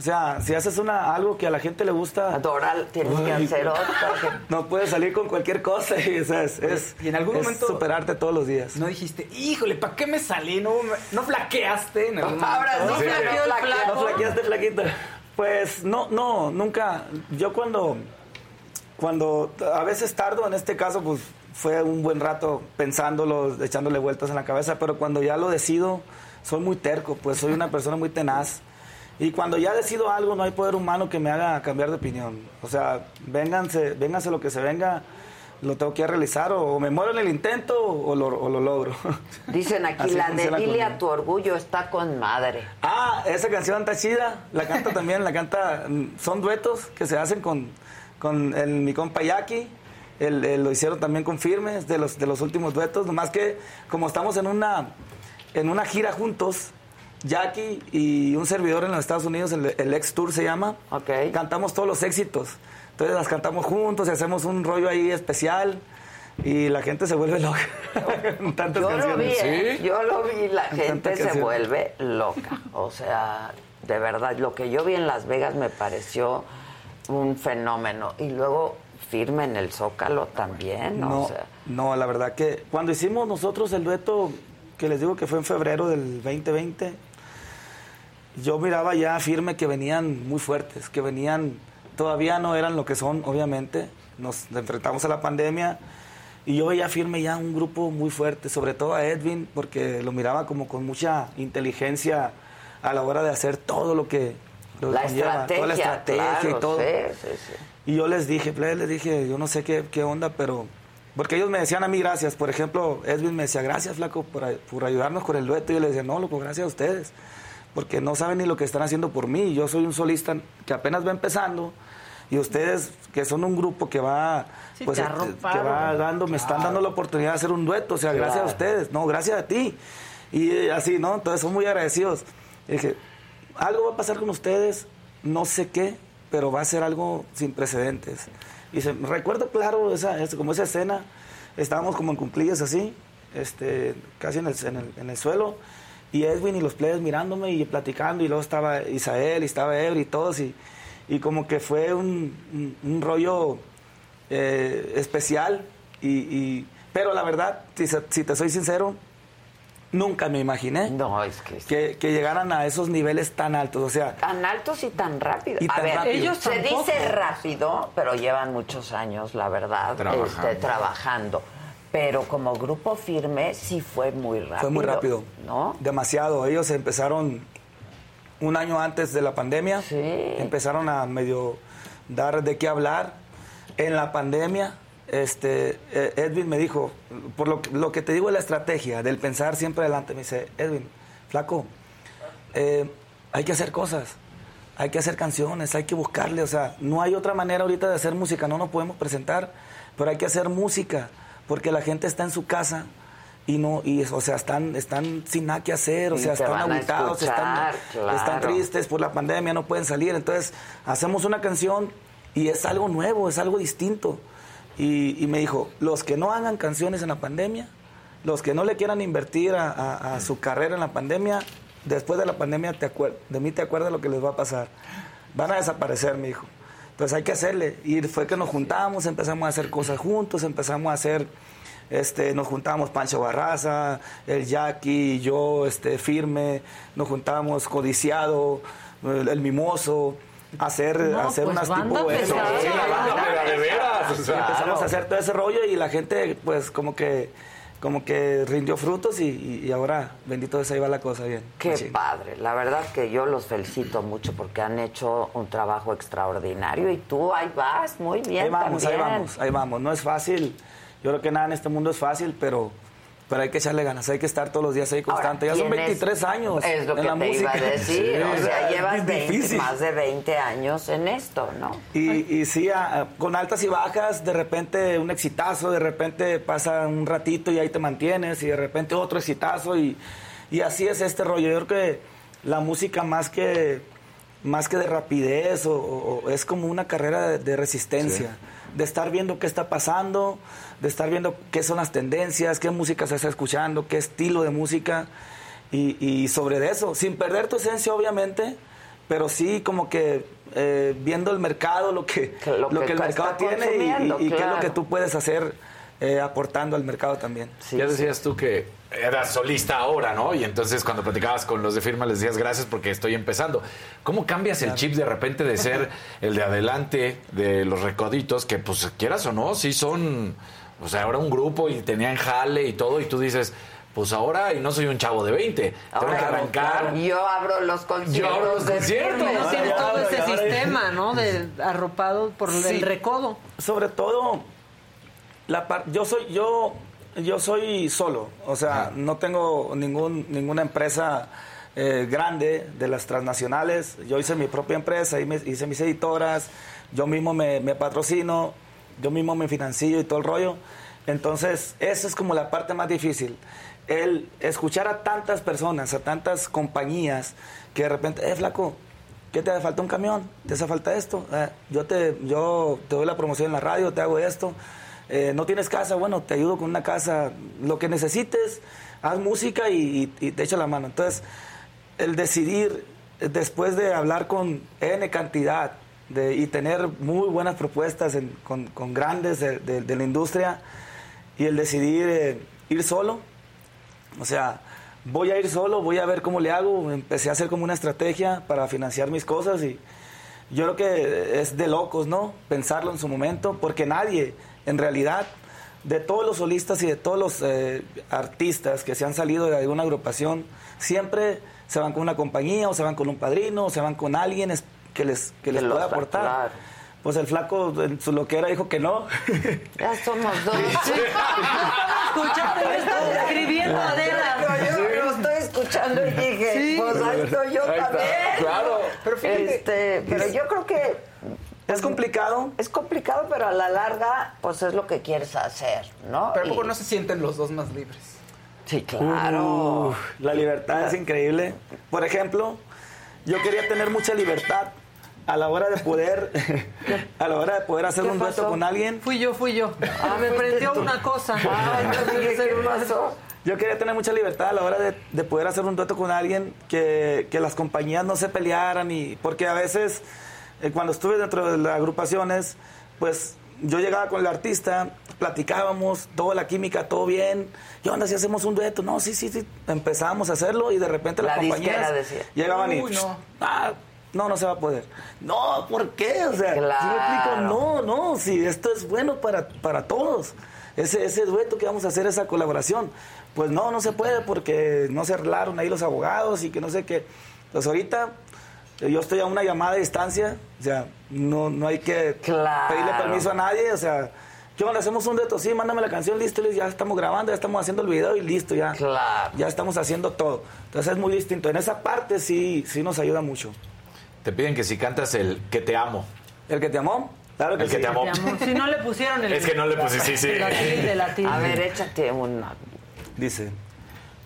O sea, si haces una, algo que a la gente le gusta... Adorar, tienes que hacer otra. <laughs> No puedes salir con cualquier cosa <laughs> y, o sea, es, es- Y en algún es momento- superarte todos los días. No dijiste, híjole, ¿para qué me salí? No, no flaqueaste en algún Ahora momento? sí flaqueó el flaco. ¿No flaqueaste, flaquita? Pues no, no, nunca. Yo cuando, cuando a veces tardo, en este caso, pues fue un buen rato pensándolo, echándole vueltas en la cabeza, pero cuando ya lo decido, soy muy terco, pues soy una persona muy tenaz. Y cuando ya decido algo, no hay poder humano que me haga cambiar de opinión. O sea, vénganse, vénganse lo que se venga, lo tengo que realizar, o, me muero en el intento o lo, o lo logro. <laughs> Dicen aquí, la de Dile a tu orgullo está con madre. Ah, esa canción está chida. La canta <laughs> también, la canta. mm, Son duetos que se hacen con, con el, mi compa Jackie. El- el- lo hicieron también con Firmes, de los, de los últimos duetos. Nomás que, como estamos en una, en una gira juntos, Jackie y un servidor en los Estados Unidos, el, el Ex Tour se llama, cantamos todos los éxitos. Entonces las cantamos juntos y hacemos un rollo ahí especial. Y la gente se vuelve loca. <laughs> tantas Yo lo vi. ¿eh? yo lo vi, la gente se vuelve loca. O sea, de verdad, lo que yo vi en Las Vegas me pareció un fenómeno. Y luego firme en el Zócalo también, No, o sea. no, la verdad que cuando hicimos nosotros el dueto, que les digo que fue en febrero del 2020, yo miraba ya firme que venían muy fuertes, que venían, todavía no eran lo que son, obviamente, nos enfrentamos a la pandemia y yo veía firme ya un grupo muy fuerte, sobre todo a Edwin, porque lo miraba como con mucha inteligencia a la hora de hacer todo lo que... lo La conlleva, estrategia, toda la estrategia claro, y todo. sí, sí, sí. Y yo les dije, plebe, les dije, yo no sé qué, qué onda, pero... Porque ellos me decían a mí gracias. Por ejemplo, Edwin me decía, gracias, flaco, por, por ayudarnos con el dueto. Y yo le decía, no, loco, gracias a ustedes. Porque no saben ni lo que están haciendo por mí. Yo soy un solista que apenas va empezando. Y ustedes, que son un grupo que va, Sí, pues, te eh, que va dando, me están dando la oportunidad de hacer un dueto. O sea, gracias a Claro. ustedes. No, gracias a ti. Y eh, así, ¿no? Entonces son muy agradecidos. Y dije, algo va a pasar con ustedes, no sé qué, pero va a ser algo sin precedentes. Y se, recuerdo claro esa, esa- como esa escena, estábamos como en cumplillas así, este, casi en el, en, el, en el suelo, y Edwin y los players mirándome y platicando, y luego estaba Isael, y estaba Ebri y todos, y, y como que fue un, un- un rollo eh, especial, y, y- pero la verdad, si, si te soy sincero, nunca me imaginé que, que llegaran a esos niveles tan altos. O sea, Tan altos y tan rápidos. Y a tan ver, rápido. Ellos se tampoco. dice rápido, pero llevan muchos años, la verdad, Trabajando. este, trabajando. Pero como grupo firme sí fue muy rápido. Fue muy rápido. ¿No? Demasiado. Ellos empezaron un año antes de la pandemia. Empezaron a medio dar de qué hablar. En la pandemia, este, eh, Edwin me dijo, por lo, que- lo que te digo la estrategia, del pensar siempre adelante, me dice, Edwin, flaco, eh, hay que hacer cosas. Hay que hacer canciones, hay que buscarle, o sea, no hay otra manera ahorita de hacer música, no nos podemos presentar, pero hay que hacer música, porque la gente está en su casa y no, y o sea, están, están sin nada que hacer, o Y sea, están aguitados, están, están tristes por la pandemia, no pueden salir, entonces hacemos una canción y es algo nuevo, es algo distinto. Y, y me dijo, los que no hagan canciones en la pandemia, los que no le quieran invertir a, a- a su carrera en la pandemia, después de la pandemia te de mí te acuerdas lo que les va a pasar. Van a desaparecer, mi hijo. Entonces hay que hacerle. Y fue que nos juntamos, empezamos a hacer cosas juntos, empezamos a hacer, este, nos juntamos Pancho Barraza, el Jackie, yo, este, firme, nos juntamos codiciado, el, el mimoso. hacer, No, hacer pues, unas tipo eso. pesada. Sí, la banda <laughs> pega de veras, o Sí, sea, empezamos claro. a hacer todo ese rollo y la gente pues como que como que rindió frutos y, y- ahora bendito Dios ahí va la cosa bien. Qué Machín. padre. La verdad que yo los felicito mucho porque han hecho un trabajo extraordinario y tú ahí vas muy bien ahí vamos, también. ahí vamos, ahí vamos. No es fácil. Yo creo que nada en este mundo es fácil, pero pero hay que echarle ganas, hay que estar todos los días ahí constante. ya son tienes- 23 años Es lo en que la te música. iba a decir. o sea, es llevas 20 difícil. más de 20 años en esto, ¿no? Y, y sí, a- con altas y bajas, de repente un exitazo, de repente pasa un ratito y ahí te mantienes, y de repente otro exitazo, y, y así es este rollo. Yo creo que la música más que, más que de rapidez, o, o- es como una carrera de, de resistencia, de estar viendo qué está pasando, de estar viendo qué son las tendencias, qué música se está escuchando, qué estilo de música, y, y sobre eso, sin perder tu esencia, obviamente, pero sí como que eh, viendo el mercado, lo que, lo lo que el mercado tiene y- qué es lo que tú puedes hacer eh, aportando al mercado también. ya decías tú que eras solista ahora, ¿no? Y entonces cuando platicabas con los de firma les decías gracias porque estoy empezando. ¿Cómo cambias el chip de repente de ser <laughs> el de adelante de los recoditos, que pues quieras o no, sí son, o sea, ahora un grupo y tenían jale y todo, y tú dices, pues ahora y no soy un chavo de 20, tengo Ahora, que arrancar. Yo abro los conciertos. Yo abro los conciertos. firme. No tienes todo ya, ese sistema, ¿no? De arropado por Sí. el recodo. Sobre todo, la par- yo soy yo yo soy solo, o sea, no tengo ningún ninguna empresa eh, grande de las transnacionales. Yo hice mi propia empresa, hice mis editoras, yo mismo me, me patrocino, yo mismo me financio y todo el rollo. Entonces, eso es como la parte más difícil. El escuchar a tantas personas, a tantas compañías, que de repente, eh, flaco, ¿qué te hace falta un camión? ¿Te hace falta esto? Eh, yo, te, yo te doy la promoción en la radio, te hago esto. Eh, no tienes casa, bueno, te ayudo con una casa. Lo que necesites, haz música y, te echo la mano. Entonces, el decidir, después de hablar con N cantidad y tener muy buenas propuestas con, grandes de, de- de la industria, y el decidir eh, ir solo, o sea, voy a ir solo, voy a ver cómo le hago. Empecé a hacer como una estrategia para financiar mis cosas y yo creo que es de locos, ¿no? Pensarlo en su momento, porque nadie, en realidad, de todos los solistas y de todos los eh, artistas que se han salido de alguna agrupación, siempre se van con una compañía o se van con un padrino o se van con alguien es- que les, que les pueda da- aportar. claro. Pues el flaco, en su loquera, dijo que no. Ya somos dos. <laughs> Escuchaste, me estás escribiendo, Adela. Yo, yo lo estoy escuchando y dije, Sí. pues ahí estoy yo Ahí está, también. claro. Pero este, pero yo creo que es complicado. Es complicado, pero a la larga, pues es lo que quieres hacer, ¿no? Pero ¿a Y- poco no se sienten los dos más libres? Sí, claro. Uf, la libertad es increíble. Por ejemplo, yo quería tener mucha libertad a la hora de poder <laughs> a la hora de poder hacer ¿Qué un dueto con alguien. Fui yo, fui yo. Ah, me fuiste prendió tú. una cosa. <laughs> Ah, yo dije, ¿qué pasó? Yo quería tener mucha libertad a la hora de, de poder hacer un dueto con alguien que, que las compañías no se pelearan y porque a veces eh, cuando estuve dentro de las agrupaciones, pues yo llegaba con el artista, platicábamos, toda la química, todo bien. ¿Y onda si hacemos un dueto? No, sí, sí, sí. Empezábamos a hacerlo y de repente las La compañías decía. llegaban y Uy, no. ah, no, no se va a poder. No, ¿por qué? O sea, ¿sí me explico? No, no, si esto es bueno para, para todos. Ese, ese dueto que vamos a hacer, esa colaboración. Pues no, no se puede porque no se arreglaron ahí los abogados y que no sé qué. Pues ahorita yo estoy a una llamada de distancia, o sea, no, no hay que Claro. pedirle permiso a nadie, o sea, ¿qué onda? Hacemos un dueto, sí, mándame la canción, listo, listo, ya estamos grabando, ya estamos haciendo el video y listo, ya. Claro. Ya estamos haciendo todo. Entonces es muy distinto. En esa parte sí, sí nos ayuda mucho. Te piden que si cantas el que te amo. ¿El que te amó? Claro que El que te amó. Si no le pusieron el. Es que no le <laughs> puse, sí, sí. de. A ver, échate una. Dice,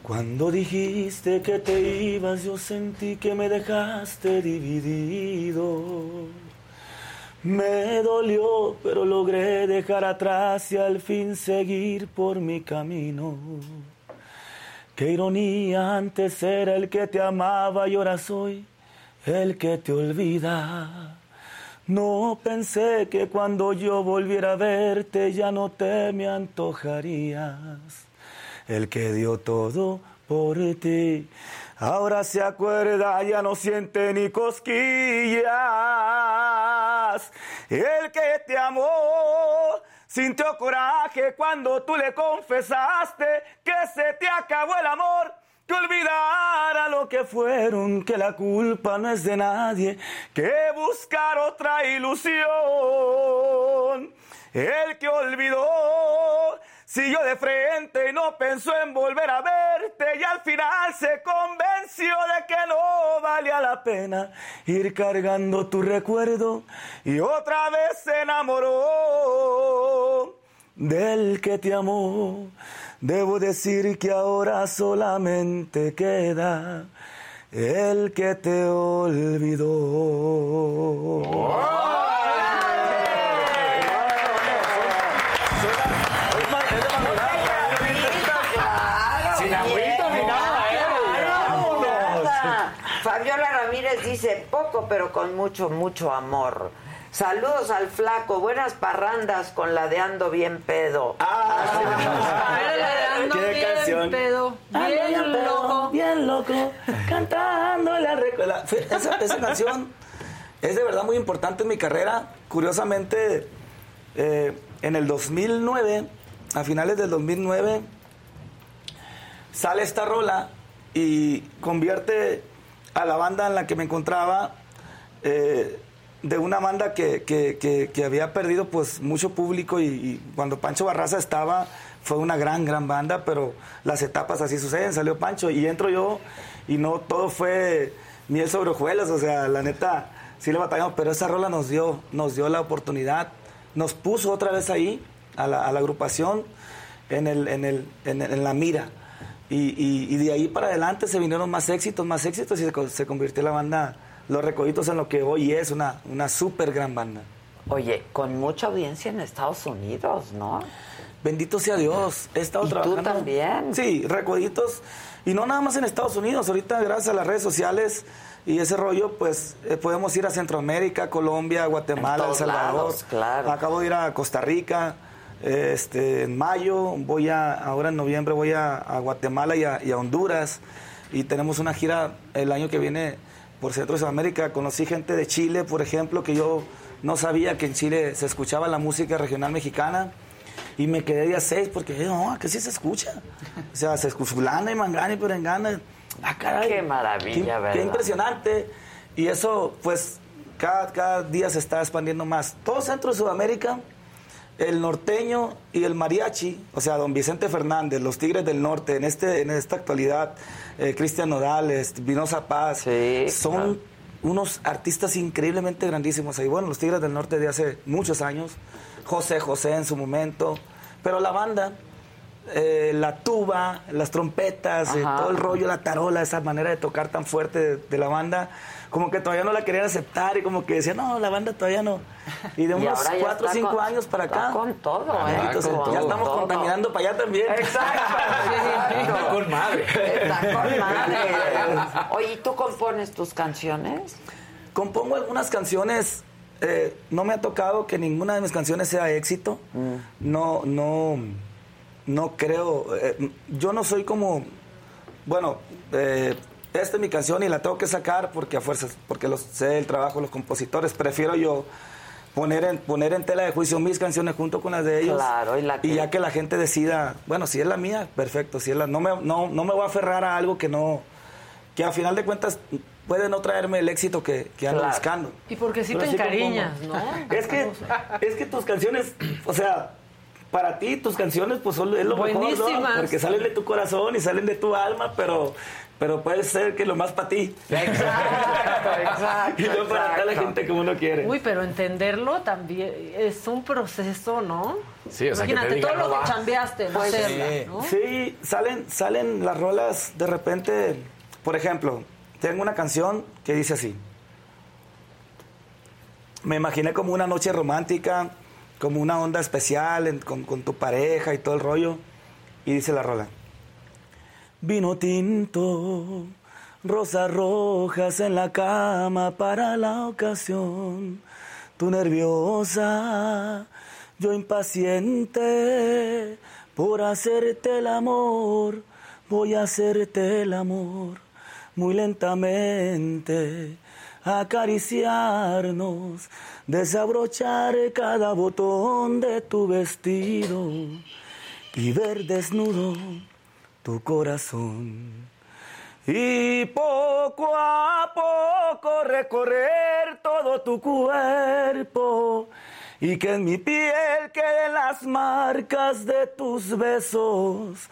cuando dijiste que te ibas, yo sentí que me dejaste dividido. Me dolió, pero logré dejar atrás y al fin seguir por mi camino. Qué ironía, antes era el que te amaba y ahora soy el que te olvida. No pensé que cuando yo volviera a verte ya no te me antojarías. El que dio todo por ti. Ahora se acuerda, ya no siente ni cosquillas. El que te amó sintió coraje cuando tú le confesaste que se te acabó el amor. Que olvidara lo que fueron, que la culpa no es de nadie, que buscar otra ilusión. El que olvidó siguió de frente y no pensó en volver a verte y al final se convenció de que no valía la pena ir cargando tu recuerdo y otra vez se enamoró del que te amó. Debo decir que ahora solamente queda el que te olvidó. Sin agüita ni nada, ¿eh? Fabiola Dice, poco pero con mucho, mucho amor. Saludos al flaco, buenas parrandas con la de Ando Bien Pedo. Ando ¿Qué bien canción? pedo, Ando bien pedo, loco. Bien loco, cantando la recuerda. Esa, esa canción es de verdad muy importante en mi carrera. Curiosamente, eh, en el 2009, a finales del 2009, sale esta rola y convierte a la banda en la que me encontraba eh, de una banda que, que- que- había perdido pues mucho público y, y cuando Pancho Barraza estaba fue una gran, gran banda, pero las etapas así suceden, salió Pancho y entro yo y no todo fue miel sobre hojuelas, o sea, la neta sí le batallamos, pero esa rola nos dio, nos dio la oportunidad, nos puso otra vez ahí a la, a la agrupación en, el, en, el, en, el- en la mira. Y, y- y de ahí para adelante se vinieron más éxitos, más éxitos y se, co- se convirtió la banda Los Recoditos en lo que hoy es una, una súper gran banda. Oye, con mucha audiencia en Estados Unidos, ¿no? Bendito sea Dios. He estado ¿Y tú también? Sí, Recoditos. Y no nada más en Estados Unidos. Ahorita, gracias a las redes sociales y ese rollo, pues eh, podemos ir a Centroamérica, Colombia, Guatemala, El Salvador. lados, claro. Acabo de ir a Costa Rica. Este, en mayo, voy a, ahora en noviembre voy a, a Guatemala y a, y a Honduras. Y tenemos una gira el año que viene por Centro de Sudamérica. Conocí gente de Chile, por ejemplo, que yo no sabía que en Chile se escuchaba la música regional mexicana. Y me quedé día seis porque no, que sí se escucha. O sea, se escucha fulana y mangana y perengana. Ah, caray. Qué maravilla, Qué- ¿verdad? Qué impresionante. Y eso, pues, cada, cada día se está expandiendo más. Todo Centro de Sudamérica, el norteño y el mariachi, o sea, don Vicente Fernández, los Tigres del Norte, en, este, en esta actualidad, eh, Cristian Nodales, Vinosa Paz, son unos artistas increíblemente grandísimos. Y bueno, los Tigres del Norte de hace muchos años, José José en su momento, pero la banda, eh, la tuba, las trompetas, eh, todo el rollo, la tarola, esa manera de tocar tan fuerte de, de la banda, como que todavía no la querían aceptar y como que decían, no, la banda todavía no. Y de unos ahora ya cuatro o está cinco con- años para acá. con todo, ¿eh? Entonces, Con ya estamos todo. contaminando para allá también. <laughs> Está con madre. Está con madre. <laughs> Oye, ¿y tú compones tus canciones? Compongo algunas canciones. eh, no me ha tocado que ninguna de mis canciones sea éxito. No, no, no creo. eh, yo no soy como. Bueno, eh, esta es mi canción y la tengo que sacar porque a fuerzas, porque los, sé el trabajo de los compositores. Prefiero yo poner en, poner en tela de juicio mis canciones junto con las de ellos. Claro, y la que- ya que la gente decida, bueno, si es la mía, perfecto. Si es la, no, me, no, no me voy a aferrar a algo que no. que a final de cuentas puede no traerme el éxito que, que ando Claro. buscando. Y porque sí Pero te encariñas, ¿no? <laughs> Es que, es que tus canciones, o sea, para ti tus canciones pues son es lo mejor, ¿no? Buenísimas. Porque salen de tu corazón y salen de tu alma, pero, pero puede ser que lo más para ti. Exacto, y no para toda la exacto. gente como uno quiere. Uy, pero entenderlo también es un proceso, ¿no? Sí, o sea, que te Imagínate digan, todo no lo que chambeaste, no Pues, hacerla, sí. ¿no? Sí, salen, salen las rolas de repente. Por ejemplo, tengo una canción que dice así. Me imaginé como una noche romántica, como una onda especial en- con, con tu pareja y todo el rollo. Y dice la rola. Vino tinto, rosas rojas en la cama para la ocasión. Tú nerviosa, yo impaciente por hacerte el amor. voy a hacerte el amor muy lentamente, acariciarnos, desabrochar cada botón de tu vestido y ver desnudo tu corazón. Y poco a poco recorrer todo tu cuerpo y que en mi piel queden las marcas de tus besos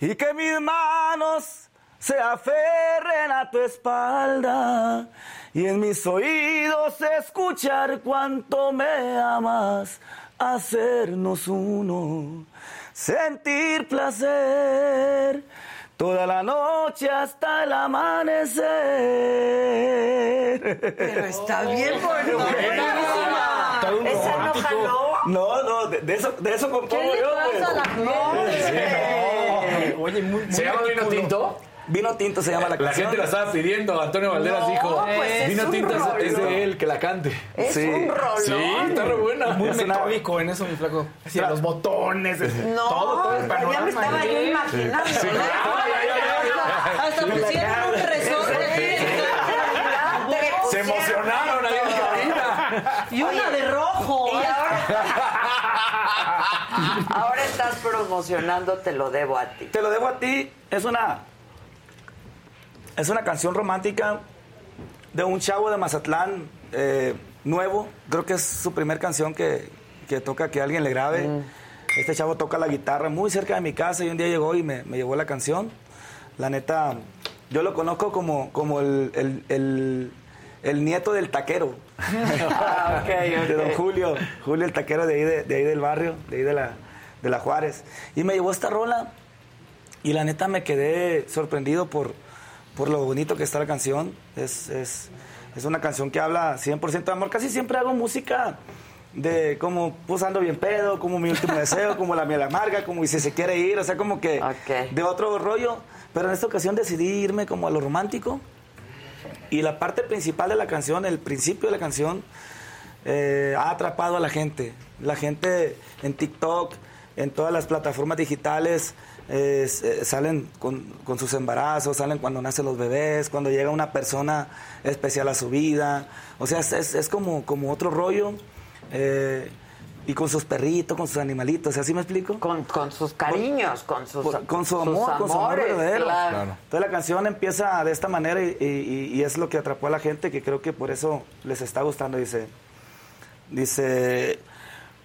y que mis manos se aferren a tu espalda y en mis oídos escuchar cuánto me amas, hacernos uno, sentir placer toda la noche hasta el amanecer. Pero está bien. Todo un Esa no jaló. No, no, de, de eso, de eso compongo ¿Qué le yo. pasa pues. a la gente? Sí, no. Oye, muy, ¿Se llama Vino Tinto? Vino Tinto se llama la La canción. gente la estaba pidiendo. Antonio Valderas No, dijo: pues es Vino Tinto es- es rollo. de él, que la cante. Es un rolón. Sí, está re buena. Muy Es una- metódico en eso, mi flaco. Así, los botones, No, todo, todo el ya me panorama. estaba yo imaginando. Sí, <laughs> Hasta pusieron un resorte. Se emocionaron ahí en cabina. Y una de rojo. Y ahora, <laughs> ahora estás promocionando Te lo debo a ti. Te lo debo a ti. Es una. Es una canción romántica de un chavo de Mazatlán eh, nuevo. Creo que es su primer canción que, que toca que alguien le grabe. Este chavo toca la guitarra muy cerca de mi casa y un día llegó y me, me llevó la canción. La neta, yo lo conozco como, como el, el- el- el nieto del taquero. Ah, <laughs> ok, ok. De don Julio. Julio el taquero de ahí, de, de ahí del barrio, de ahí de la, de la Juárez. Y me llevó esta rola y la neta me quedé sorprendido por, por lo bonito que está la canción. Es, es, es una canción que habla 100% de amor. Casi siempre hago música de como pues ando bien pedo, como mi último <laughs> deseo, como la miel amarga, como y si se quiere ir, o sea, como que de otro rollo. Pero en esta ocasión decidí irme como a lo romántico. Y la parte principal de la canción, el principio de la canción, eh, ha atrapado a la gente. La gente en TikTok, en todas las plataformas digitales, eh, salen con, con sus embarazos, salen cuando nacen los bebés, cuando llega una persona especial a su vida. O sea, es, es- como, como otro rollo. eh, y con sus perritos, con sus animalitos, ¿así me explico? Con, con sus cariños, con sus, Por- con su sus amor, con su amor amores, verdadero. claro. Entonces la canción empieza de esta manera y, y- y es lo que atrapó a la gente que creo que por eso les está gustando. Dice, dice,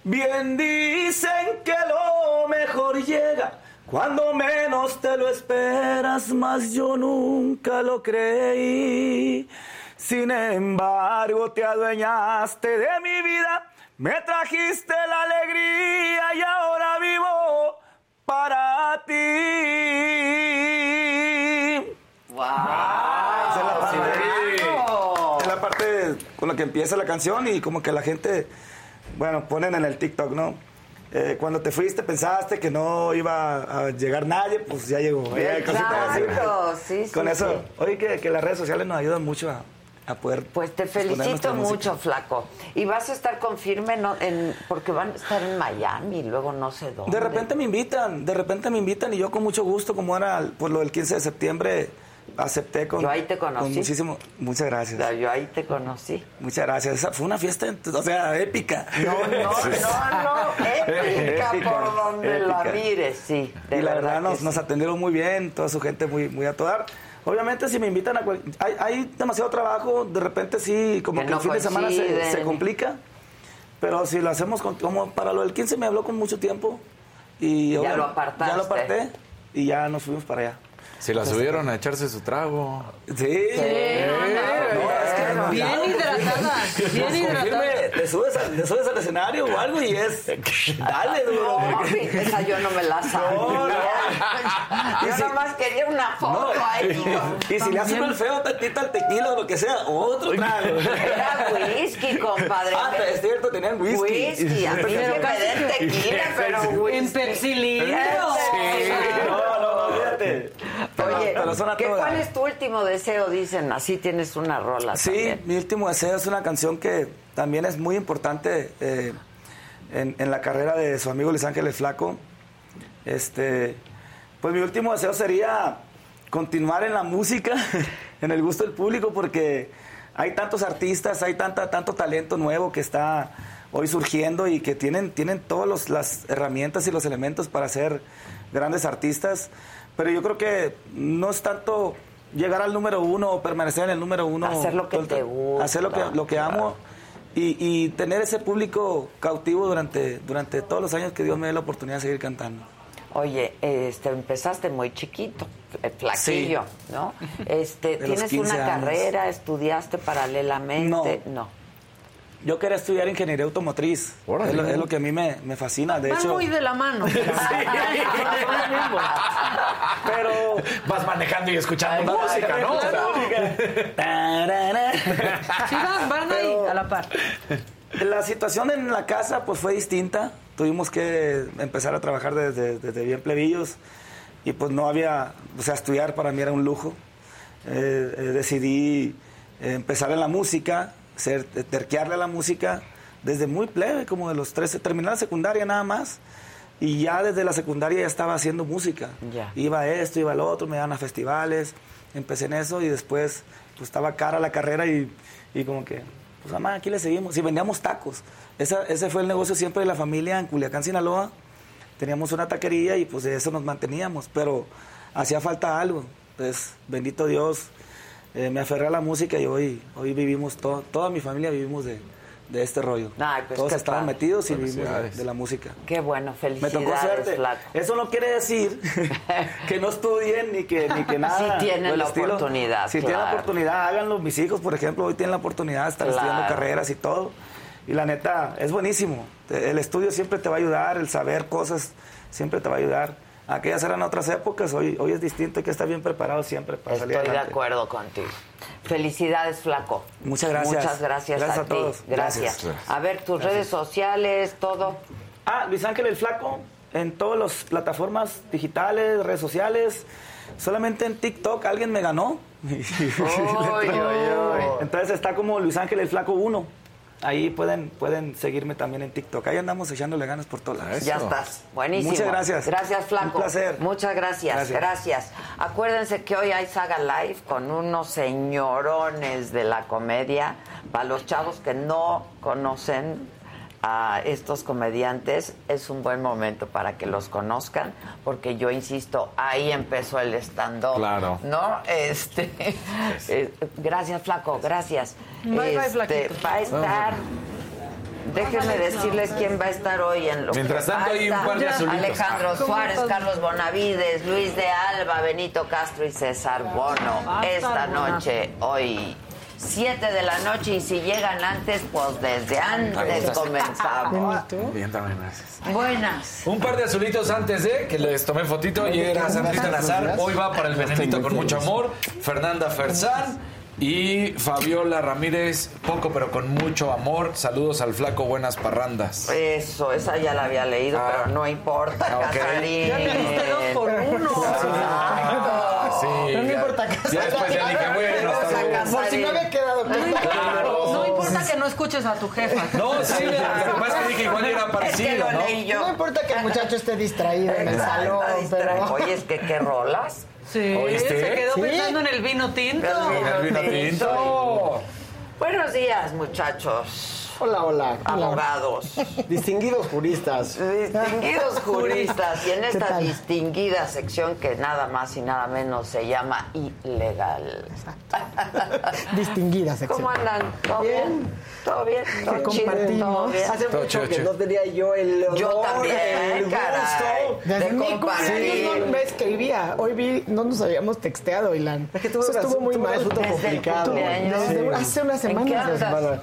bien dicen que lo mejor llega cuando menos te lo esperas, mas yo nunca lo creí. Sin embargo, te adueñaste de mi vida, me trajiste la alegría y ahora vivo para ti. Esa es la parte, es la parte con la que empieza la canción y como que la gente, bueno, ponen en el TikTok, ¿no? Eh, cuando te fuiste pensaste que no iba a llegar nadie, pues ya llegó. Exacto, sí, sí, Con eso, oye, que, que las redes sociales nos ayudan mucho a, a poder. Pues te felicito música. mucho, flaco. Y vas a estar con firme no, en, porque van a estar en Miami, luego no sé dónde. De repente me invitan, de repente me invitan y yo con mucho gusto, como era por lo del 15 de septiembre, acepté con, Yo ahí te conocí. con muchísimo. Muchas gracias. Yo ahí te conocí. Muchas gracias. Esa fue una fiesta, o sea, épica. No, no, no, <laughs> no, épica, <laughs> Épica, por donde la mires, sí. de y la verdad, nos, sí. nos atendieron muy bien, toda su gente muy, muy a todo dar. Obviamente, si me invitan a cual- hay, hay demasiado trabajo, de repente sí, como Que que, no el fin de semana se, complica. Pero si lo hacemos con- como para lo del 15 me habló con mucho tiempo. Y Ya lo apartaste. Ya lo aparté y ya nos fuimos para allá. Si la subieron a echarse su trago. Sí. Eh, No, es que Bien hidratada, bien Pues, hidratada. confirme, te subes, al, te subes al escenario o algo y es. <laughs> Dale, duro. No, esa yo no me la sabía. Y Yo si- nada más quería una foto ahí. Y si le También. el feo tantito al tequila o lo que sea, otro trago. Era whisky, compadre. Ah, es cierto, tenían whisky. Whisky, a mí me den <laughs> tequila, pero whisky. En Pepsi Lindo. Pero- Oye, ¿qué-. ¿cuál es tu último deseo? Dicen, así tienes una rola Sí, también. mi último deseo es una canción que también es muy importante eh, en, en la carrera de su amigo Luis Ángeles Flaco. Este, Pues mi último deseo sería continuar en la música, <laughs> en el gusto del público, porque hay tantos artistas, hay tanta, tanto talento nuevo que está hoy surgiendo y que tienen, tienen todas las herramientas y los elementos para ser grandes artistas. Pero yo creo que no es tanto llegar al número uno o permanecer en el número uno. Hacer lo que te gusta. Hacer lo que, lo que amo y, y tener ese público cautivo durante, durante todos los años que Dios me dé la oportunidad de seguir cantando. Oye, este, empezaste muy chiquito, eh, flaquillo, Sí. ¿no? <laughs> Este, ¿Tienes 15 una años. carrera? ¿Estudiaste paralelamente? No. Yo quería estudiar ingeniería automotriz. Es lo, es lo que a mí me, me fascina. De Van hecho, muy de la mano. <laughs> pero vas manejando y escuchando música, ¿no? O sea, Sí, van, van ahí, a la par. La situación en la casa pues fue distinta. Tuvimos que empezar a trabajar desde, desde bien plebillos y pues no había, o sea, estudiar para mí era un lujo. Eh, eh, decidí empezar en la música, ser, terquearle a la música desde muy plebe, como de los 13, terminé la secundaria nada más. Y ya desde la secundaria ya estaba haciendo música. Ya. Iba a esto, iba al otro, me daban a festivales. Empecé en eso y después pues estaba cara la carrera y, y como que, pues mamá, aquí le seguimos. Y vendíamos tacos. Esa- ese fue el negocio siempre de la familia en Culiacán, Sinaloa. Teníamos una taquería y pues de eso nos manteníamos, pero hacía falta algo. Entonces, bendito Dios, eh, me aferré a la música y hoy, hoy vivimos, todo, toda mi familia vivimos de, de este rollo. Ay, pues, Todos estaban padre. metidos y vivimos de, la música. Qué bueno, Me felicidades, tocó suerte. flaco. Eso no quiere decir <laughs> que no estudien ni que, ni que nada. Sí tienen la estilo. oportunidad, Si tienen la oportunidad, háganlo. Mis hijos, por ejemplo, hoy tienen la oportunidad de estar Claro. estudiando carreras y todo. Y la neta, es buenísimo. El estudio siempre te va a ayudar, el saber cosas siempre te va a ayudar. Aquellas eran otras épocas, hoy, hoy es distinto, hay que estar bien preparado siempre para salir Estoy de adelante. acuerdo contigo. Felicidades, flaco. Muchas gracias. Muchas gracias, Gracias a, a ti. todos. Gracias. Gracias. A ver, tus redes sociales, todo. Ah, Luis Ángel el Flaco, en todas las plataformas digitales, redes sociales. Solamente en TikTok alguien me ganó. <laughs> Entonces está como Luis Ángel el Flaco 1. Ahí pueden, pueden seguirme también en TikTok. Ahí andamos echándole ganas por todos lados. Ya estás. Buenísimo. Muchas gracias. Gracias, Flaco. Un placer. Muchas gracias. Gracias. Gracias. Acuérdense que hoy hay Saga Live con unos señorones de la comedia. Para los chavos que no conocen a estos comediantes, es un buen momento para que los conozcan, porque yo insisto, ahí empezó el stand-up. Claro. ¿No? Este, eh, gracias, Flaco. Gracias. Bye, bye, Este, Flaquito. Va a estar. Déjenme decirles quién va a estar hoy en lo Mientras que tanto, hay un par de azulitos. Alejandro. Suárez, Carlos Bonavides, Luis de Alba, Benito Castro y César Bono. Esta noche, hoy, 7 de la noche. Y si llegan antes, pues desde antes comenzamos. Bien, también, gracias. Buenas. Un par de azulitos antes de que les tomé fotito. Ayer era Sandrita Nazar. Hoy va para el venenito con mucho amor. Fernanda Ferzán. Y Fabiola Ramírez, poco pero con mucho amor. Saludos al flaco Buenas Parrandas. Eso, esa ya la había leído, Ah. pero no importa, Ah, ok. Casarín. Ya diste dos por uno. Sí, No me ya- importa Ya después ya dije, bueno, está bien. Por si no había quedado claro. No importa que no escuches a tu jefa. No, sí, lo que pasa es que dije igual era parecido, ¿no? No importa que el muchacho esté distraído en el salón, pero... Oye, es que qué rolas. Sí, ¿Oíste? se quedó Sí. pensando en el vino tinto. El vino tinto. Buenos días, muchachos. Hola, hola. Abogados. Distinguidos juristas. Distinguidos <laughs> juristas. Y en ¿Qué esta distinguida sección que nada más y nada menos se llama ilegal. Distinguida sección. ¿Cómo andan? ¿Todo bien? ¿Todo bien? ¿Todo chido? ¿Todo compartimos. bien? Hace Todo mucho chido, que no tenía yo el honor, Yo también, el gusto caray. de De mi compartir. cumpleaños no me escribía. Hoy vi, no nos habíamos texteado, Ilan. Es que tuve Eso estuvo muy mal. asunto Desde complicado. cumpleaños. Desde hace unas ¿En qué semanas.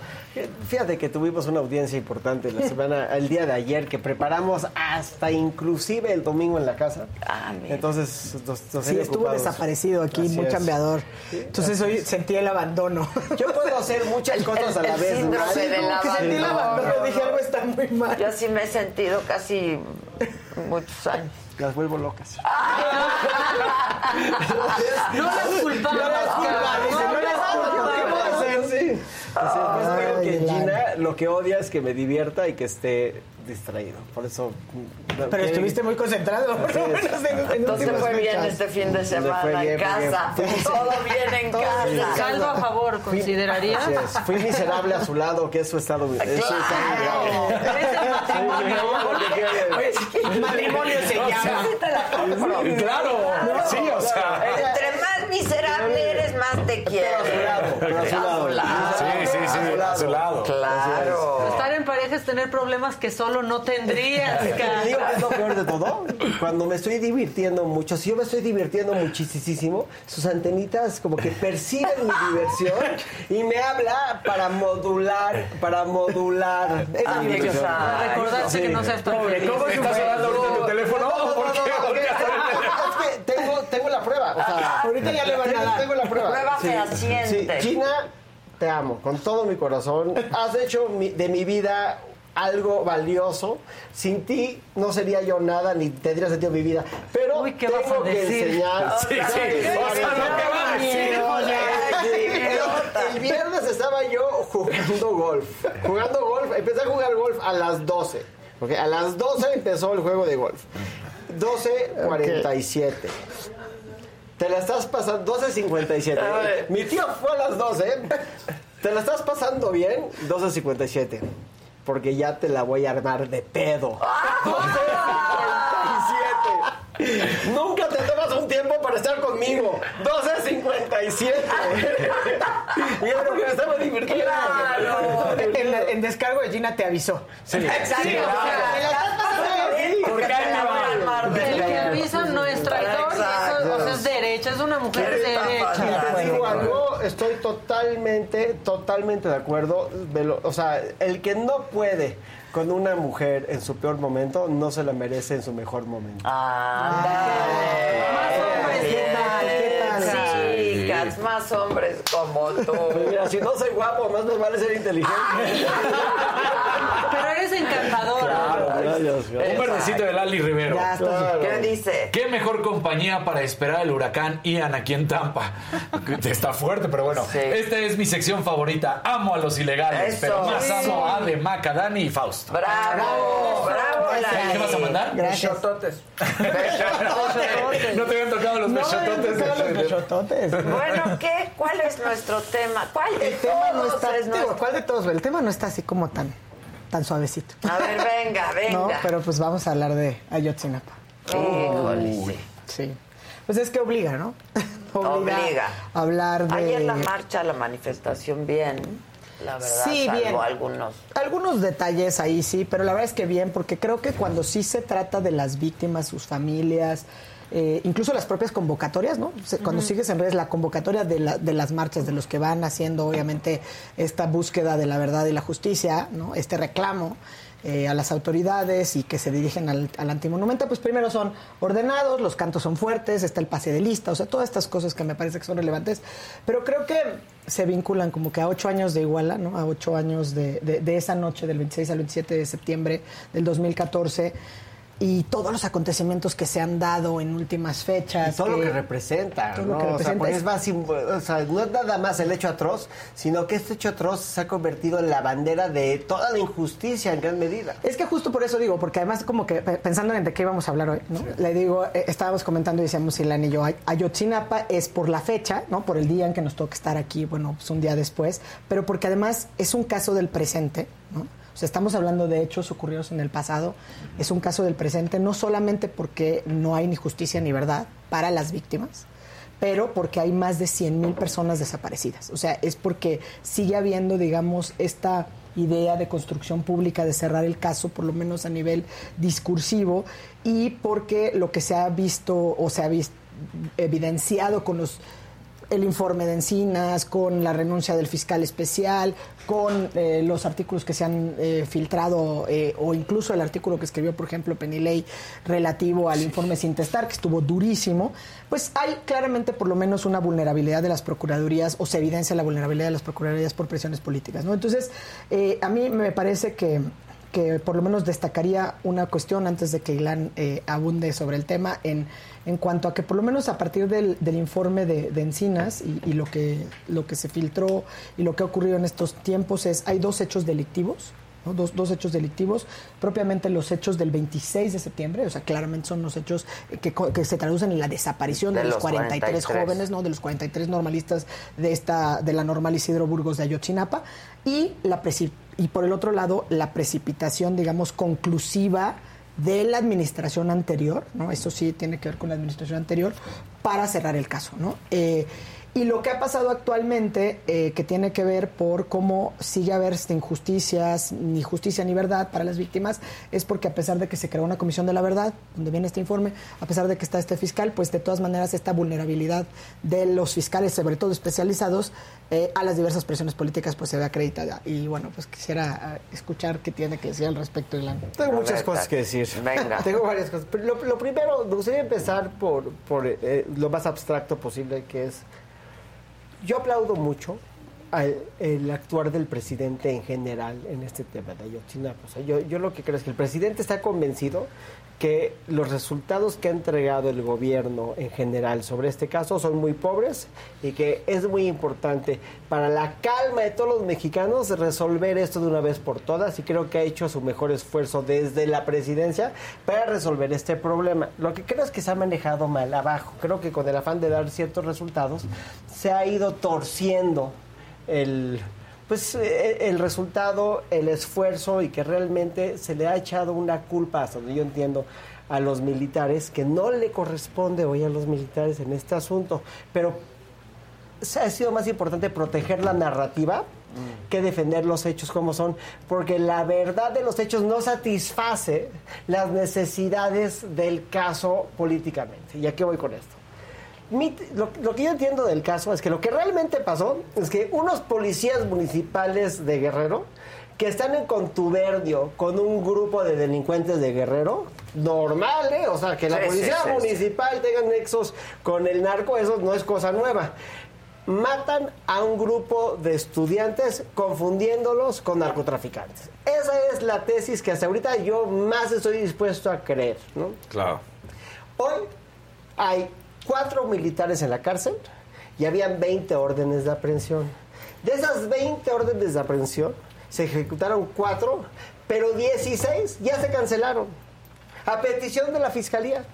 Fíjate que tuvimos una audiencia importante la semana, el día de ayer, que preparamos hasta inclusive el domingo en la casa. Ah, mira. Entonces, nos, nos Sí, estuvo ocupados. desaparecido aquí, Así muy es. chambeador. Sí, Entonces hoy sentí el abandono. Yo puedo hacer muchas cosas a la el vez. ¿no? Sí, del como que sentí el abandono. Dije, algo está muy mal. Yo sí me he sentido casi muchos años. Las vuelvo locas. <laughs> No las culpables. No las culpa, dice, no las culpa. ¿Qué puedo hacer? Sí. Lo que odia es que me divierta y que esté distraído. Por eso. Pero estuviste muy concentrado. por lo menos en- en Entonces fue bien fechas. este fin de semana fue bien, en casa. fui- <laughs> Todo bien en casa. Saldo a favor, Fui- ¿consideraría? Así es. Fui miserable a su lado, que es su estado. es su estado- Es el matrimonio. Oye, matrimonio se llama. Sí compro. Claro, sí, o sea. Entre más miserable eres, más te quiero. Pero a su lado. Sí, sí, sí, a su lado. Claro. Estar en pareja es tener problemas que solo no tendrías, <laughs> Te cara. digo que es lo peor de todo. Cuando me estoy divirtiendo mucho, si yo me estoy divirtiendo muchísimo, sus antenitas como que perciben mi diversión y me habla para modular, para modular. Esa Ah, es mi diversión. Para recordarse que no seas tan feliz. ¿Cómo ¿Estás hablando ahorita en tu teléfono? No, no, ¿Por no, qué? Es que tengo, tengo la prueba. O sea, Ahorita ya le van a dar. tengo la prueba. Prueba Sí, fehaciente. sí. Te amo con todo mi corazón. Has hecho mi- de mi vida algo valioso. Sin ti no sería yo nada ni tendría sentido mi vida. Pero Uy, ¿qué vas tengo a que decir? enseñar. <laughs> Sí, sí. El, viernes estaba yo jugando golf. Jugando golf, empecé a jugar golf a las 12. ¿ok? A las 12 empezó el juego de golf. 12.47. Te la estás pasando, 12.57. Mi tío fue a las 12. ¿Te la estás pasando bien? 12.57. Porque ya te la voy a armar de pedo. 12.57. Nunca te tomas un tiempo para estar conmigo. 12.57. Mira lo que me estaba divirtiendo. En, la- en descargo de Gina te avisó. Exacto. Sí, ¿Por qué ahí me va? Una mujer derecha. Te digo algo, estoy totalmente, totalmente de acuerdo. de lo- o sea, el que no puede con una mujer en su peor momento, no se la merece en su mejor momento. Hombres, ¿qué tal? ¿Qué tal? Más hombres como Pues tú. <laughs> mira, si no soy guapo, más me vale ser inteligente. <laughs> Pero eres. Gracias, gracias. Un verdecito de Lali Rivero. Ya Claro. ¿Qué dice? ¿Qué mejor compañía para esperar el huracán Ian aquí en Tampa? <laughs> Está fuerte, pero bueno. Sí. Esta es mi sección favorita. Amo a los ilegales, Eso. pero más Sí. amo a De Maca, Dani y Fausto. Bravo, bravo, Lali. ¿Qué vas a mandar? Gracias. No te habían tocado los No, los bechototes. Bueno, ¿qué? ¿Cuál es nuestro tema? ¿Cuál de El tema no todos está, es digo, nuestro? ¿cuál de todos? El tema no está así como tan, tan suavecito. A ver, venga, <laughs> venga. No, pero pues vamos a hablar de Ayotzinapa. Sí. Sí. Pues es que obliga, ¿no? <laughs> Obliga. a hablar de... Ayer la marcha, la manifestación, bien. La verdad, Sí, salvo bien. algunos. Algunos detalles ahí sí, pero la verdad es que bien, porque creo que cuando sí se trata de las víctimas, sus familias, eh, incluso las propias convocatorias, ¿no? Se- Cuando sigues en redes la convocatoria de, la- de las marchas, de los que van haciendo obviamente esta búsqueda de la verdad y la justicia, ¿no? Este reclamo eh, a las autoridades y que se dirigen al, al antimonumento, pues primero son ordenados, los cantos son fuertes, está el pase de lista, o sea, todas estas cosas que me parece que son relevantes, pero creo que se vinculan como que a ocho años de Iguala, ¿no? A ocho años de, de- de esa noche del 26 al 27 de septiembre del 2014 y todos los acontecimientos que se han dado en últimas fechas. todo lo que- representa, todo ¿no? lo que O sea, representa porque es- más o sea, no es nada más el hecho atroz, sino que este hecho atroz se ha convertido en la bandera de toda la injusticia en gran medida. Es que justo por eso digo, porque además como que pe- pensando en de qué íbamos a hablar hoy, ¿no? Le digo, eh, estábamos comentando y decíamos Ilan y yo, Ay- Ayotzinapa es por la fecha, ¿no? Por el día en que nos toca estar aquí, bueno, pues un día después, pero porque además es un caso del presente, ¿no? O sea, estamos hablando de hechos ocurridos en el pasado, es un caso del presente, no solamente porque no hay ni justicia ni verdad para las víctimas, pero porque hay más de 100.000 personas desaparecidas. O sea, es porque sigue habiendo, digamos, esta idea de construcción pública de cerrar el caso, por lo menos a nivel discursivo, y porque lo que se ha visto o se ha evidenciado con los el informe de Encinas, con la renuncia del fiscal especial, con eh, los artículos que se han eh, filtrado eh, o incluso el artículo que escribió, por ejemplo, Penilei relativo al informe sin testar, que estuvo durísimo, pues hay claramente por lo menos una vulnerabilidad de las procuradurías o se evidencia la vulnerabilidad de las procuradurías por presiones políticas. ¿no? Entonces, eh, a mí me parece que que por lo menos destacaría una cuestión antes de que Ilan eh, abunde sobre el tema en, en cuanto a que por lo menos a partir del, del informe de, de Encinas y, y lo que lo que se filtró y lo que ha ocurrido en estos tiempos es hay dos hechos delictivos ¿no? dos, dos hechos delictivos, propiamente los hechos del 26 de septiembre, o sea, claramente son los hechos que, que se traducen en la desaparición de, De los los 43, 43. jóvenes, ¿no? de los 43 normalistas de esta de la normal Isidro Burgos de Ayotzinapa y la y por el otro lado la precipitación, digamos, conclusiva de la administración anterior, ¿no? Eso sí tiene que ver con la administración anterior para cerrar el caso, ¿no? Eh, y lo que ha pasado actualmente, eh, que tiene que ver por cómo sigue a haber este, injusticias, ni justicia ni verdad para las víctimas, es porque a pesar de que se creó una comisión de la verdad, donde viene este informe, a pesar de que está este fiscal, pues de todas maneras esta vulnerabilidad de los fiscales, sobre todo especializados, eh, a las diversas presiones políticas, pues se ve acreditada. Y bueno, pues quisiera eh, escuchar qué tiene que decir al respecto, Ilan. Tengo muchas cosas que decir. Venga. <laughs> Tengo varias cosas. Pero lo, lo primero, me gustaría empezar por, por eh, lo más abstracto posible, que es, yo aplaudo mucho al- el actuar del presidente en general en este tema de Ayotzinapa. Yo, yo lo que creo es que el presidente está convencido que los resultados que ha entregado el gobierno en general sobre este caso son muy pobres y que es muy importante para la calma de todos los mexicanos resolver esto de una vez por todas y creo que ha hecho su mejor esfuerzo desde la presidencia para resolver este problema. Lo que creo es que se ha manejado mal abajo. Creo que con el afán de dar ciertos resultados se ha ido torciendo el pues eh, el resultado, el esfuerzo y que realmente se le ha echado una culpa, hasta donde yo entiendo, a los militares, que no le corresponde hoy a los militares en este asunto. Pero ha sido más importante proteger la narrativa que defender los hechos como son, porque la verdad de los hechos no satisface las necesidades del caso políticamente. ¿Y a qué voy con esto? Mi- lo, lo que yo entiendo del caso es que lo que realmente pasó es que unos policías municipales de Guerrero que están en contubernio con un grupo de delincuentes de Guerrero, normal, ¿eh? O sea, que la Sí, policía sí, sí. municipal tenga nexos con el narco, eso no es cosa nueva. Matan a un grupo de estudiantes confundiéndolos con narcotraficantes. Esa es la tesis que hasta ahorita yo más estoy dispuesto a creer, ¿no? Claro. Hoy hay cuatro militares en la cárcel y habían 20 órdenes de aprehensión. De esas 20 órdenes de aprehensión, se ejecutaron cuatro, pero 16 ya se cancelaron. A petición de la fiscalía.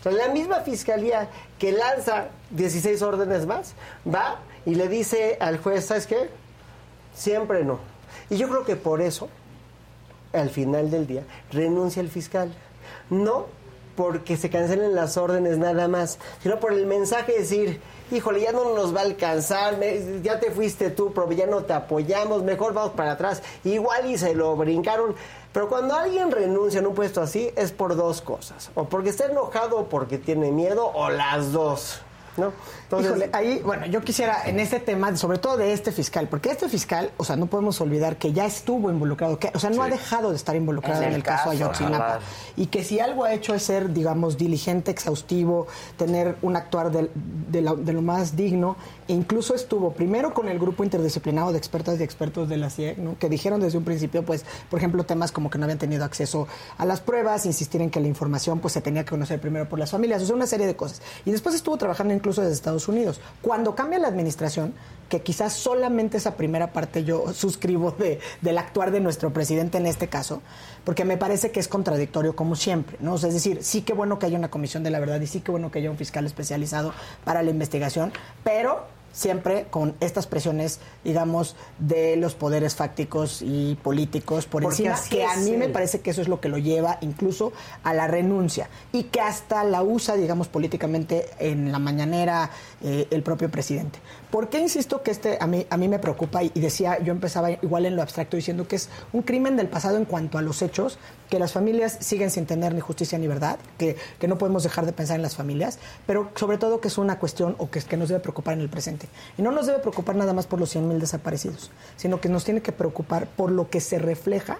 O sea, la misma fiscalía que lanza 16 órdenes más, va y le dice al juez, ¿sabes qué? Siempre no. Y yo creo que por eso, al final del día, renuncia el fiscal. No porque se cancelen las órdenes nada más, sino por el mensaje de decir, híjole, ya no nos va a alcanzar, ya te fuiste tú, pero ya no te apoyamos, mejor vamos para atrás. Igual y se lo brincaron. Pero cuando alguien renuncia en un puesto así es por dos cosas, o porque está enojado o porque tiene miedo, o las dos. ¿No? Entonces, Híjole, ahí, bueno, yo quisiera en este tema, sobre todo de este fiscal, porque este fiscal, o sea, no podemos olvidar que ya estuvo involucrado, que, o sea, no ha dejado de estar involucrado En en el caso caso, Ayotzinapa. Y que si algo ha hecho es ser, digamos, diligente, exhaustivo, tener un actuar de, lo, de lo más digno, e incluso estuvo primero con el grupo interdisciplinado de expertas y expertos de la CIEG, ¿no? que dijeron desde un principio, pues, por ejemplo, temas como que no habían tenido acceso a las pruebas, insistir en que la información pues se tenía que conocer primero por las familias, o sea, una serie de cosas. Y después estuvo trabajando incluso desde Estados Unidos. Cuando cambia la administración, que quizás solamente esa primera parte yo <laughs> suscribo de, del actuar de nuestro presidente en este caso, porque me parece que es contradictorio como siempre, ¿no? O sea, es decir, sí que bueno que haya una comisión de la verdad y sí que bueno que haya un fiscal especializado para la investigación, pero siempre con estas presiones, digamos, de los poderes fácticos y políticos por Porque encima, que a mí me parece que eso es lo que lo lleva incluso a la renuncia y que hasta la usa, digamos, políticamente en la mañanera eh, el propio presidente. ¿Por qué insisto que este a mí, a mí me preocupa? Y, y decía, yo empezaba igual en lo abstracto diciendo que es un crimen del pasado en cuanto a los hechos, que las familias siguen sin tener ni justicia ni verdad, que, que no podemos dejar de pensar en las familias, pero sobre todo que es una cuestión o que, que nos debe preocupar en el presente. Y no nos debe preocupar nada más por los 100 mil desaparecidos, sino que nos tiene que preocupar por lo que se refleja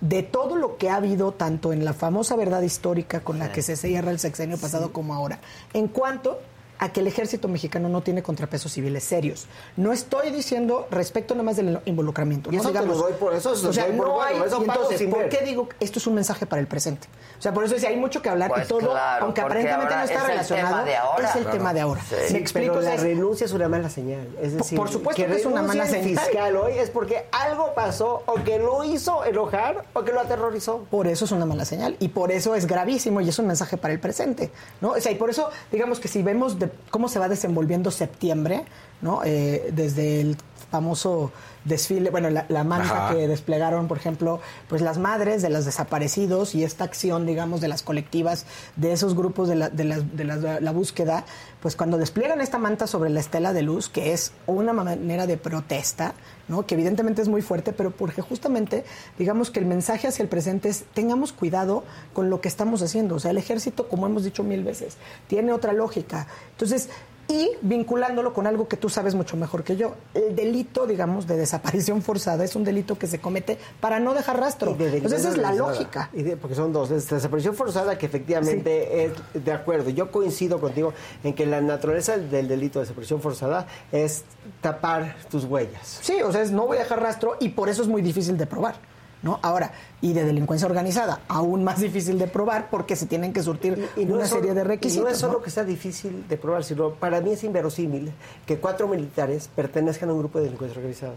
de todo lo que ha habido, tanto en la famosa verdad histórica con la que se cierra el sexenio pasado como ahora, en cuanto a que el ejército mexicano no tiene contrapesos civiles serios. No estoy diciendo respecto nada más del involucramiento. Y no te lo doy por- eso se o sea, doy por no bueno, hay, eso entonces, sin ¿por ver. qué digo que esto es un mensaje para el presente? O sea, por eso hay mucho que hablar Pues y todo, claro, aunque aparentemente no está es el relacionado, tema de ahora. es el Claro. tema de ahora. Sí, Me explico, pero la renuncia es una mala señal. Es decir, por supuesto que es una mala el señal. fiscal hoy es porque algo pasó o que lo hizo enojar o que lo aterrorizó. Por eso es una mala señal y por eso es gravísimo y es un mensaje para el presente, ¿no? O sea, y por eso, digamos que si vemos de cómo se va desenvolviendo septiembre, ¿no? Eh, desde el famoso desfile, bueno, la, la manta que desplegaron, por ejemplo, pues las madres de los desaparecidos y esta acción, digamos, de las colectivas, de esos grupos de la, de las- de las- de la búsqueda, pues cuando despliegan esta manta sobre la estela de luz, que es una manera de protesta, ¿no? que evidentemente es muy fuerte, pero porque justamente, digamos que el mensaje hacia el presente es tengamos cuidado con lo que estamos haciendo. O sea, el ejército, como hemos dicho mil veces, tiene otra lógica. Entonces, y vinculándolo con algo que tú sabes mucho mejor que yo. El delito, digamos, de desaparición forzada es un delito que se comete para no dejar rastro. Y de Entonces, esa es la lógica. Y de- porque son dos. Es desaparición forzada, que efectivamente es de acuerdo. Yo coincido contigo en que la naturaleza del delito de desaparición forzada es tapar tus huellas. Sí, o sea, es no voy a dejar rastro y por eso es muy difícil de probar. ¿No? Ahora, y de delincuencia organizada, aún más difícil de probar porque se tienen que surtir Y no una solo- serie de requisitos. y no es solo ¿no? que sea difícil de probar, sino para mí es inverosímil que cuatro militares pertenezcan a un grupo de delincuencia organizada.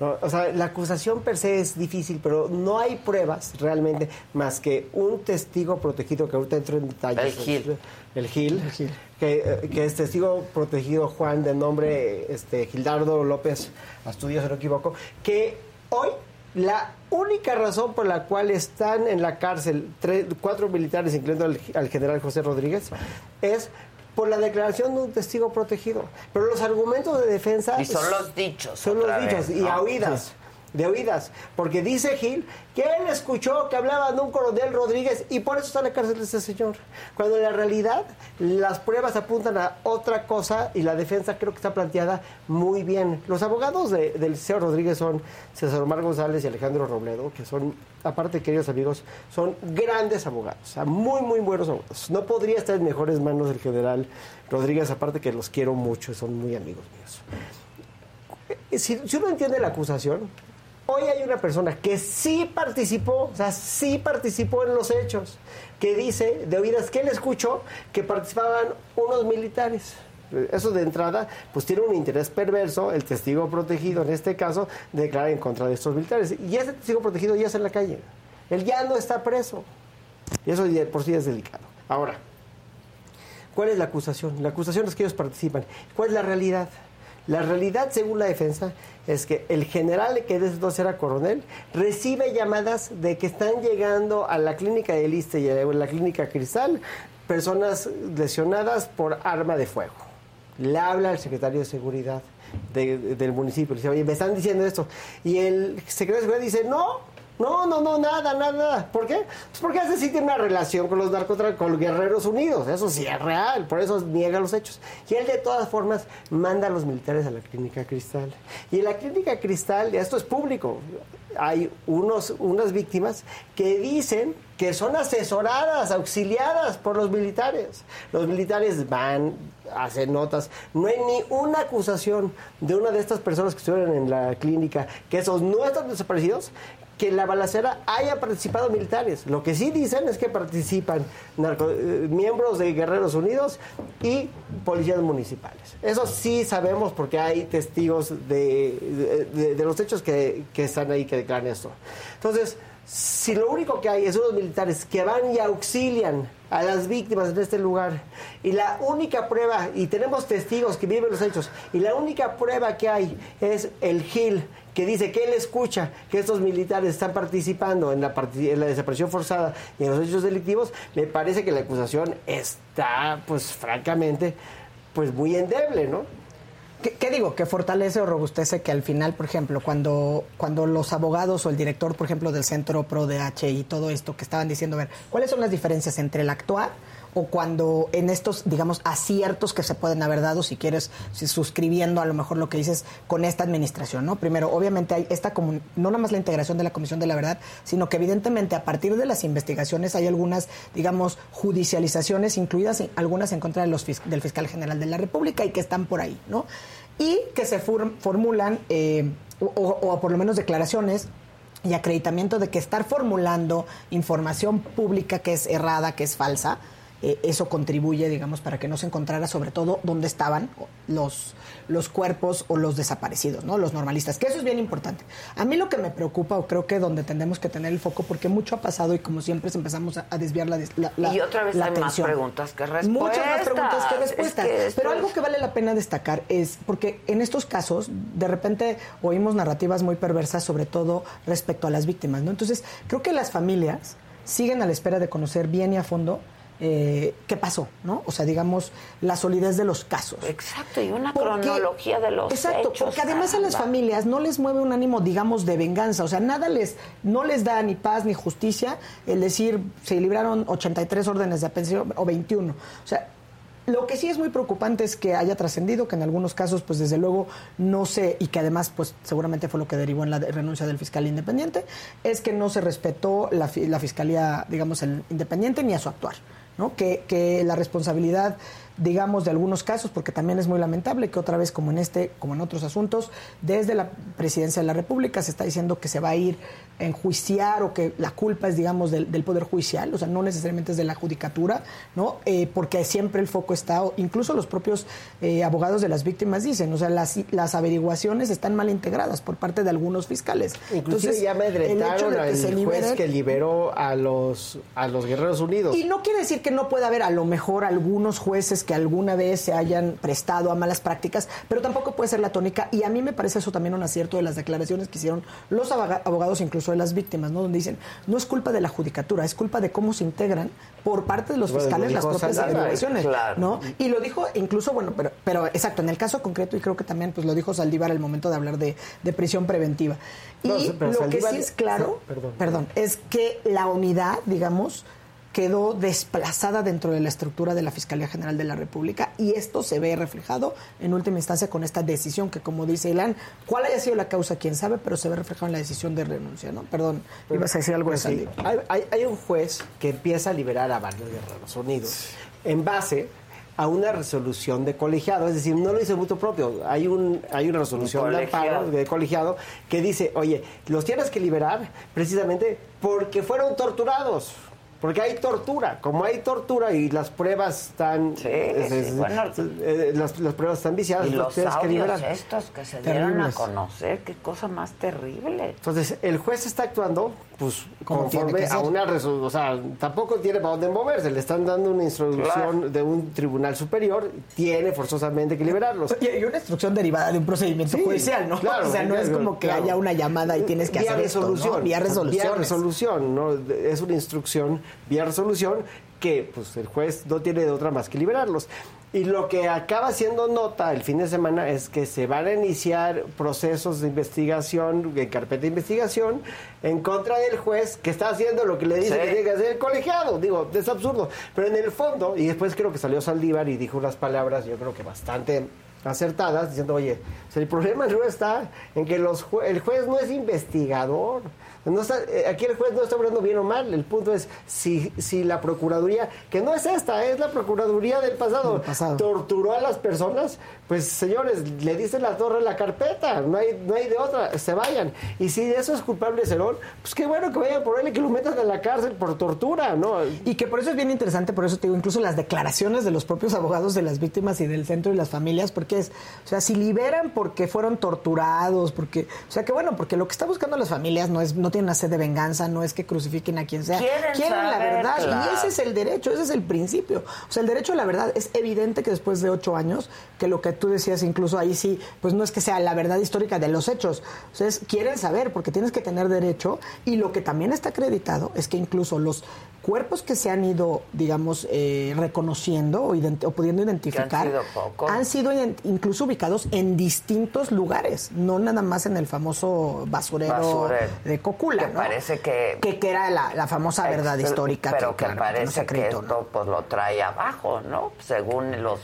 No, o sea, la acusación per se es difícil, pero no hay pruebas realmente más que un testigo protegido que ahorita entro en detalles. El Gil. El Gil. Que, eh, que es testigo protegido Juan de nombre este, Gildardo López Astudillo, si no me equivoco, que hoy la única razón por la cual están en la cárcel tres- cuatro militares, incluyendo al, al general José Rodríguez, es por la declaración de un testigo protegido. Pero los argumentos de defensa... Y son los dichos. Son los dichos y a oídas. De oídas. Porque dice Gil que él escuchó que hablaban de un coronel Rodríguez y por eso está en la cárcel ese señor. Cuando en la realidad las pruebas apuntan a otra cosa y la defensa creo que está planteada muy bien. Los abogados de- del señor Rodríguez son César Omar González y Alejandro Robledo, que son, aparte queridos amigos, son grandes abogados. Muy, muy buenos abogados. No podría estar en mejores manos del general Rodríguez, aparte que los quiero mucho, son muy amigos míos si, si uno entiende la acusación, hoy hay una persona que sí participó, o sea, sí participó en los hechos, que dice de oídas que él escuchó que participaban unos militares. Eso de entrada, pues tiene un interés perverso, el testigo protegido en este caso, de declarar en contra de estos militares. Y ese testigo protegido ya está en la calle. Él ya no está preso. Y eso por sí es delicado. Ahora, ¿Cuál es la acusación? La acusación es que ellos participan. ¿Cuál es la realidad? La realidad, según la defensa, es que el general, que desde entonces era coronel, recibe llamadas de que están llegando a la clínica de Liste y a la clínica Cristal personas lesionadas por arma de fuego. Le habla al secretario de Seguridad de- de- del municipio. Le dice, oye, me están diciendo esto. Y el secretario de Seguridad dice, no, no, no, no, nada, nada, nada. ¿Por qué? Pues porque hace sí tiene una relación con los narcotraficantes, con los Guerreros Unidos. Eso sí es real, por eso niega los hechos. Y él de todas formas manda a los militares a la clínica Cristal. Y en la clínica Cristal, esto es público, hay unos, unas víctimas que dicen que son asesoradas, auxiliadas por los militares. Los militares van, hacen notas. No hay ni una acusación de una de estas personas que estuvieron en la clínica, que esos no están desaparecidos, que en la balacera haya participado militares. Lo que sí dicen es que participan eh, miembros de Guerreros Unidos y policías municipales. Eso sí sabemos porque hay testigos de, de- de los hechos que, que están ahí que declaran esto. Entonces, si lo único que hay es unos militares que van y auxilian a las víctimas en este lugar y la única prueba, y tenemos testigos que viven los hechos, y la única prueba que hay es el Gil que dice que él escucha que estos militares están participando en la, en la desaparición forzada y en los hechos delictivos, me parece que la acusación está, pues francamente, pues muy endeble, ¿no? ¿Qué, digo? Que fortalece o robustece que al final, por ejemplo, cuando, cuando los abogados o el director, por ejemplo, del Centro Pro DH y todo esto que estaban diciendo, a ver, ¿cuáles son las diferencias entre el actuar o cuando en estos, digamos, aciertos que se pueden haber dado, si quieres, si suscribiendo a lo mejor lo que dices con esta administración, ¿no? Primero, obviamente hay esta, no nada más la integración de la Comisión de la Verdad, sino que evidentemente a partir de las investigaciones hay algunas, digamos, judicializaciones, incluidas algunas en contra de los del fiscal general de la República y que están por ahí, ¿no? Y que se for- formulan, eh, o- o por lo menos declaraciones y acreditamiento de que estar formulando información pública que es errada, que es falsa, eh, eso contribuye, digamos, para que no se encontrara sobre todo dónde estaban los, los cuerpos o los desaparecidos, ¿no? Los normalistas, que eso es bien importante. A mí lo que me preocupa, o creo que donde tenemos que tener el foco, porque mucho ha pasado y como siempre empezamos a, a desviar la, la- la- y otra vez la hay más preguntas que respuestas. Muchas más preguntas que Es respuestas. que esto Pero algo que vale la pena destacar es, porque en estos casos, de repente oímos narrativas muy perversas, sobre todo respecto a las víctimas, ¿no? Entonces, creo que las familias siguen a la espera de conocer bien y a fondo eh, qué pasó, ¿no? O sea, digamos, la solidez de los casos. Exacto, y una Porque- cronología de los Exacto, hechos. porque además a las familias no les mueve un ánimo, digamos, de venganza. O sea, nada les, no les da ni paz ni justicia el decir se libraron 83 órdenes de aprehensión o 21. O sea, lo que sí es muy preocupante es que haya trascendido, que en algunos casos, pues desde luego no se, y que además, pues seguramente fue lo que derivó en la de- renuncia del fiscal independiente, es que no se respetó la, la fiscalía, digamos, el independiente ni a su actuar. ¿No? Que, que la responsabilidad, digamos, de algunos casos, porque también es muy lamentable que otra vez, como en este, como en otros asuntos, desde la presidencia de la República se está diciendo que se va a ir a enjuiciar o que la culpa es, digamos, del, del Poder Judicial, o sea, no necesariamente es de la Judicatura, ¿no? Eh, porque siempre el foco está, incluso los propios eh, abogados de las víctimas dicen, o sea, las, las averiguaciones están mal integradas por parte de algunos fiscales. Inclusive ya el hecho amedrentaron al juez liberen- que liberó a los, a los Guerreros Unidos. y no quiere decir que no pueda haber a lo mejor algunos jueces que alguna vez se hayan prestado a malas prácticas, pero tampoco puede ser la tónica. Y a mí me parece eso también un acierto de las declaraciones que hicieron los aboga- abogados, incluso de las víctimas, ¿no? Donde dicen, no es culpa de la judicatura, es culpa de cómo se integran por parte de los Bueno, fiscales lo las propias averiguaciones, claro. ¿no? Y lo dijo incluso, bueno, pero, pero exacto, en el caso concreto, y creo que también pues lo dijo Saldívar al momento de hablar de, de prisión preventiva. Y No, lo Saldívar- que sí es claro, perdón, es que la unidad, digamos, quedó desplazada dentro de la estructura de la Fiscalía General de la República y esto se ve reflejado en última instancia con esta decisión que, como dice Ilan, cuál haya sido la causa, quién sabe, pero se ve reflejado en la decisión de renuncia, ¿no? Perdón, ibas a decir algo de Pues hay, hay- hay un juez que empieza a liberar a varios guerreros unidos en base a una resolución de colegiado, es decir, no lo hizo mutuo propio, hay un hay una resolución de amparo de colegiado que dice, oye, los tienes que liberar precisamente porque fueron torturados. Porque hay tortura, como hay tortura y las pruebas están sí, eh, bueno. eh, las, las pruebas están viciadas, Y los que audios liberar. estos que se dieron a conocer, qué cosa más terrible. Entonces, el juez está actuando, pues, Como conforme a una resolución. O sea, tampoco tiene para dónde moverse. Le están dando una instrucción Claro. de un tribunal superior. Tiene forzosamente que liberarlos. Y una instrucción derivada de un procedimiento Sí, judicial, ¿no? claro, o sea, no es como que claro. haya una llamada y tienes que vía hacer esto, ¿no? resolución. Vía resolución. Vía resolución, ¿no? Es una instrucción vía resolución que pues el juez no tiene de otra más que liberarlos. Y lo que acaba siendo nota el fin de semana es que se van a iniciar procesos de investigación, de carpeta de investigación, en contra del juez que está haciendo lo que le dice Sí. que tiene que hacer el colegiado. Digo, es absurdo. Pero en el fondo, y después creo que salió Saldívar y dijo unas palabras, yo creo que bastante acertadas, diciendo, oye, el problema no está en que los jue- el juez no es investigador. No está- eh, aquí el juez no está hablando bien o mal. El punto es si, si la Procuraduría, que no es esta, es la Procuraduría del pasado, torturó a las personas, pues señores, le dicen la torre a la carpeta, no hay, no hay de otra, se vayan. Y si de eso es culpable Cerón, pues qué bueno que vayan por él y que lo metan en la cárcel por tortura, ¿no? Y que por eso es bien interesante, por eso te digo, incluso las declaraciones de los propios abogados de las víctimas y del centro y las familias, porque es, o sea, si liberan porque fueron torturados, porque, o sea, que bueno, porque lo que está buscando las familias no es, no tienen una sed de venganza, no es que crucifiquen a quien sea, Quieren la saber, verdad, claro. y ese es el derecho, ese es el principio. O sea, el derecho a la verdad es evidente que después de ocho años, que lo que tú decías incluso ahí sí, pues no es que sea la verdad histórica de los hechos, o sea, es- quieren saber porque tienes que tener derecho y lo que también está acreditado es que incluso los cuerpos que se han ido, digamos, eh, reconociendo o, pudiendo identificar sido han sido incluso ubicados en distintos lugares, no nada más en el famoso basurero, Basurero. de Que ¿no? parece que... que, que era la, la famosa verdad histórica Pero que, claro, no se parece que ¿no? esto pues lo trae abajo, ¿no? Según los,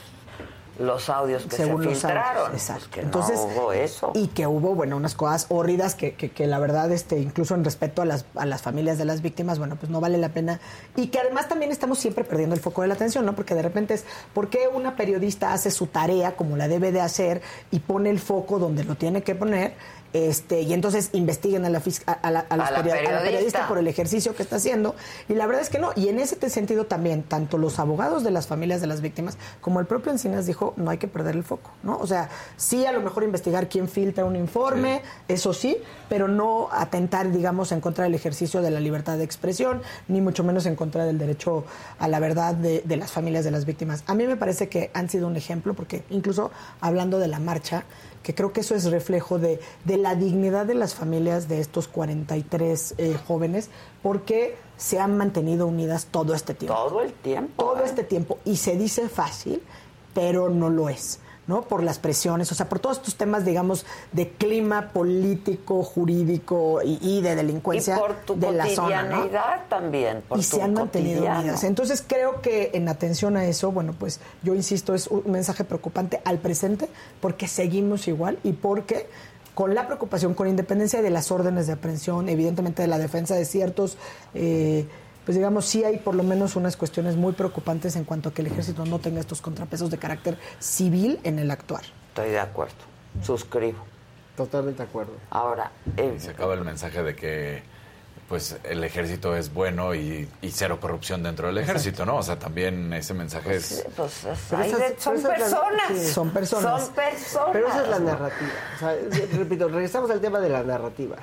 los audios que según se los filtraron. audios, exacto. Pues que Entonces, no hubo eso. y que hubo, bueno, unas cosas horridas que, que, que la verdad, este, incluso en respeto a las, a las familias de las víctimas, bueno, pues no vale la pena. Y que además también estamos siempre perdiendo el foco de la atención, ¿no? Porque de repente es, ¿por qué una periodista hace su tarea como la debe de hacer y pone el foco donde lo tiene que poner? Este, y entonces investiguen a la, a, a la, a a la periodista. por el ejercicio que está haciendo. Y la verdad es que no. Y en ese sentido también, tanto los abogados de las familias de las víctimas como el propio Encinas dijo, no hay que perder el foco, ¿no? O sea, sí a lo mejor investigar quién filtra un informe, eso sí, pero no atentar, digamos, en contra del ejercicio de la libertad de expresión, ni mucho menos en contra del derecho a la verdad de, de las familias de las víctimas. A mí me parece que han sido un ejemplo, porque incluso hablando de la marcha, que creo que eso es reflejo de, de la dignidad de las familias de estos 43 eh, jóvenes, porque se han mantenido unidas todo este tiempo. Todo el tiempo. Todo ¿eh? este tiempo. Y se dice fácil, pero no lo es. ¿No? Por las presiones, o sea, por todos estos temas, digamos, de clima político, jurídico y, y de delincuencia y por tu de la zona, ¿no? también. Por y tu se han mantenido cotidiano. unidas. Entonces creo que en atención a eso, bueno, pues yo insisto, es un mensaje preocupante al presente porque seguimos igual y porque con la preocupación, con independencia de las órdenes de aprehensión, evidentemente de la defensa de ciertos, eh, pues digamos, sí hay por lo menos unas cuestiones muy preocupantes en cuanto a que el ejército no tenga estos contrapesos de carácter civil en el actuar. Estoy de acuerdo. Suscribo. Totalmente de acuerdo. Ahora, eh, Se acaba el mensaje de que pues el ejército es bueno y, y cero corrupción dentro del ejército, ¿no? O sea, también ese mensaje es... pues es- esas- de- son esas- personas. sí. Son personas. Son personas. Pero esa es la narrativa. O sea, repito, regresamos al tema de la narrativa.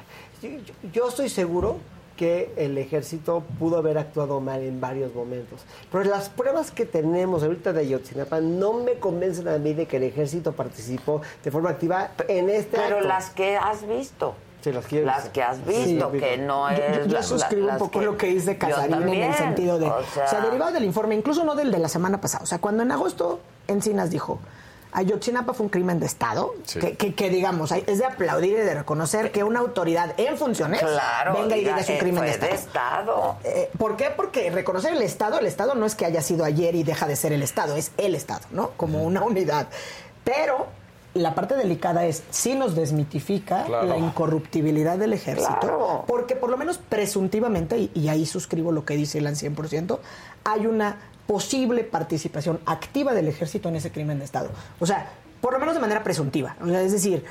Yo, yo- yo estoy seguro que el ejército pudo haber actuado mal en varios momentos. Pero las pruebas que tenemos ahorita de Ayotzinapa no me convencen a mí de que el ejército participó de forma activa en este Pero acto. las que has visto. Sí, las que, Las que has visto, Sí, que no es... Yo, yo suscribo la- un poco lo que dice Yo Casarín en también, el sentido de. o sea, derivado del informe, incluso no del de la semana pasada. O sea, cuando en agosto Encinas dijo. Ayotzinapa fue un crimen de Estado, Sí. que, que- que, digamos, es de aplaudir y de reconocer que una autoridad en funciones Claro, venga y diga, es un eh, crimen de Estado. de Estado. Eh, ¿Por qué? Porque reconocer el Estado, el Estado no es que haya sido ayer y deja de ser el Estado, es el Estado, ¿no? Como una unidad. Pero la parte delicada es, sí nos desmitifica Claro. la incorruptibilidad del ejército, Claro. porque por lo menos presuntivamente, y, y ahí suscribo lo que dice Ilan 100%, hay una posible participación activa del ejército en ese crimen de Estado. O sea, por lo menos de manera presuntiva. O sea, es decir,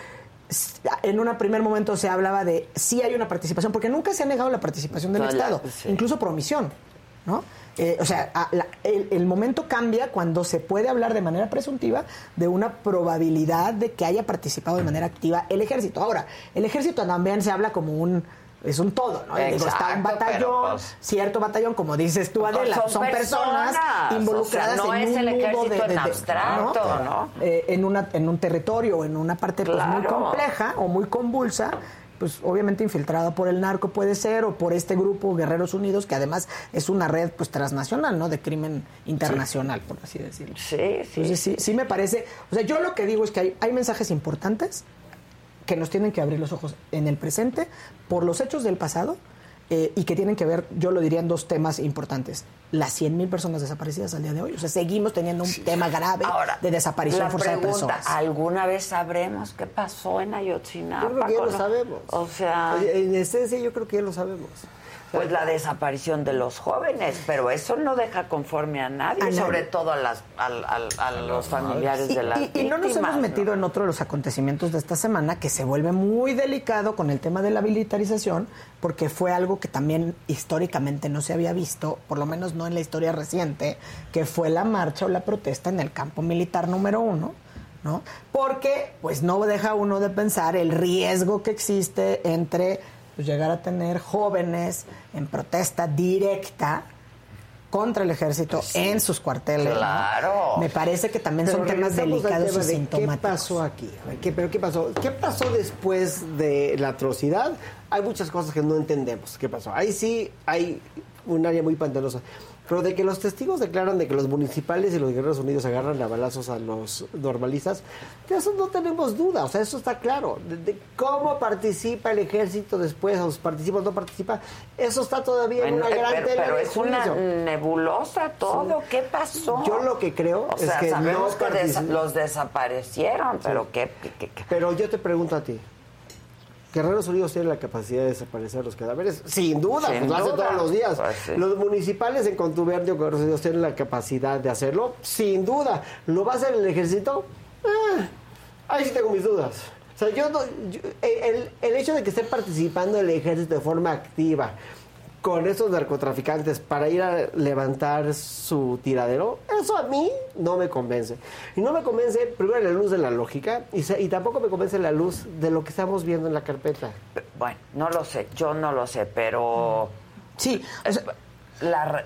en un primer momento se hablaba de sí hay una participación, porque nunca se ha negado la participación del No, la- Estado, sí. incluso por omisión, ¿no? Eh, o sea, a- la- el, el momento cambia cuando se puede hablar de manera presuntiva de una probabilidad de que haya participado de manera activa el ejército. Ahora, el ejército también se habla como un es un todo, ¿no? Digo, está un batallón, pues, cierto batallón, como dices tú, Pues Adela, son son, personas, personas, involucradas o sea, no en es un el ejército en abstracto, ¿no? Eh, en, una, en un territorio o en una parte pues, muy compleja o muy convulsa, pues obviamente infiltrada por el narco puede ser o por este grupo Guerreros Unidos, que además es una red pues transnacional, ¿no? De crimen internacional, por así decirlo. Sí, sí. Entonces sí, sí me parece, o sea, yo lo que digo es que hay, hay mensajes importantes que nos tienen que abrir los ojos en el presente por los hechos del pasado eh, y que tienen que ver, yo lo diría en dos temas importantes. Las 100.000 personas desaparecidas al día de hoy. O sea, seguimos teniendo un tema grave Ahora, de desaparición la forzada de personas. ¿alguna vez sabremos qué pasó en Ayotzinapa? Yo creo que ya lo sabemos. O sea, En esencia yo creo que ya lo sabemos. Pues la desaparición de los jóvenes, pero eso no deja conforme a nadie, A nadie. sobre todo a, las, los familiares Y, de las y- y no nos hemos metido en otro de los acontecimientos de esta semana que se vuelve muy delicado con el tema de la militarización, porque fue algo que también históricamente no se había visto, por lo menos no en la historia reciente, que fue la marcha o la protesta en el campo militar número uno. ¿No? Porque pues no deja uno de pensar el riesgo que existe entre pues, llegar a tener jóvenes en protesta directa contra el ejército en sus cuarteles. ¿no? Claro. Me parece que también son temas delicados y tema ¿Qué sintomáticos. pasó aquí? ¿Qué, pero ¿qué pasó? ¿Qué pasó después de la atrocidad? Hay muchas cosas que no entendemos. ¿Qué pasó? Ahí sí hay un área muy pantanosa. Pero de que los testigos declaran de que los municipales y los Guerreros Unidos agarran a balazos a los normalistas, de eso no tenemos duda, o sea, eso está claro. De, de cómo participa el ejército después, o participa o no participa, eso está todavía en una eh, gran pero, tela pero de es una nebulosa todo. ¿Qué pasó? Yo lo que creo O es sea, que no los desaparecieron, pero ¿qué, qué- qué- qué? Pero yo te pregunto a ti. ¿Guerreros Unidos tiene la capacidad de desaparecer los cadáveres? Sin duda, Sin pues lo hace todos los días. Pues sí. Los municipales en contubernio con Guerreros Unidos tienen la capacidad de hacerlo, sin duda. ¿Lo va a hacer el ejército? Ah, ahí sí tengo mis dudas. O sea, yo no, yo- el, el hecho de que esté participando el ejército de forma activa con esos narcotraficantes para ir a levantar su tiradero, eso a mí no me convence. Y no me convence, primero, la luz de la lógica, y, se- y tampoco me convence la luz de lo que estamos viendo en la carpeta. Bueno, no lo sé, yo no lo sé, pero... Sí, la re-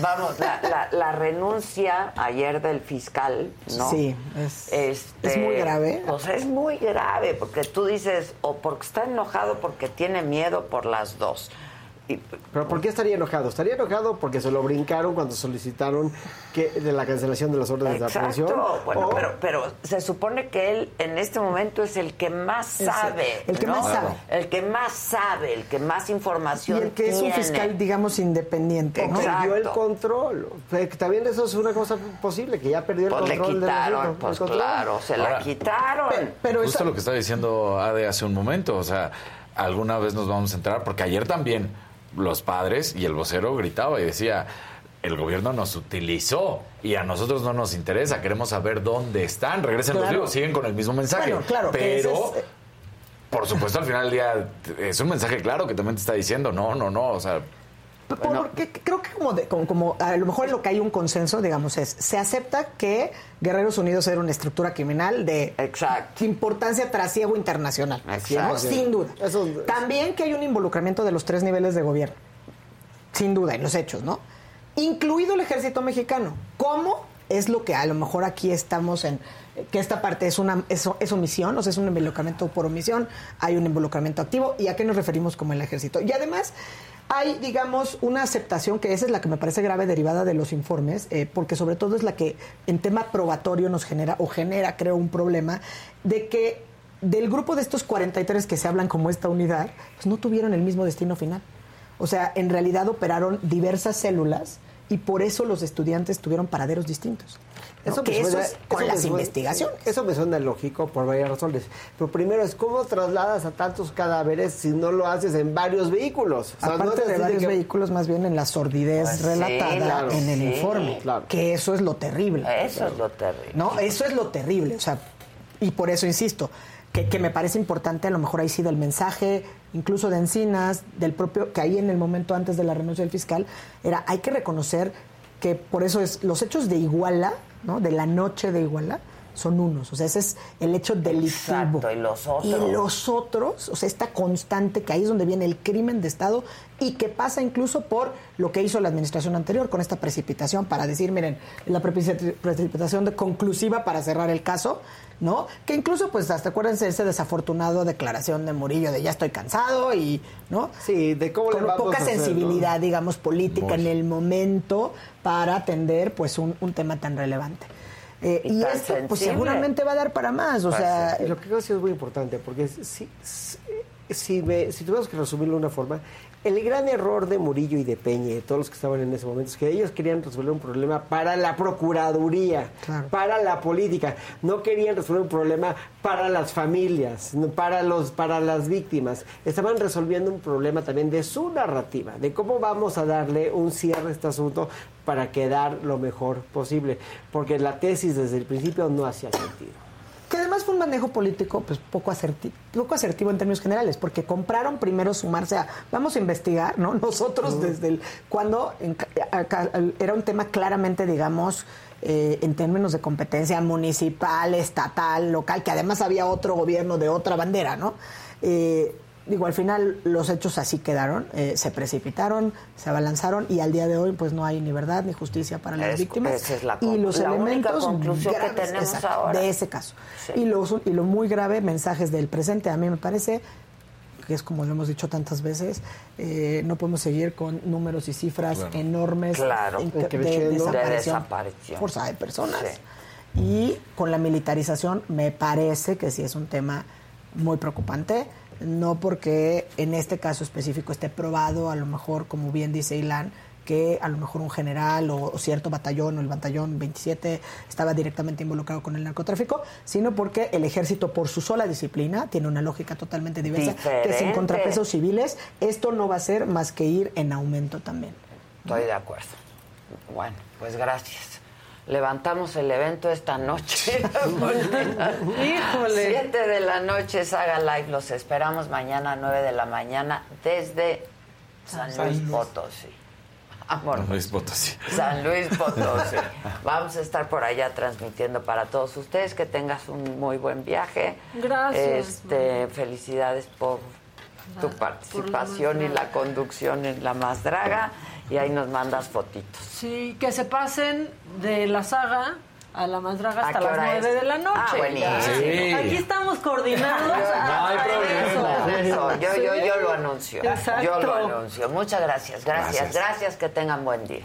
vamos, la, la- la renuncia ayer del fiscal, ¿no? Sí, es- Este, es muy grave. Pues es muy grave, porque tú dices, o porque está enojado porque tiene miedo por las dos. Y, Pero ¿por qué estaría enojado? Estaría enojado porque se lo brincaron cuando solicitaron que de la cancelación de las órdenes de aprehensión. Exacto, bueno, o- pero, pero se supone que él en este momento es el que más sabe. el que ¿no? más sabe. El que más sabe, el que más Y información el que es un tiene. fiscal, digamos, independiente, ¿no? perdió el control. También eso es una cosa posible, que ya perdió el Pues le control del quitaron, asunto, pues control. claro, se la Ahora, quitaron. Justo lo que estaba diciendo Ade hace un momento, o sea, alguna vez nos vamos a enterar, porque ayer también los padres y el vocero gritaba y decía, el gobierno nos utilizó y a nosotros no nos interesa, queremos saber dónde están, regresen los libros, siguen con el mismo mensaje. Bueno, claro, pero... es- Por supuesto, al final del día es un mensaje claro que también te está diciendo, no, no, no, o sea, Porque creo que como, de- como, como a lo mejor lo que hay un consenso, digamos, es, se acepta que Guerreros Unidos era una estructura criminal de importancia trasiego internacional. Exacto. Sin duda. También que hay un involucramiento de los tres niveles de gobierno. Sin duda, en los hechos, ¿no? Incluido el ejército mexicano. ¿Cómo? Es lo que a lo mejor aquí estamos en que esta parte es una es, es omisión, o sea, es un involucramiento por omisión, hay un involucramiento activo, ¿y a qué nos referimos como el ejército? Y además hay, digamos, una aceptación que esa es la que me parece grave derivada de los informes, eh, porque sobre todo es la que en tema probatorio nos genera, o genera, creo, un problema, de que del grupo de estos 43 que se hablan como esta unidad, pues no tuvieron el mismo destino final. O sea, en realidad operaron diversas células y por eso los estudiantes tuvieron paraderos distintos. ¿No? que eso es con eso las suena- investigaciones. Eso me suena lógico por varias razones. Pero primero es cómo trasladas a tantos cadáveres si no lo haces en varios vehículos. O sea, no Aparte es de varios que- vehículos, más bien en la sordidez Pues sí, relatada claro, en el sí, informe. Que eso es lo terrible. Eso es lo terrible. No, eso es lo terrible. O sea, y por eso insisto, que, que me parece importante, a lo mejor ahí sí del mensaje, incluso de Encinas, del propio, que ahí en el momento antes de la renuncia del fiscal, era hay que reconocer que por eso es los hechos de Iguala, ¿no? De la noche de Iguala, son unos. O sea, ese es el hecho delictivo. Exacto, y los otros. Y los otros, o sea, esta constante que ahí es donde viene el crimen de Estado y que pasa incluso por lo que hizo la administración anterior con esta precipitación para decir, miren, la precipi- precipitación de conclusiva para cerrar el caso, ¿no? Que incluso, pues, hasta acuérdense de ese desafortunado declaración de Murillo de ya estoy cansado y, ¿no? Sí, de cómo le Con vamos poca a hacer, ¿no? sensibilidad, digamos, política en el momento para atender, pues, un, un tema tan relevante. Eh, Y esto, pues, seguramente va a dar para más, o sea... lo que creo que sí es muy importante, porque si, si, si, me- si tuviéramos que resumirlo de una forma, el gran error de Murillo y de Peña, y de todos los que estaban en ese momento, es que ellos querían resolver un problema para la Procuraduría, para la política, no querían resolver un problema para las familias, para, los, para las víctimas. Estaban resolviendo un problema también de su narrativa, de cómo vamos a darle un cierre a este asunto para quedar lo mejor posible, porque la tesis desde el principio no hacía sentido. Que además fue un manejo político pues poco asertivo, poco asertivo en términos generales, porque compraron primero sumarse a vamos a investigar, ¿no? <laughs> Nosotros desde el cuando en acá, era un tema claramente, digamos, eh, en términos de competencia municipal, estatal, local, que además había otro gobierno de otra bandera, ¿no? Eh, digo, al final los hechos así quedaron, eh, se precipitaron, se abalanzaron y al día de hoy pues no hay ni verdad ni justicia para las Es- víctimas esa es la y los la única elementos conclusión que tenemos exacto, ahora. de ese caso. Sí. Y, lo, y lo muy grave, mensajes del presente, a mí me parece que es como lo hemos dicho tantas veces, eh, no podemos seguir con números y cifras Claro. enormes Claro. de, De desaparición, desaparición. forzada de personas. Sí. Y con la militarización me parece que sí es un tema muy preocupante, no porque en este caso específico esté probado, a lo mejor, como bien dice Ilan, que a lo mejor un general o, cierto batallón o el batallón 27 estaba directamente involucrado con el narcotráfico, sino porque el ejército por su sola disciplina tiene una lógica totalmente diversa, que sin Diferente. contrapesos civiles esto no va a ser más que ir en aumento también. Estoy de acuerdo. Bueno, pues gracias. Levantamos el evento esta noche. <laughs> Híjole. Siete de la noche, Saga Live. Los esperamos mañana a 9 de la mañana desde San San Luis. Potosí. Vámonos. Luis Potosí. San Luis Potosí. <laughs> Vamos a estar por allá transmitiendo para todos ustedes. Que tengas un muy buen viaje. Gracias, Este, felicidades por tu participación y la conducción en La Más Draga. Y ahí nos mandas fotitos. Sí, que se pasen de la saga a la más draga ¿A hasta las hora 9 es? de la noche. Ah, buenísimo. Sí. Aquí estamos coordinados. <laughs> No hay problema. eso. Yo, yo, Sí. yo lo anuncio. Exacto. Yo lo anuncio. Muchas gracias, gracias, Gracias. gracias. Que tengan buen día.